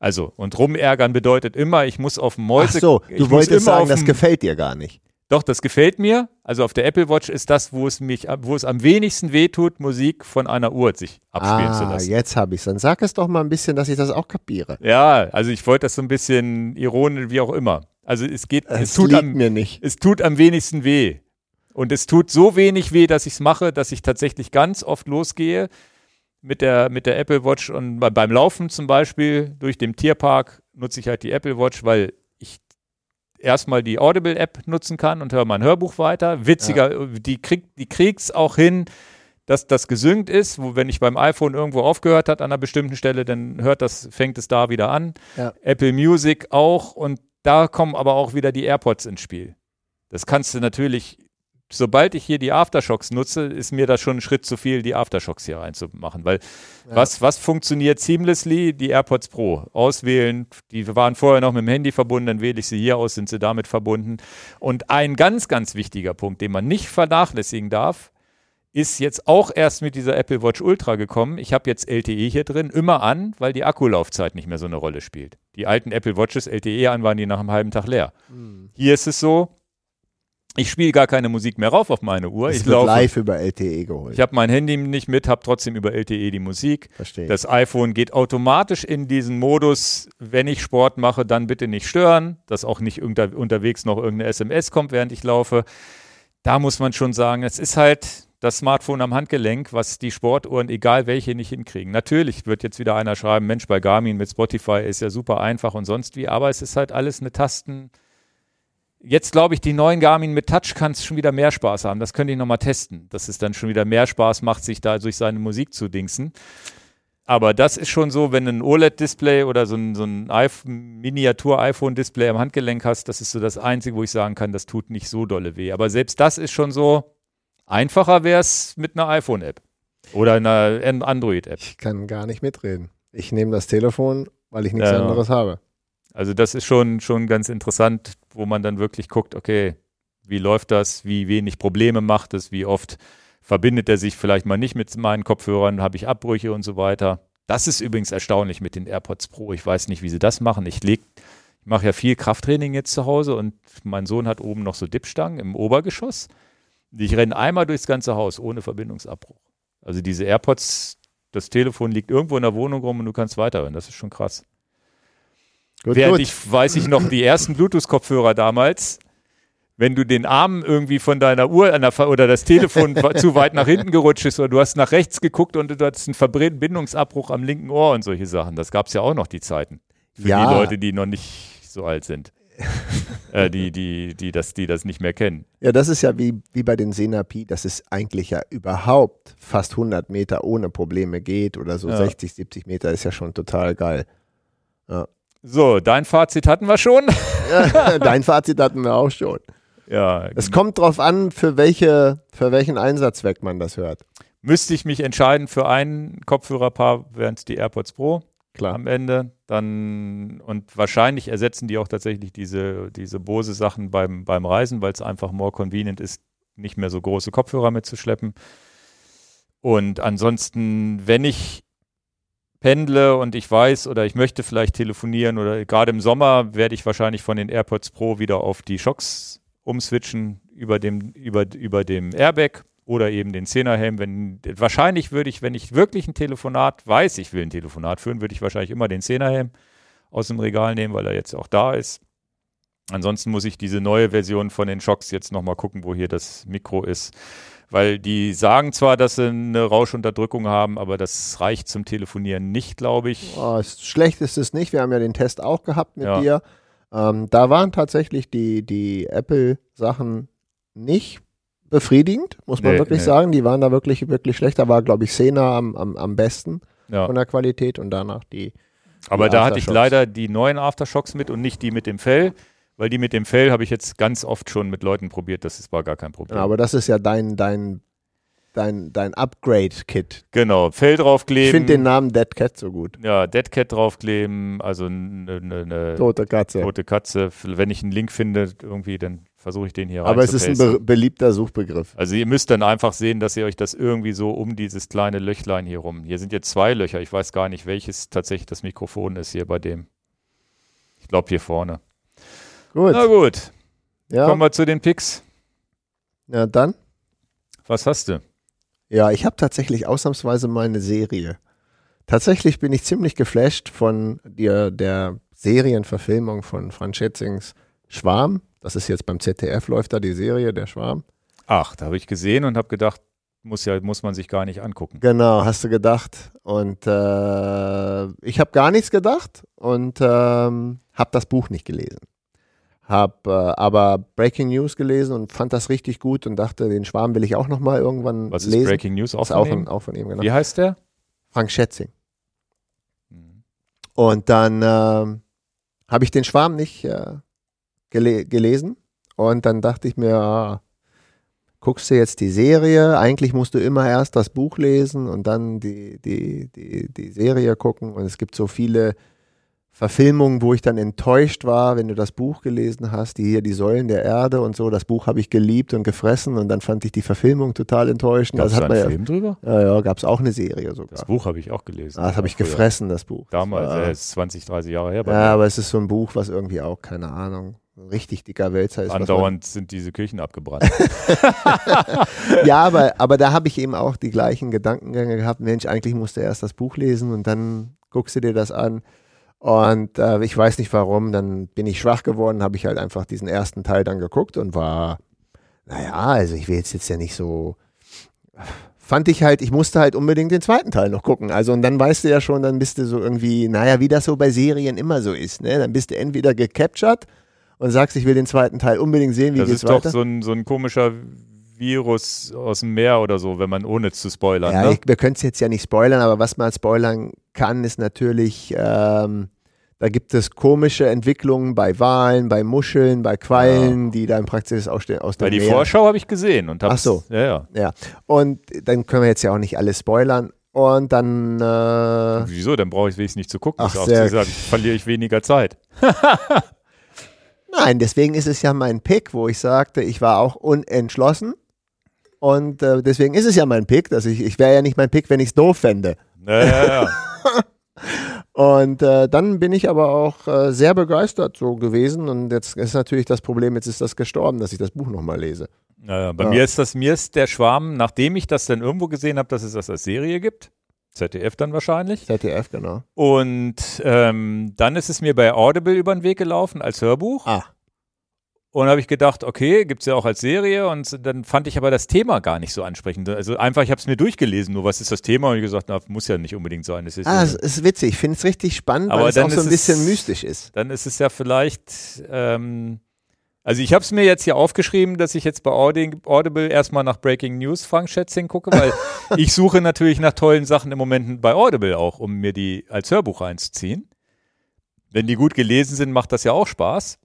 Also, und rumärgern bedeutet immer, ich muss auf dem Mäuse. Ach so, du wolltest sagen, das gefällt dir gar nicht. Doch, das gefällt mir. Also auf der Apple Watch ist das, wo es mich, wo es am wenigsten wehtut, Musik von einer Uhr sich abspielen ah, zu lassen. Jetzt habe ich es. Dann sag es doch mal ein bisschen, dass ich das auch kapiere. Ja, also ich wollte das so ein bisschen ironisch, wie auch immer. Also es geht, es, es tut am, mir nicht. Es tut am wenigsten weh. Und es tut so wenig weh, dass ich es mache, dass ich tatsächlich ganz oft losgehe mit der, mit der Apple Watch und beim Laufen zum Beispiel durch den Tierpark nutze ich halt die Apple Watch, weil erstmal die Audible-App nutzen kann und höre mein Hörbuch weiter. Witziger, ja. die kriegt die kriegt's auch hin, dass das gesynkt ist, wo wenn ich beim iPhone irgendwo aufgehört hat an einer bestimmten Stelle, dann hört das, fängt es da wieder an. Ja. Apple Music auch und da kommen aber auch wieder die AirPods ins Spiel. Das kannst du natürlich sobald ich hier die Aftershocks nutze, ist mir das schon ein Schritt zu viel, die Aftershocks hier reinzumachen. Weil ja. was, was funktioniert seamlessly? Die AirPods Pro. Auswählen, die waren vorher noch mit dem Handy verbunden, dann wähle ich sie hier aus, sind sie damit verbunden. Und ein ganz, ganz wichtiger Punkt, den man nicht vernachlässigen darf, ist jetzt auch erst mit dieser Apple Watch Ultra gekommen. Ich habe jetzt LTE hier drin, immer an, weil die Akkulaufzeit nicht mehr so eine Rolle spielt. Die alten Apple Watches LTE an waren die nach einem halben Tag leer. Mhm. Hier ist es so, ich spiele gar keine Musik mehr rauf auf meine Uhr. Es ich laufe, live über LTE geholt. Ich habe mein Handy nicht mit, habe trotzdem über LTE die Musik. Verstehe. Das iPhone geht automatisch in diesen Modus, wenn ich Sport mache, dann bitte nicht stören, dass auch nicht unter, unterwegs noch irgendeine SMS kommt, während ich laufe. Da muss man schon sagen, es ist halt das Smartphone am Handgelenk, was die Sportuhren, egal welche, nicht hinkriegen. Natürlich wird jetzt wieder einer schreiben, Mensch, bei Garmin mit Spotify ist ja super einfach und sonst wie, aber es ist halt alles eine Tasten Jetzt glaube ich, die neuen Garmin mit Touch kann es schon wieder mehr Spaß haben. Das könnte ich nochmal testen, dass es dann schon wieder mehr Spaß macht, sich da durch seine Musik zu dingsen. Aber das ist schon so, wenn du ein OLED-Display oder so ein, so ein Miniatur-iPhone-Display am Handgelenk hast, das ist so das Einzige, wo ich sagen kann, das tut nicht so dolle weh. Aber selbst das ist schon so, einfacher wäre es mit einer iPhone-App oder einer Android-App. Ich kann gar nicht mitreden. Ich nehme das Telefon, weil ich nichts ja. anderes habe. Also das ist schon, schon ganz interessant, wo man dann wirklich guckt, okay, wie läuft das, wie wenig Probleme macht es, wie oft verbindet er sich vielleicht mal nicht mit meinen Kopfhörern, habe ich Abbrüche und so weiter. Das ist übrigens erstaunlich mit den AirPods Pro. Ich weiß nicht, wie sie das machen. Ich leg, ich mache ja viel Krafttraining jetzt zu Hause und mein Sohn hat oben noch so Dipstangen im Obergeschoss. Ich renne einmal durchs ganze Haus ohne Verbindungsabbruch. Also diese AirPods, das Telefon liegt irgendwo in der Wohnung rum und du kannst weiterhören. Das ist schon krass. Gut, Während gut. ich, weiß ich noch, die ersten Bluetooth-Kopfhörer damals, wenn du den Arm irgendwie von deiner Uhr oder das Telefon zu weit nach hinten gerutscht ist oder du hast nach rechts geguckt und du hattest einen Verbindungsabbruch am linken Ohr und solche Sachen. Das gab es ja auch noch die Zeiten. Für ja. die Leute, die noch nicht so alt sind. äh, die, die, die, das, die das nicht mehr kennen. Ja, das ist ja wie, wie bei den Senapi, dass es eigentlich ja überhaupt fast 100 Meter ohne Probleme geht oder so ja. 60, 70 Meter ist ja schon total geil. Ja. So, dein Fazit hatten wir schon. Dein Fazit hatten wir auch schon. Ja. Es kommt drauf an, für, welche, für welchen Einsatzzweck man das hört. Müsste ich mich entscheiden für ein Kopfhörerpaar, wären es die AirPods Pro Klar. am Ende. Dann, und wahrscheinlich ersetzen die auch tatsächlich diese, diese Bose-Sachen beim, beim Reisen, weil es einfach more convenient ist, nicht mehr so große Kopfhörer mitzuschleppen. Und ansonsten, wenn ich pendle und ich weiß oder ich möchte vielleicht telefonieren oder gerade im Sommer werde ich wahrscheinlich von den AirPods Pro wieder auf die Shocks umswitchen über dem, über, über dem Airbag oder eben den Zehnerhelm. Wenn, wahrscheinlich würde ich, wenn ich wirklich ein Telefonat weiß, ich will ein Telefonat führen, würde ich wahrscheinlich immer den Zehnerhelm aus dem Regal nehmen, weil er jetzt auch da ist. Ansonsten muss ich diese neue Version von den Shocks jetzt nochmal gucken, wo hier das Mikro ist. Weil die sagen zwar, dass sie eine Rauschunterdrückung haben, aber das reicht zum Telefonieren nicht, glaube ich. Oh, schlecht ist es nicht. Wir haben ja den Test auch gehabt mit Ja. dir. Ähm, da waren tatsächlich die, die Apple-Sachen nicht befriedigend, muss man Nee, wirklich nee. sagen. Die waren da wirklich, wirklich schlecht. Da war, glaube ich, Sena am, am, am besten Ja. von der Qualität und danach die. Aber die da hatte ich leider die neuen Aftershocks mit und nicht die mit dem Fell, weil die mit dem Fell habe ich jetzt ganz oft schon mit Leuten probiert. Das ist- war gar kein Problem. Ja, aber das ist ja dein, dein, dein, dein Upgrade-Kit. genau, Fell draufkleben. Ich finde den Namen Dead Cat so gut. ja, Dead Cat draufkleben, also eine ne, ne Tote Katze. tote Katze. Wenn ich einen Link finde, irgendwie, dann versuche ich den hier Aber es ist ein be beliebter Suchbegriff. Also ihr müsst dann einfach sehen, dass ihr euch das irgendwie so um dieses kleine Löchlein hier rum. Hier sind jetzt zwei Löcher. Ich weiß gar nicht, welches tatsächlich das Mikrofon ist hier bei dem. Ich glaube hier vorne. Gut. Na gut, Ja, kommen wir zu den Picks. ja dann. Was hast du? Ja, ich habe tatsächlich ausnahmsweise mal eine Serie. Tatsächlich bin ich ziemlich geflasht von der, der Serienverfilmung von Franz Schätzings Schwarm. Das ist jetzt beim ZDF läuft da die Serie, der Schwarm. Ach, da habe ich gesehen und habe gedacht, muss ja muss man sich gar nicht angucken. Genau, hast du gedacht. Und äh, ich habe gar nichts gedacht und ähm, habe das Buch nicht gelesen. Hab äh, aber Breaking News gelesen und fand das richtig gut und dachte, den Schwarm will ich auch noch mal irgendwann Was ist lesen. Breaking News auch ist von auch, ihm? auch von ihm, genau. Wie heißt der? Frank Schätzing. Hm. Und dann ähm, habe ich den Schwarm nicht äh, gele gelesen. Und dann dachte ich mir, ah, guckst du jetzt die Serie? Eigentlich musst du immer erst das Buch lesen und dann die, die, die, die Serie gucken. Und es gibt so viele Verfilmungen, wo ich dann enttäuscht war, wenn du das Buch gelesen hast, die hier die Säulen der Erde und so. Das Buch habe ich geliebt und gefressen und dann fand ich die Verfilmung total enttäuschend. Gab es man einen ja, Film drüber? ja, ja gab es auch eine Serie sogar. Das Buch habe ich auch gelesen. Ah, das habe ich Früher. gefressen, das Buch. Damals, Das äh, ist 20, 30 Jahre her. bei ja, aber es ist so ein Buch, was irgendwie auch, keine Ahnung, richtig dicker Wälzer ist. Andauernd sind diese Kirchen abgebrannt. Ja, aber, aber da habe ich eben auch die gleichen Gedankengänge gehabt. Mensch, eigentlich musst du erst das Buch lesen und dann guckst du dir das an. Und äh, ich weiß nicht warum, dann bin ich schwach geworden, habe ich halt einfach diesen ersten Teil dann geguckt und war, naja, also ich will jetzt, jetzt ja nicht so. Fand ich halt, ich musste halt unbedingt den zweiten Teil noch gucken. Also, und dann weißt du ja schon, dann bist du so irgendwie, naja, wie das so bei Serien immer so ist, ne? Dann bist du entweder gecaptured und sagst, ich will den zweiten Teil unbedingt sehen, wie das geht's ist doch weiter. so ein, so ein komischer Virus aus dem Meer oder so, wenn man ohne zu spoilern. Ja, ne? ich, wir können es jetzt ja nicht spoilern, aber was man spoilern kann, ist natürlich, ähm, da gibt es komische Entwicklungen bei Walen, bei Muscheln, bei Quallen, die dann praktisch aus, dem- aus dem Weil die Meer. Vorschau habe ich gesehen und hab's, Ach so. Ja, ja. Ja, und dann können wir jetzt ja auch nicht alles spoilern. Und dann, äh, Wieso? Dann brauche ich wenigstens nicht zu gucken. Ach, sehr zu sagen, verliere ich weniger Zeit. nein, deswegen ist es ja mein Pick, wo ich sagte, ich war auch unentschlossen. Und äh, deswegen ist es ja mein Pick, dass ich, ich wäre ja nicht mein Pick, wenn ich es doof fände. Ja, ja, ja. Und äh, dann bin ich aber auch äh, sehr begeistert so gewesen. Und jetzt ist natürlich das Problem, jetzt ist das gestorben, dass ich das Buch nochmal lese. Naja, bei Ja. mir ist das, mir ist der Schwarm, nachdem ich das dann irgendwo gesehen habe, dass es das als Serie gibt, ZDF dann wahrscheinlich, ZDF, genau. und ähm, dann ist es mir bei Audible über den Weg gelaufen als Hörbuch. Ah, Und habe ich gedacht, okay, gibt's ja auch als Serie. Und dann fand ich aber das Thema gar nicht so ansprechend. Also einfach, ich habe es mir durchgelesen, nur was ist das Thema? Und ich gesagt, na, muss ja nicht unbedingt sein. Es ist ah es ist witzig. Ich finde es richtig spannend, Aber weil es auch so ein bisschen es- mystisch ist. dann ist es ja vielleicht, ähm, also ich habe es mir jetzt hier aufgeschrieben, dass ich jetzt bei Audi Audible erstmal nach Breaking News Frank Schätzing gucke, weil ich suche natürlich nach tollen Sachen im Moment bei Audible auch, um mir die als Hörbuch reinzuziehen. Wenn die gut gelesen sind, macht das ja auch Spaß,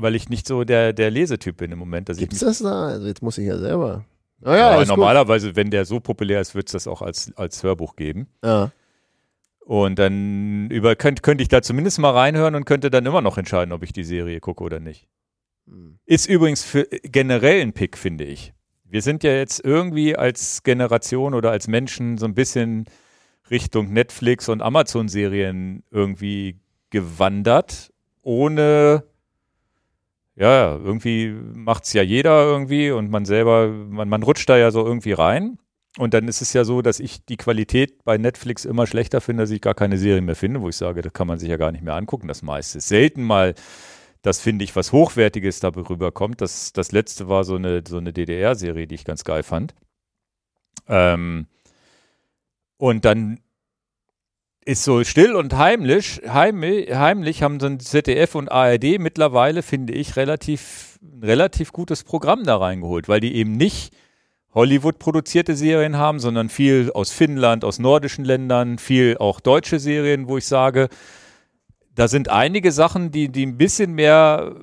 weil ich nicht so der, der Lesetyp bin im Moment. Dass ich Gibt's mich, das da? Also jetzt muss ich ja selber. ja, Naja, ist gut. normalerweise, wenn der so populär ist, wird es das auch als, als Hörbuch geben. Ja. Und dann über, könnte könnte ich da zumindest mal reinhören und könnte dann immer noch entscheiden, ob ich die Serie gucke oder nicht. Hm. Ist übrigens für generell ein Pick, finde ich. Wir sind ja jetzt irgendwie als Generation oder als Menschen so ein bisschen Richtung Netflix und Amazon-Serien irgendwie gewandert, ohne, ja, irgendwie macht es ja jeder irgendwie und man selber, man, man rutscht da ja so irgendwie rein. Und dann ist es ja so, dass ich die Qualität bei Netflix immer schlechter finde, dass ich gar keine Serie mehr finde, wo ich sage, das kann man sich ja gar nicht mehr angucken, das meiste. Selten mal das finde ich was Hochwertiges darüber kommt. Das, das letzte war so eine, so eine DDR-Serie, die ich ganz geil fand. Ähm, und dann ist so still und heimlich, heimlich, heimlich haben so ein ZDF und ARD mittlerweile, finde ich, relativ, relativ gutes Programm da reingeholt, weil die eben nicht Hollywood produzierte Serien haben, sondern viel aus Finnland, aus nordischen Ländern, viel auch deutsche Serien, wo ich sage, da sind einige Sachen, die, die ein bisschen mehr,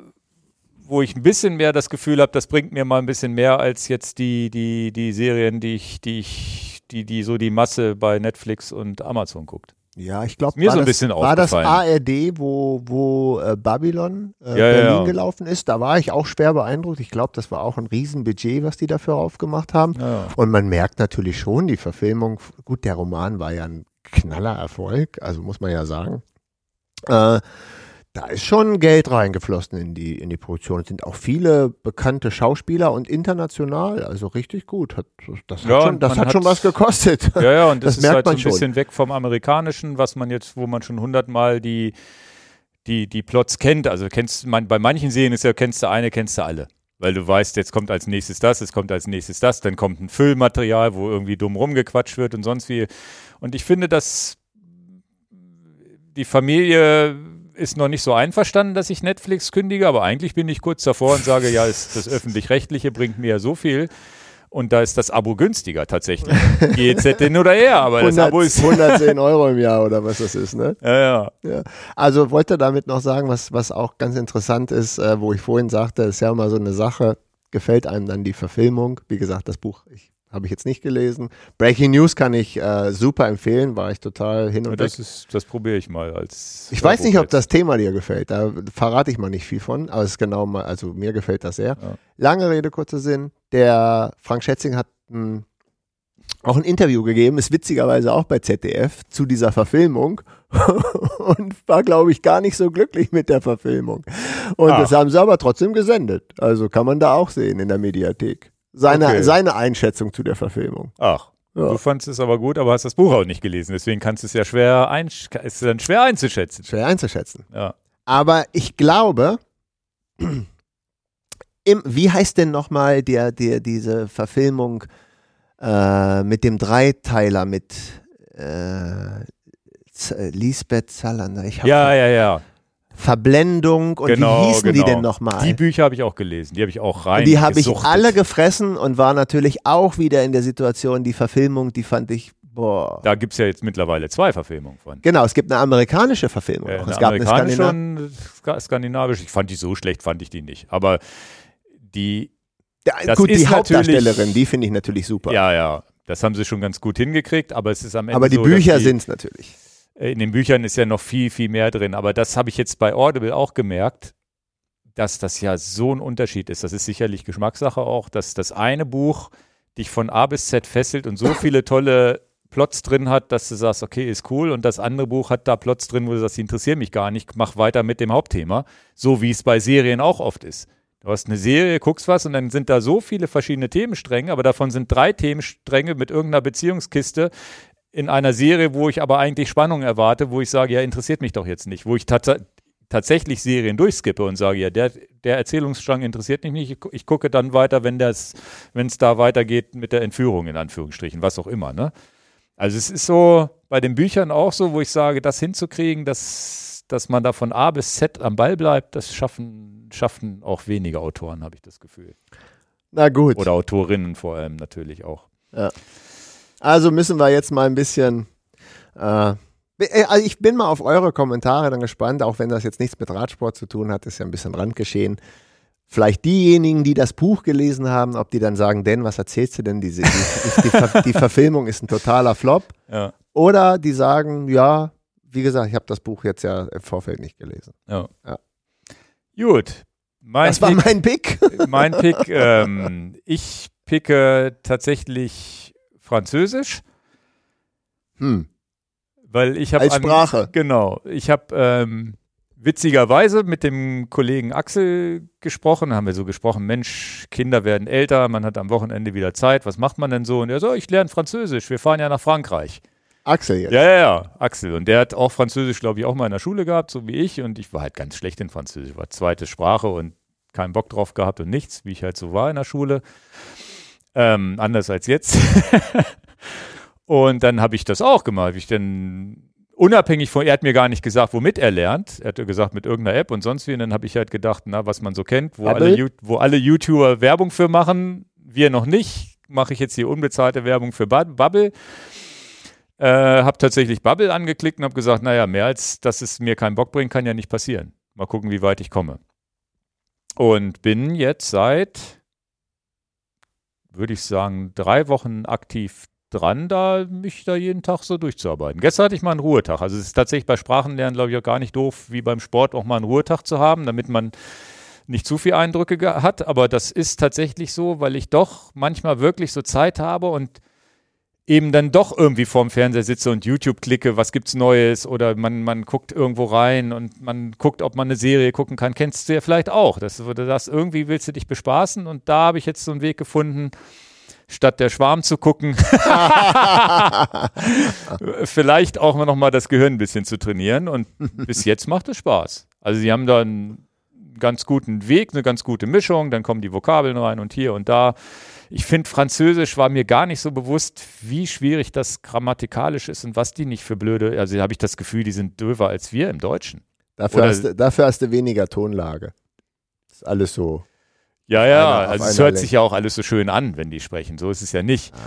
wo ich ein bisschen mehr das Gefühl habe, das bringt mir mal ein bisschen mehr als jetzt die, die, die Serien, die ich, die ich, die, die so die Masse bei Netflix und Amazon guckt. Ja, ich glaube, Mir so ein das, bisschen war das. ARD, wo, wo äh, Babylon äh, Ja, ja, Berlin ja. gelaufen ist. Da war ich auch schwer beeindruckt. Ich glaube, das war auch ein Riesenbudget, was die dafür aufgemacht haben. Ja. Und man merkt natürlich schon, die Verfilmung, gut, der Roman war ja ein knaller Erfolg, also muss man ja sagen. Äh, da ist schon Geld reingeflossen in die, in die Produktion. Es sind auch viele bekannte Schauspieler und international, also richtig gut. Hat, das hat, Ja, schon, das man hat schon hat- was gekostet. Ja, ja, und das, Das ist merkt halt so man ein schon. bisschen weg vom Amerikanischen, was man jetzt, wo man schon hundertmal die, die, die Plots kennt. Also kennst man, bei manchen Serien ist ja, kennst du eine, kennst du alle. Weil du weißt, jetzt kommt als nächstes das, jetzt kommt als nächstes das, dann kommt ein Füllmaterial, wo irgendwie dumm rumgequatscht wird und sonst wie. Und ich finde, dass die Familie ist noch nicht so einverstanden, dass ich Netflix kündige, aber eigentlich bin ich kurz davor und sage, ja, ist das öffentlich-rechtliche bringt mir ja so viel. Und da ist das Abo günstiger tatsächlich. GEZ hin oder her, aber das 100, Abo ist. 110 Euro im Jahr oder was das ist, ne? Ja, ja. Ja. Also wollte damit noch sagen, was, was auch ganz interessant ist, äh, wo ich vorhin sagte, ist ja immer so eine Sache, gefällt einem dann die Verfilmung. Wie gesagt, das Buch ich, habe ich jetzt nicht gelesen. Breaking News kann ich äh, super empfehlen, war ich total hin und weg. Das, ist, das probiere ich mal als. Ich weiß nicht, ob das Thema dir gefällt. Da verrate ich mal nicht viel von, aber es ist genau mal, also mir gefällt das sehr. Ja. Lange Rede, kurzer Sinn. Der Frank Schätzing hat ein, auch ein Interview gegeben, ist witzigerweise auch bei ZDF zu dieser Verfilmung und war, glaube ich, gar nicht so glücklich mit der Verfilmung. Und Ah. das haben sie aber trotzdem gesendet. Also kann man da auch sehen in der Mediathek. Seine, Okay. seine Einschätzung zu der Verfilmung. Ach. Ja. Du fandest es aber gut, aber hast das Buch auch nicht gelesen. Deswegen kannst du es ja schwer, einsch ist dann schwer einzuschätzen. Schwer einzuschätzen. Ja. Aber ich glaube, im, wie heißt denn nochmal der, der, diese Verfilmung äh, mit dem Dreiteiler mit äh, Z Lisbeth Salander? Ja, ja, ja. Verblendung und Genau, wie hießen genau. die denn nochmal? Die Bücher habe ich auch gelesen. Die habe ich auch rein. Und die habe ich alle gefressen und war natürlich auch wieder in der Situation, die Verfilmung, die fand ich, boah. Da gibt es ja jetzt mittlerweile zwei Verfilmungen von. Genau, es gibt eine amerikanische Verfilmung. Auch. eine es gab eine amerikanische Skandina und ska- skandinavische. Ich fand die so schlecht, fand ich die nicht. Aber die, Ja, Gut, die Hauptdarstellerin, die finde ich natürlich super. ja, ja, das haben sie schon ganz gut hingekriegt, aber es ist am Ende Aber die so, Bücher sind es natürlich. Äh, In den Büchern ist ja noch viel, viel mehr drin. Aber das habe ich jetzt bei Audible auch gemerkt, dass das ja so ein Unterschied ist. Das ist sicherlich Geschmackssache auch, dass das eine Buch dich von A bis Z fesselt und so viele tolle Plots drin hat, dass du sagst, okay, ist cool. Und das andere Buch hat da Plots drin, wo du sagst, die interessieren mich gar nicht, mach weiter mit dem Hauptthema. So wie es bei Serien auch oft ist. Du hast eine Serie, guckst was und dann sind da so viele verschiedene Themenstränge, aber davon sind drei Themenstränge mit irgendeiner Beziehungskiste in einer Serie, wo ich aber eigentlich Spannung erwarte, wo ich sage, ja, interessiert mich doch jetzt nicht, wo ich tats tatsächlich Serien durchskippe und sage, ja, der, der Erzählungsstrang interessiert mich nicht, ich, gu- ich gucke dann weiter, wenn das, wenn es da weitergeht mit der Entführung in Anführungsstrichen, was auch immer, ne? Also es ist so bei den Büchern auch so, wo ich sage, das hinzukriegen, dass, dass man da von A bis Z am Ball bleibt, das schaffen, schaffen auch wenige Autoren, habe ich das Gefühl. Na gut. Oder Autorinnen vor allem natürlich auch. Also müssen wir jetzt mal ein bisschen. Äh, äh, also ich bin mal auf eure Kommentare dann gespannt, auch wenn das jetzt nichts mit Radsport zu tun hat, ist ja ein bisschen Randgeschehen. Vielleicht diejenigen, die das Buch gelesen haben, ob die dann sagen, denn was erzählst du denn? Diese, die, die, die, Ver die Verfilmung ist ein totaler Flop. Ja, Oder die sagen, ja, wie gesagt, ich habe das Buch jetzt ja im Vorfeld nicht gelesen. ja. Ja. Gut. Mein Das war Pick, mein Pick. mein Pick ähm, ich picke tatsächlich Französisch, Hm. weil ich habe Als Sprache. Genau. Ich habe ähm, witzigerweise mit dem Kollegen Axel gesprochen, haben wir so gesprochen, Mensch, Kinder werden älter, man hat am Wochenende wieder Zeit, was macht man denn so? Und er so, ich lerne Französisch, wir fahren ja nach Frankreich. Axel jetzt. Ja, ja, ja, Axel. Und der hat auch Französisch, glaube ich, auch mal in der Schule gehabt, so wie ich. Und ich war halt ganz schlecht in Französisch. War zweite Sprache und keinen Bock drauf gehabt und nichts, wie ich halt so war in der Schule. Ähm, anders als jetzt. und dann habe ich das auch gemacht. Ich dann unabhängig von, er hat mir gar nicht gesagt, womit er lernt. Er hat gesagt, mit irgendeiner App und sonst wie. Und dann habe ich halt gedacht, na, was man so kennt, wo alle, wo alle YouTuber Werbung für machen, wir noch nicht, mache ich jetzt hier unbezahlte Werbung für Bubble. Äh, habe tatsächlich Bubble angeklickt und habe gesagt, naja, mehr als dass es mir keinen Bock bringt, kann ja nicht passieren. Mal gucken, wie weit ich komme. Und bin jetzt seit, würde ich sagen, drei Wochen aktiv dran, da mich da jeden Tag so durchzuarbeiten. Gestern hatte ich mal einen Ruhetag. Also es ist tatsächlich bei Sprachenlernen, glaube ich, auch gar nicht doof, wie beim Sport auch mal einen Ruhetag zu haben, damit man nicht zu viel Eindrücke hat. Aber das ist tatsächlich so, weil ich doch manchmal wirklich so Zeit habe und eben dann doch irgendwie vorm Fernseher sitze und YouTube klicke, was gibt's Neues oder man, man guckt irgendwo rein und man guckt, ob man eine Serie gucken kann. Kennst du ja vielleicht auch. Das, das irgendwie willst du dich bespaßen und da habe ich jetzt so einen Weg gefunden, statt der Schwarm zu gucken, vielleicht auch noch mal das Gehirn ein bisschen zu trainieren und bis jetzt macht es Spaß. Also sie haben da einen ganz guten Weg, eine ganz gute Mischung, dann kommen die Vokabeln rein und hier und da ich finde, Französisch war mir gar nicht so bewusst, wie schwierig das grammatikalisch ist und was die nicht für blöde, also habe ich das Gefühl, die sind döver als wir im Deutschen. Dafür, hast du, dafür hast du weniger Tonlage. Das ist alles so. Ja, ja, einer, also es hört Länge. sich ja auch alles so schön an, wenn die sprechen. So ist es ja nicht. Ja.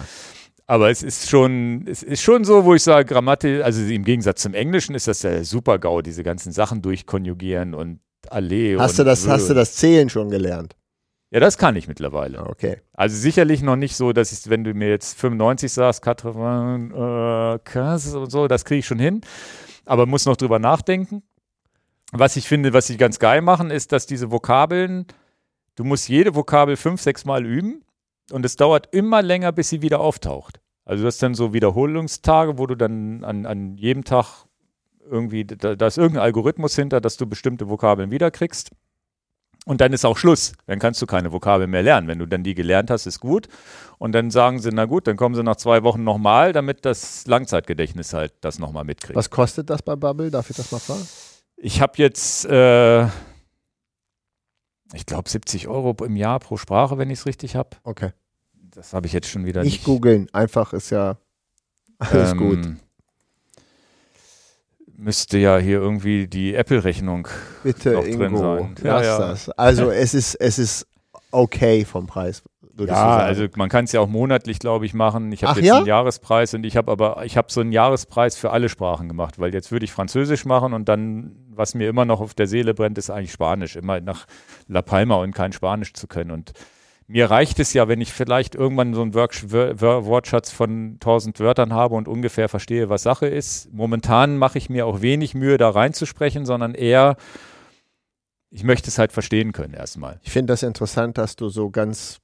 Aber es ist schon, es ist schon so, wo ich sage, Grammatik, also im Gegensatz zum Englischen ist das ja super GAU, diese ganzen Sachen durchkonjugieren und Allee. Hast du das, hast du das Zählen schon gelernt? Ja, das kann ich mittlerweile. Okay. Also sicherlich noch nicht so, dass ich, wenn du mir jetzt 95 sagst, Katrin, äh, und so, das kriege ich schon hin. Aber muss noch drüber nachdenken. Was ich finde, was sie ganz geil machen, ist, dass diese Vokabeln, du musst jede Vokabel fünf, sechs Mal üben und es dauert immer länger, bis sie wieder auftaucht. Also du hast dann so Wiederholungstage, wo du dann an, an jedem Tag irgendwie, da, da ist irgendein Algorithmus hinter, dass du bestimmte Vokabeln wiederkriegst. Und dann ist auch Schluss. Dann kannst du keine Vokabeln mehr lernen. Wenn du dann die gelernt hast, ist gut. Und dann sagen sie, na gut, dann kommen sie nach zwei Wochen nochmal, damit das Langzeitgedächtnis halt das nochmal mitkriegt. Was kostet das bei Bubble? Darf ich das mal fragen? Ich habe jetzt, äh, ich glaube, 70 Euro im Jahr pro Sprache, wenn ich es richtig habe. Okay. Das habe ich jetzt schon wieder nicht. Nicht googeln, einfach ist ja alles ähm, gut müsste ja hier irgendwie die Apple-Rechnung Bitte, noch Ingo, drin sein. Lass ja, das. Also es ist, es ist okay vom Preis. Ja, also man kann es ja auch monatlich, glaube ich, machen. Ich habe jetzt ja? einen Jahrespreis und ich habe aber, ich habe so einen Jahrespreis für alle Sprachen gemacht, weil jetzt würde ich Französisch machen und dann, was mir immer noch auf der Seele brennt, ist eigentlich Spanisch. Immer nach La Palma und kein Spanisch zu können. Und mir reicht es ja, wenn ich vielleicht irgendwann so einen Wortschatz von 1000 Wörtern habe und ungefähr verstehe, was Sache ist. Momentan mache ich mir auch wenig Mühe, da reinzusprechen, sondern eher, ich möchte es halt verstehen können erstmal. Ich finde das interessant, dass du so ganz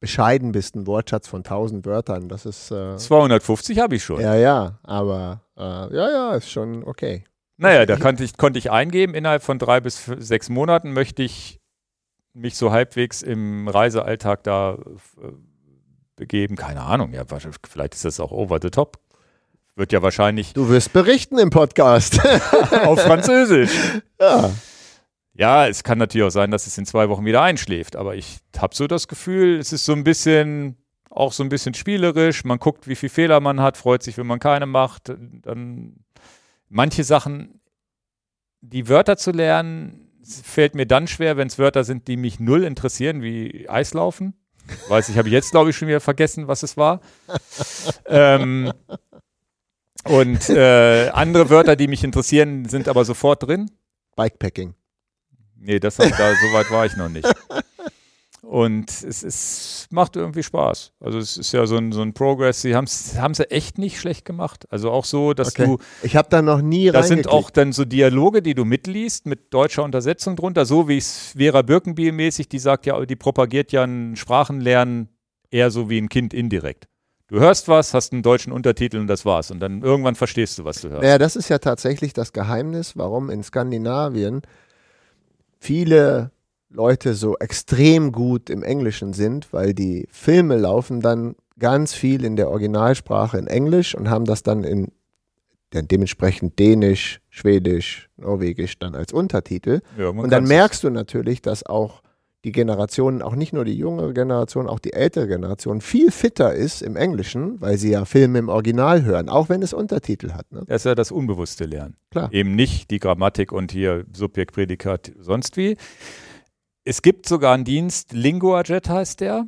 bescheiden bist, ein Wortschatz von 1000 Wörtern. Das ist. Äh, 250 habe ich schon. Ja, ja, aber äh, ja, ja, ist schon okay. Naja, da konnte ich, konnte ich eingeben, innerhalb von drei bis sechs Monaten möchte ich mich so halbwegs im Reisealltag da äh, begeben. Keine Ahnung, ja, vielleicht ist das auch over the top. Wird ja wahrscheinlich. Du wirst berichten im Podcast. auf Französisch. Ja. Ja, es kann natürlich auch sein, dass es in zwei Wochen wieder einschläft, aber ich habe so das Gefühl, es ist so ein bisschen, auch so ein bisschen spielerisch. Man guckt, wie viel Fehler man hat, freut sich, wenn man keine macht. Dann manche Sachen, die Wörter zu lernen, fällt mir dann schwer, wenn es Wörter sind, die mich null interessieren, wie Eislaufen. Weiß ich, habe jetzt, glaube ich, schon wieder vergessen, was es war. ähm, und äh, andere Wörter, die mich interessieren, sind aber sofort drin. Bikepacking. Nee, das da, so weit war ich noch nicht. Und es, es macht irgendwie Spaß. Also es ist ja so ein, so ein Progress. Sie haben es echt nicht schlecht gemacht. Also auch so, dass okay. du. Ich habe da noch nie Das sind auch dann so Dialoge, die du mitliest mit deutscher Untersetzung drunter, so wie es Vera Birkenbiel mäßig, die sagt ja, die propagiert ja ein Sprachenlernen eher so wie ein Kind indirekt. Du hörst was, hast einen deutschen Untertitel und das war's. Und dann irgendwann verstehst du, was du hörst. Ja, das ist ja tatsächlich das Geheimnis, warum in Skandinavien viele Leute so extrem gut im Englischen sind, weil die Filme laufen dann ganz viel in der Originalsprache in Englisch und haben das dann in dann dementsprechend Dänisch, Schwedisch, Norwegisch dann als Untertitel. Ja, Und dann merkst du natürlich, dass auch die Generationen, auch nicht nur die jüngere Generation, auch die ältere Generation viel fitter ist im Englischen, weil sie ja Filme im Original hören, auch wenn es Untertitel hat. Ne? Das ist ja das unbewusste Lernen. Klar. Eben nicht die Grammatik und hier Subjekt, Prädikat, sonst wie. Es gibt sogar einen Dienst, LinguaJet heißt der.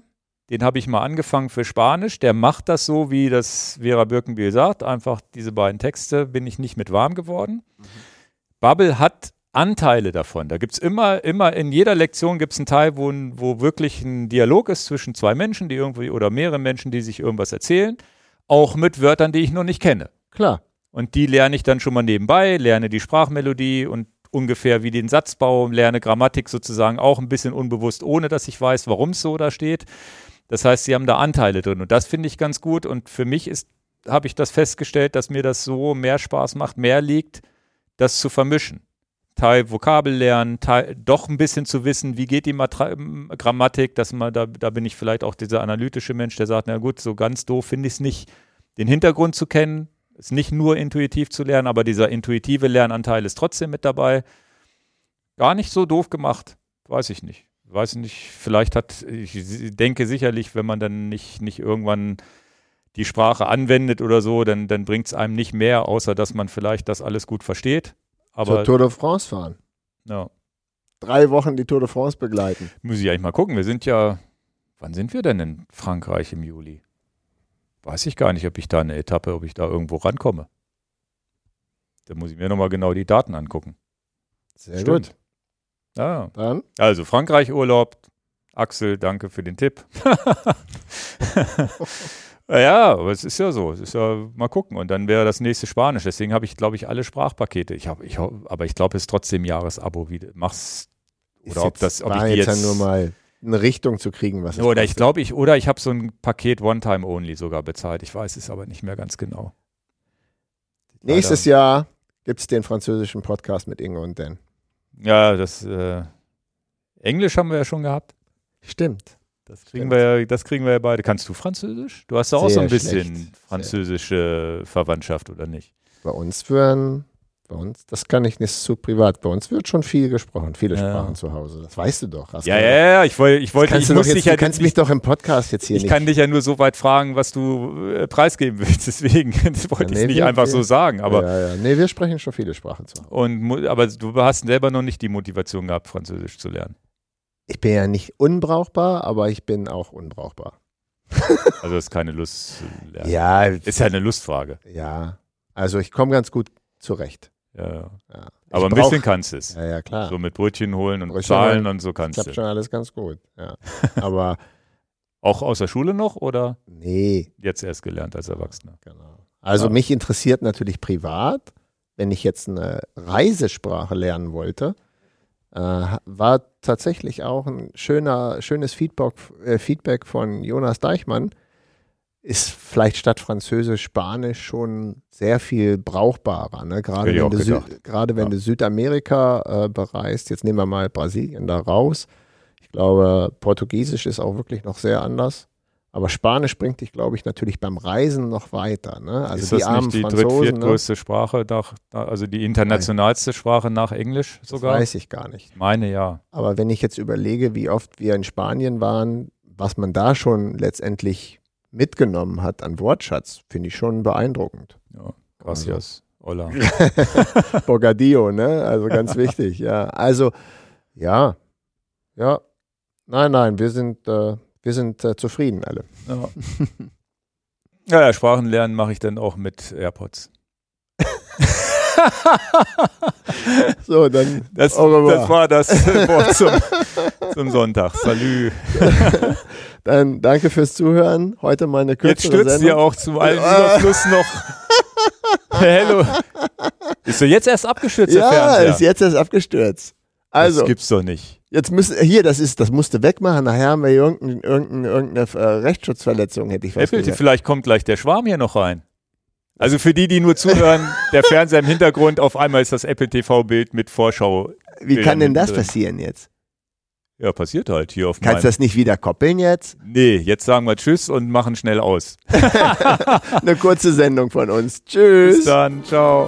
Den habe ich mal angefangen für Spanisch. Der macht das so, wie das Vera Birkenbiel sagt. Einfach diese beiden Texte bin ich nicht mit warm geworden. Bubble hat Anteile davon. Da gibt es immer, immer in jeder Lektion gibt es einen Teil, wo, wo wirklich ein Dialog ist zwischen zwei Menschen, die irgendwie oder mehreren Menschen, die sich irgendwas erzählen. Auch mit Wörtern, die ich noch nicht kenne. Klar. Und die lerne ich dann schon mal nebenbei, lerne die Sprachmelodie und ungefähr wie den Satzbau, lerne Grammatik sozusagen auch ein bisschen unbewusst, ohne dass ich weiß, warum es so da steht. Das heißt, sie haben da Anteile drin und das finde ich ganz gut und für mich ist, habe ich das festgestellt, dass mir das so mehr Spaß macht, mehr liegt, das zu vermischen. Teil Vokabel lernen, Teil, doch ein bisschen zu wissen, wie geht die Matra ähm, Grammatik, dass man, da, da bin ich vielleicht auch dieser analytische Mensch, der sagt, na gut, so ganz doof finde ich es nicht, den Hintergrund zu kennen, ist nicht nur intuitiv zu lernen, aber dieser intuitive Lernanteil ist trotzdem mit dabei. Gar nicht so doof gemacht, weiß ich nicht. Weiß nicht, vielleicht hat, ich denke sicherlich, wenn man dann nicht, nicht irgendwann die Sprache anwendet oder so, dann, dann bringt es einem nicht mehr, außer dass man vielleicht das alles gut versteht. Aber Zur Tour de France fahren. ja, Drei Wochen die Tour de France begleiten. muss ich eigentlich mal gucken. Wir sind ja, wann sind wir denn in Frankreich im Juli? Weiß ich gar nicht, ob ich da eine Etappe, ob ich da irgendwo rankomme. Da muss ich mir nochmal genau die Daten angucken. Sehr Stimmt. gut. Ja, Dann also Frankreich Urlaub. Axel, danke für den Tipp. ja, aber es ist ja so. Es ist ja mal gucken. Und dann wäre das nächste Spanisch. Deswegen habe ich, glaube ich, alle Sprachpakete. Ich hab, ich, hab- aber ich glaube, es ist trotzdem Jahresabo. Wie, mach's. ist Oder ob jetzt- das, ob ich die jetzt, jetzt. ja nur mal eine Richtung zu kriegen, was es oder ich kostet. glaube, ich, oder ich habe so ein Paket One-Time-Only sogar bezahlt. Ich weiß es aber nicht mehr ganz genau. Nächstes Jahr gibt es den französischen Podcast mit Ingo und Dan. Ja, das äh, Englisch haben wir ja schon gehabt. Stimmt. Das kriegen, wir ja, das kriegen wir ja beide. Kannst du Französisch? Du hast ja auch so Sehr ein bisschen schlecht. französische Verwandtschaft, oder nicht? Bei uns werden, bei uns, das kann ich nicht zu privat, bei uns wird schon viel gesprochen, viele Ja. Sprachen zu Hause. Das weißt du doch. Ja, ja, ja, ich wollte, ich wollte, ich du, muss jetzt, dich ja, du kannst ich, mich doch im Podcast jetzt hier ich nicht. kann dich ja nur so weit fragen, was du äh, preisgeben willst. Deswegen wollte ich nee, es nicht wir- einfach so wir- sagen. Aber, ja, ja. Nee, wir sprechen schon viele Sprachen zu Hause. und, aber du hast selber noch nicht die Motivation gehabt, Französisch zu lernen. Ich bin ja nicht unbrauchbar, aber ich bin auch unbrauchbar. Also ist keine Lust zu lernen. Ja, Ist ja eine Lustfrage. ja. Also ich komme ganz gut zurecht. Ja, ja. Ja. Aber Ich ein bisschen kannst du es. Ja, ja, klar. So mit Brötchen holen und Brötchen zahlen holen. und so kannst du. schon alles ganz gut. Ja. Aber Auch aus der Schule noch oder nee, jetzt erst gelernt als Erwachsener? genau. Also Ja. mich interessiert natürlich privat, wenn ich jetzt eine Reisesprache lernen wollte, äh, war tatsächlich auch ein schöner, schönes Feedback, äh, Feedback von Jonas Deichmann. Ist vielleicht statt Französisch Spanisch schon sehr viel brauchbarer. Ne? Gerade, wenn du, gerade wenn Ja. du Südamerika äh, bereist, jetzt nehmen wir mal Brasilien da raus. Ich glaube, Portugiesisch ist auch wirklich noch sehr anders. Aber Spanisch bringt dich, glaube ich, natürlich beim Reisen noch weiter. Ne? Also ist die das armen nicht die dritt-, Franzosen, ne? viertgrößte Sprache, nach, also die internationalste Sprache nach Englisch das sogar? weiß ich gar nicht. Meine ja. Aber wenn ich jetzt überlege, wie oft wir in Spanien waren, was man da schon letztendlich mitgenommen hat an Wortschatz, finde ich schon beeindruckend. ja. Gracias. Hola. Bogadillo, ne? Also ganz wichtig, ja. Also, ja, ja. Nein, nein, wir sind, äh, wir sind äh, zufrieden alle. Ja. ja, ja, Sprachen lernen mache ich dann auch mit AirPods. So, dann Das, das war das Wort zum, zum Sonntag. Salü. Dann danke fürs Zuhören. Heute mal eine Jetzt kürzere stürzt Sendung. ihr auch zum allen. Überfluss noch. Hello. Ist du jetzt erst abgestürzt, Ja, Fernseher? ist jetzt erst abgestürzt. Also, das gibt's doch nicht. jetzt müssen, hier, das ist, das musste wegmachen. Nachher haben wir hier irgendein, irgendein, irgendeine äh, Rechtsschutzverletzung, hätte ich fast Apple, gesagt. vielleicht kommt gleich der Schwarm hier noch rein. Also für die, die nur zuhören, der Fernseher im Hintergrund, auf einmal ist das Apple TV-Bild mit Vorschau. Wie kann denn das drin. passieren jetzt? Ja, passiert halt hier auf Kannst du das nicht wieder koppeln jetzt? Nee, jetzt sagen wir Tschüss und machen schnell aus. Eine kurze Sendung von uns. Tschüss. Bis dann, ciao.